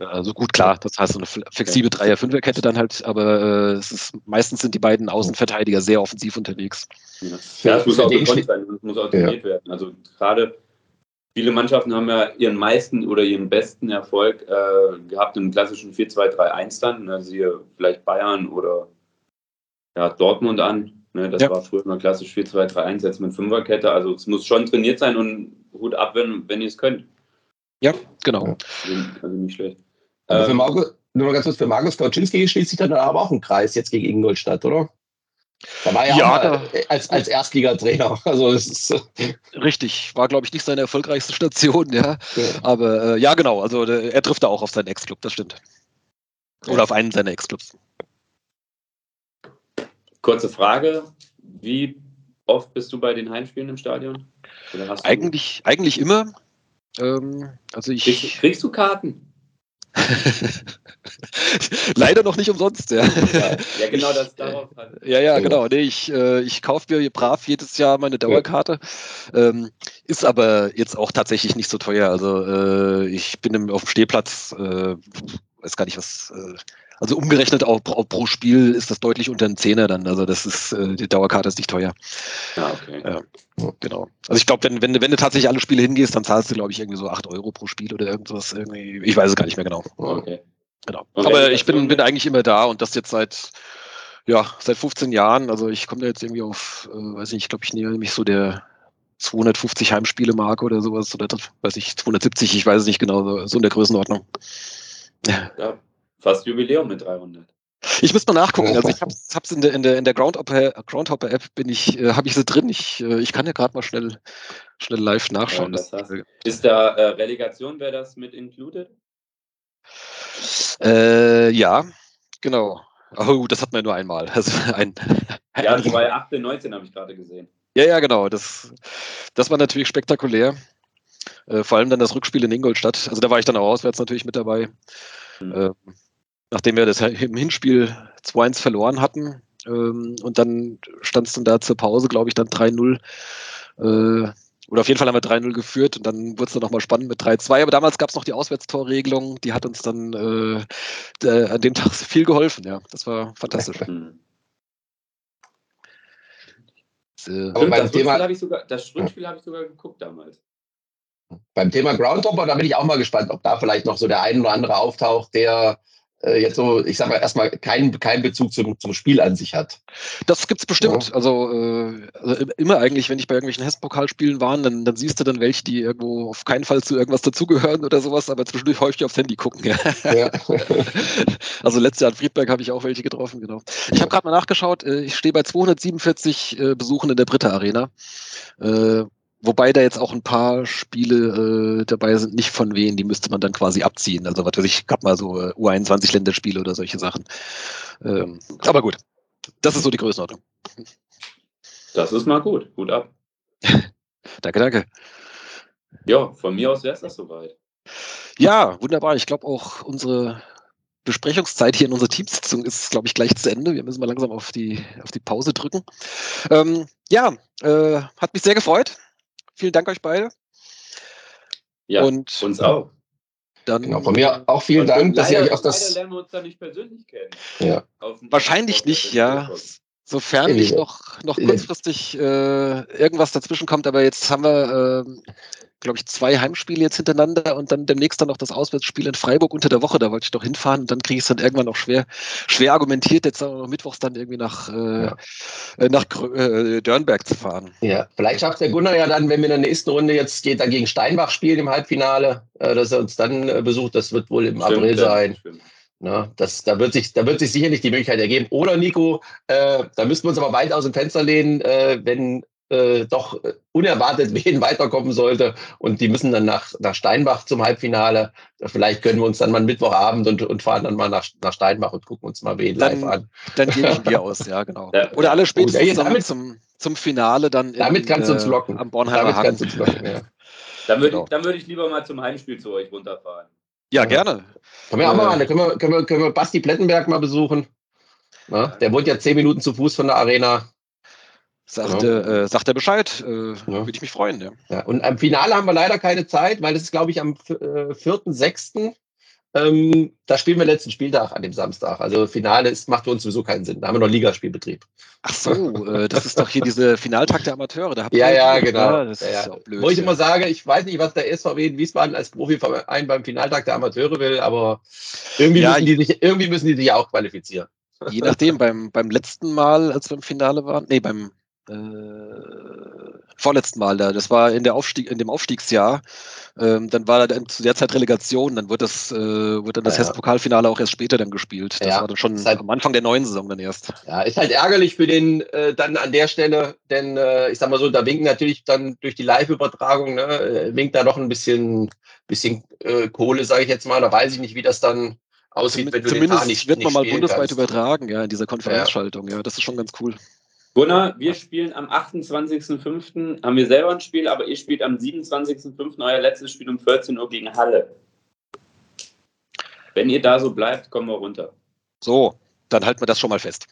also gut, klar, das heißt so eine flexible Dreier-Fünfer-Kette dann halt, aber äh, es ist, meistens sind die beiden Außenverteidiger sehr offensiv unterwegs. Ja, ja es muss auch gekonnt sein, es muss auch trainiert ja. werden. Also gerade viele Mannschaften haben ja ihren meisten oder ihren besten Erfolg äh, gehabt im klassischen 4-2-3-1 dann. Ne, siehe vielleicht Bayern oder ja, Dortmund an. Ne, das ja. war früher immer klassisch 4-2-3-1, jetzt mit Fünferkette. Also es muss schon trainiert sein und Hut ab, wenn, wenn ihr es könnt. Ja, genau. Also nicht schlecht. Also für ähm, Markus, nur noch ganz kurz, für Markus Kauczynski schließt sich dann aber auch ein Kreis jetzt gegen Ingolstadt, oder? Da war er ja, ja da, als, als Erstligatrainer. Also es ist, richtig, war glaube ich nicht seine erfolgreichste Station, ja. ja. Aber äh, ja, genau, also der, er trifft da auch auf seinen Ex-Club, das stimmt. Oder ja. auf einen seiner Ex-Clubs. Kurze Frage: Wie oft bist du bei den Heimspielen im Stadion? eigentlich, eigentlich immer. Ähm, also ich, kriegst, kriegst du Karten? Leider noch nicht umsonst, ja. Ja, genau das darauf. Halt. Ja, ja, genau. Nee, ich, äh, ich kaufe mir brav jedes Jahr meine Dauerkarte. Ähm, ist aber jetzt auch tatsächlich nicht so teuer. Also äh, ich bin im, auf dem Stehplatz, äh, weiß gar nicht was, äh, also umgerechnet auch pro, Spiel ist das deutlich unter einem Zehner dann. Also das ist, äh, die Dauerkarte ist nicht teuer. Ja, okay. Ja, genau. Also ich glaube, wenn, wenn, wenn du tatsächlich alle Spiele hingehst, dann zahlst du, glaube ich, irgendwie so 8 Euro pro Spiel oder irgendwas. Irgendwie. Ich weiß es gar nicht mehr genau. Okay. Genau. Okay, Aber ich bin, bin eigentlich immer da und das jetzt seit, ja, seit 15 Jahren. Also ich komme da jetzt irgendwie auf, äh, weiß nicht, ich glaube, ich nehme mich so der 250 Heimspiele Marke oder sowas oder weiß ich, 270, ich weiß es nicht genau, so, so in der Größenordnung. Ja, Fast Jubiläum mit 300. Ich muss mal nachgucken. Also ich hab's, hab's in der in der in der Groundhopper Groundhopper App bin ich äh, habe ich sie drin. Ich äh, ich kann ja gerade mal schnell schnell live nachschauen. Ja, das, äh, ist da äh, Relegation wäre das mit included? Äh, ja, genau. Oh, das hat man nur einmal. Also ein, ja, 2018, habe ich gerade gesehen. Ja, ja, genau. Das, das war natürlich spektakulär. Äh, vor allem dann das Rückspiel in Ingolstadt. Also da war ich dann auch auswärts natürlich mit dabei. Mhm. Äh, nachdem wir das im Hinspiel 2-1 verloren hatten. Ähm, und dann stand es dann da zur Pause, glaube ich, dann 3-0. Äh, oder auf jeden Fall haben wir 3-0 geführt und dann wurde es dann nochmal spannend mit 3-2. Aber damals gab es noch die Auswärtstorregelung, die hat uns dann äh, an dem Tag viel geholfen. Ja, das war fantastisch. Äh, Aber beim das Thema habe ich sogar, das Rückspiel habe ich sogar geguckt damals. Beim Thema Groundhopper, da bin ich auch mal gespannt, ob da vielleicht noch so der ein oder andere auftaucht, der äh, jetzt so, ich sag mal, erstmal keinen kein Bezug zum, zum Spiel an sich hat. Das gibt's bestimmt. Ja. Also, äh, also, immer eigentlich, wenn ich bei irgendwelchen Hessen-Pokalspielen war, dann, dann siehst du dann welche, die irgendwo auf keinen Fall zu irgendwas dazugehören oder sowas, aber zwischendurch häufig aufs Handy gucken. Ja. ja. also letztes Jahr in Friedberg habe ich auch welche getroffen, genau. Ich habe gerade mal nachgeschaut, äh, ich stehe bei 247 äh, Besuchen in der Britta Arena. Äh, Wobei da jetzt auch ein paar Spiele äh, dabei sind, nicht von wen, die müsste man dann quasi abziehen. Also was weiß ich, gab mal so äh, U21-Länderspiele oder solche Sachen. Ähm, aber gut, das ist so die Größenordnung. Das ist mal gut, gut ab. danke, danke. Ja, von mir aus wäre es das soweit. Ja, wunderbar. Ich glaube auch unsere Besprechungszeit hier in unserer Teamsitzung ist, glaube ich, gleich zu Ende. Wir müssen mal langsam auf die, auf die Pause drücken. Ähm, ja, äh, hat mich sehr gefreut. Vielen Dank euch beide. Ja, und uns auch. Dann genau, von mir auch vielen Dank, dass leider, ihr euch auch das. lernen wir uns da nicht persönlich kennen. Ja. Wahrscheinlich nicht, ja. Sofern nicht noch, noch kurzfristig äh, irgendwas dazwischen kommt, aber jetzt haben wir äh, glaube ich, zwei Heimspiele jetzt hintereinander und dann demnächst dann noch das Auswärtsspiel in Freiburg unter der Woche. Da wollte ich doch hinfahren und dann kriege ich es dann irgendwann noch schwer, schwer argumentiert, jetzt auch noch mittwochs dann irgendwie nach, äh, ja. Äh, nach äh, Dörnberg zu fahren. Ja, vielleicht schafft der Gunnar ja dann, wenn wir in der nächsten Runde jetzt geht, dann gegen Steinbach spielen im Halbfinale, äh, dass er uns dann äh, besucht. Das wird wohl im stimmt, April sein. Stimmt. Na, das, da, wird sich, da wird sich sicherlich die Möglichkeit ergeben. Oder Nico, äh, da müssten wir uns aber weit aus dem Fenster lehnen, äh, wenn äh, doch unerwartet wen weiterkommen sollte und die müssen dann nach, nach Steinbach zum Halbfinale. Vielleicht können wir uns dann mal Mittwochabend und, und fahren dann mal nach, nach Steinbach und gucken uns mal wen dann, live an. Dann ich ein Bier aus, ja, genau. Ja. Oder alle spätestens oh, damit, zum, zum Finale dann damit in, kannst du uns äh, locken. am Bornheimer Hagen. Kannst du uns locken, ja. Dann würde genau. ich, würd ich lieber mal zum Heimspiel zu euch runterfahren. Ja, gerne. Können wir auch mal, können wir, können wir, können wir Basti Plettenberg mal besuchen. Na, der wohnt ja zehn Minuten zu Fuß von der Arena. Sagt, ja. äh, sagt er Bescheid, äh, ja. würde ich mich freuen. Ja. ja. und am Finale haben wir leider keine Zeit, weil das ist, glaube ich, am äh, 4.6. Ähm, da spielen wir letzten Spieltag an dem Samstag. Also Finale ist, macht für uns sowieso keinen Sinn. Da haben wir noch Ligaspielbetrieb. Ach so, äh, das ist doch hier diese Finaltag der Amateure. Da ja, ja, genau. Das ja, ist ja. blöd, Wo ich immer sage, ich weiß nicht, was der SVW in Wiesbaden als Profiverein beim Finaltag der Amateure will, aber irgendwie, müssen, die sich, irgendwie müssen die sich ja auch qualifizieren. Je nachdem, beim, beim letzten Mal, als wir im Finale waren, nee, beim äh, vorletzten Mal da. Das war in, der Aufstieg, in dem Aufstiegsjahr. Ähm, dann war dann zu der Zeit Relegation. Dann wird das, äh, wird dann das ja, Hessenpokalfinale auch erst später dann gespielt. Das ja, war dann schon halt, am Anfang der neuen Saison dann erst. Ja, ist halt ärgerlich für den äh, dann an der Stelle, denn äh, ich sag mal so, da winken natürlich dann durch die Live-Übertragung, ne, äh, winkt da noch ein bisschen, bisschen äh, Kohle, sage ich jetzt mal. Da weiß ich nicht, wie das dann aussieht, wenn du Zumindest den nicht, wird man mal bundesweit kannst. übertragen, ja, in dieser Konferenzschaltung. Ja. ja, das ist schon ganz cool. Gunnar, wir spielen am 28.05. haben wir selber ein Spiel, aber ihr spielt am 27.05. euer letztes Spiel um 14 Uhr gegen Halle. Wenn ihr da so bleibt, kommen wir runter. So, dann halten wir das schon mal fest.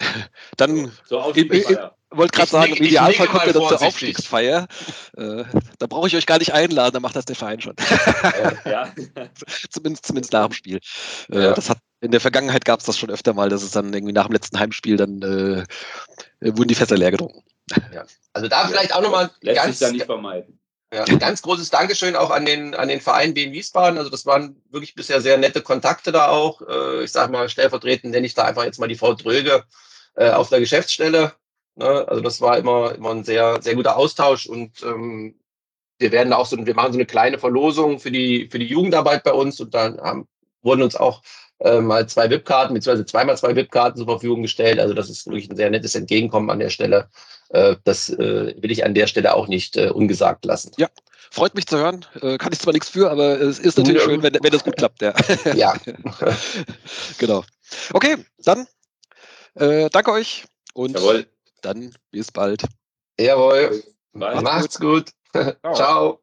dann so, so wollte gerade sagen, im Idealfall kommt ihr dann zur Aufstiegsfeier. Äh, da brauche ich euch gar nicht einladen, dann macht das der Verein schon. ja. zumindest, zumindest nach dem Spiel. Äh, ja. Das hat in der Vergangenheit gab es das schon öfter mal, dass es dann irgendwie nach dem letzten Heimspiel dann äh, wurden die Fässer leer getrunken. Ja. Also da vielleicht auch nochmal ganz, sich da nicht vermeiden. Ja, ein ganz großes Dankeschön auch an den, an den Verein Wien Wiesbaden. Also das waren wirklich bisher sehr nette Kontakte da auch. Äh, ich sage mal, stellvertretend nenne ich da einfach jetzt mal die Frau Dröge äh, auf der Geschäftsstelle. Ne? Also das war immer, immer ein sehr, sehr guter Austausch und ähm, wir werden auch so, wir machen so eine kleine Verlosung für die, für die Jugendarbeit bei uns und dann haben, wurden uns auch äh, mal zwei VIP-Karten, beziehungsweise zweimal zwei VIP-Karten zur Verfügung gestellt. Also das ist wirklich ein sehr nettes Entgegenkommen an der Stelle. Äh, das äh, will ich an der Stelle auch nicht äh, ungesagt lassen. Ja, freut mich zu hören. Äh, kann ich zwar nichts für, aber es ist natürlich schön, wenn, wenn das gut klappt. Ja. ja. genau. Okay, dann äh, danke euch und Jawohl. dann bis bald. Jawohl. Macht's gut. Ciao. Ciao.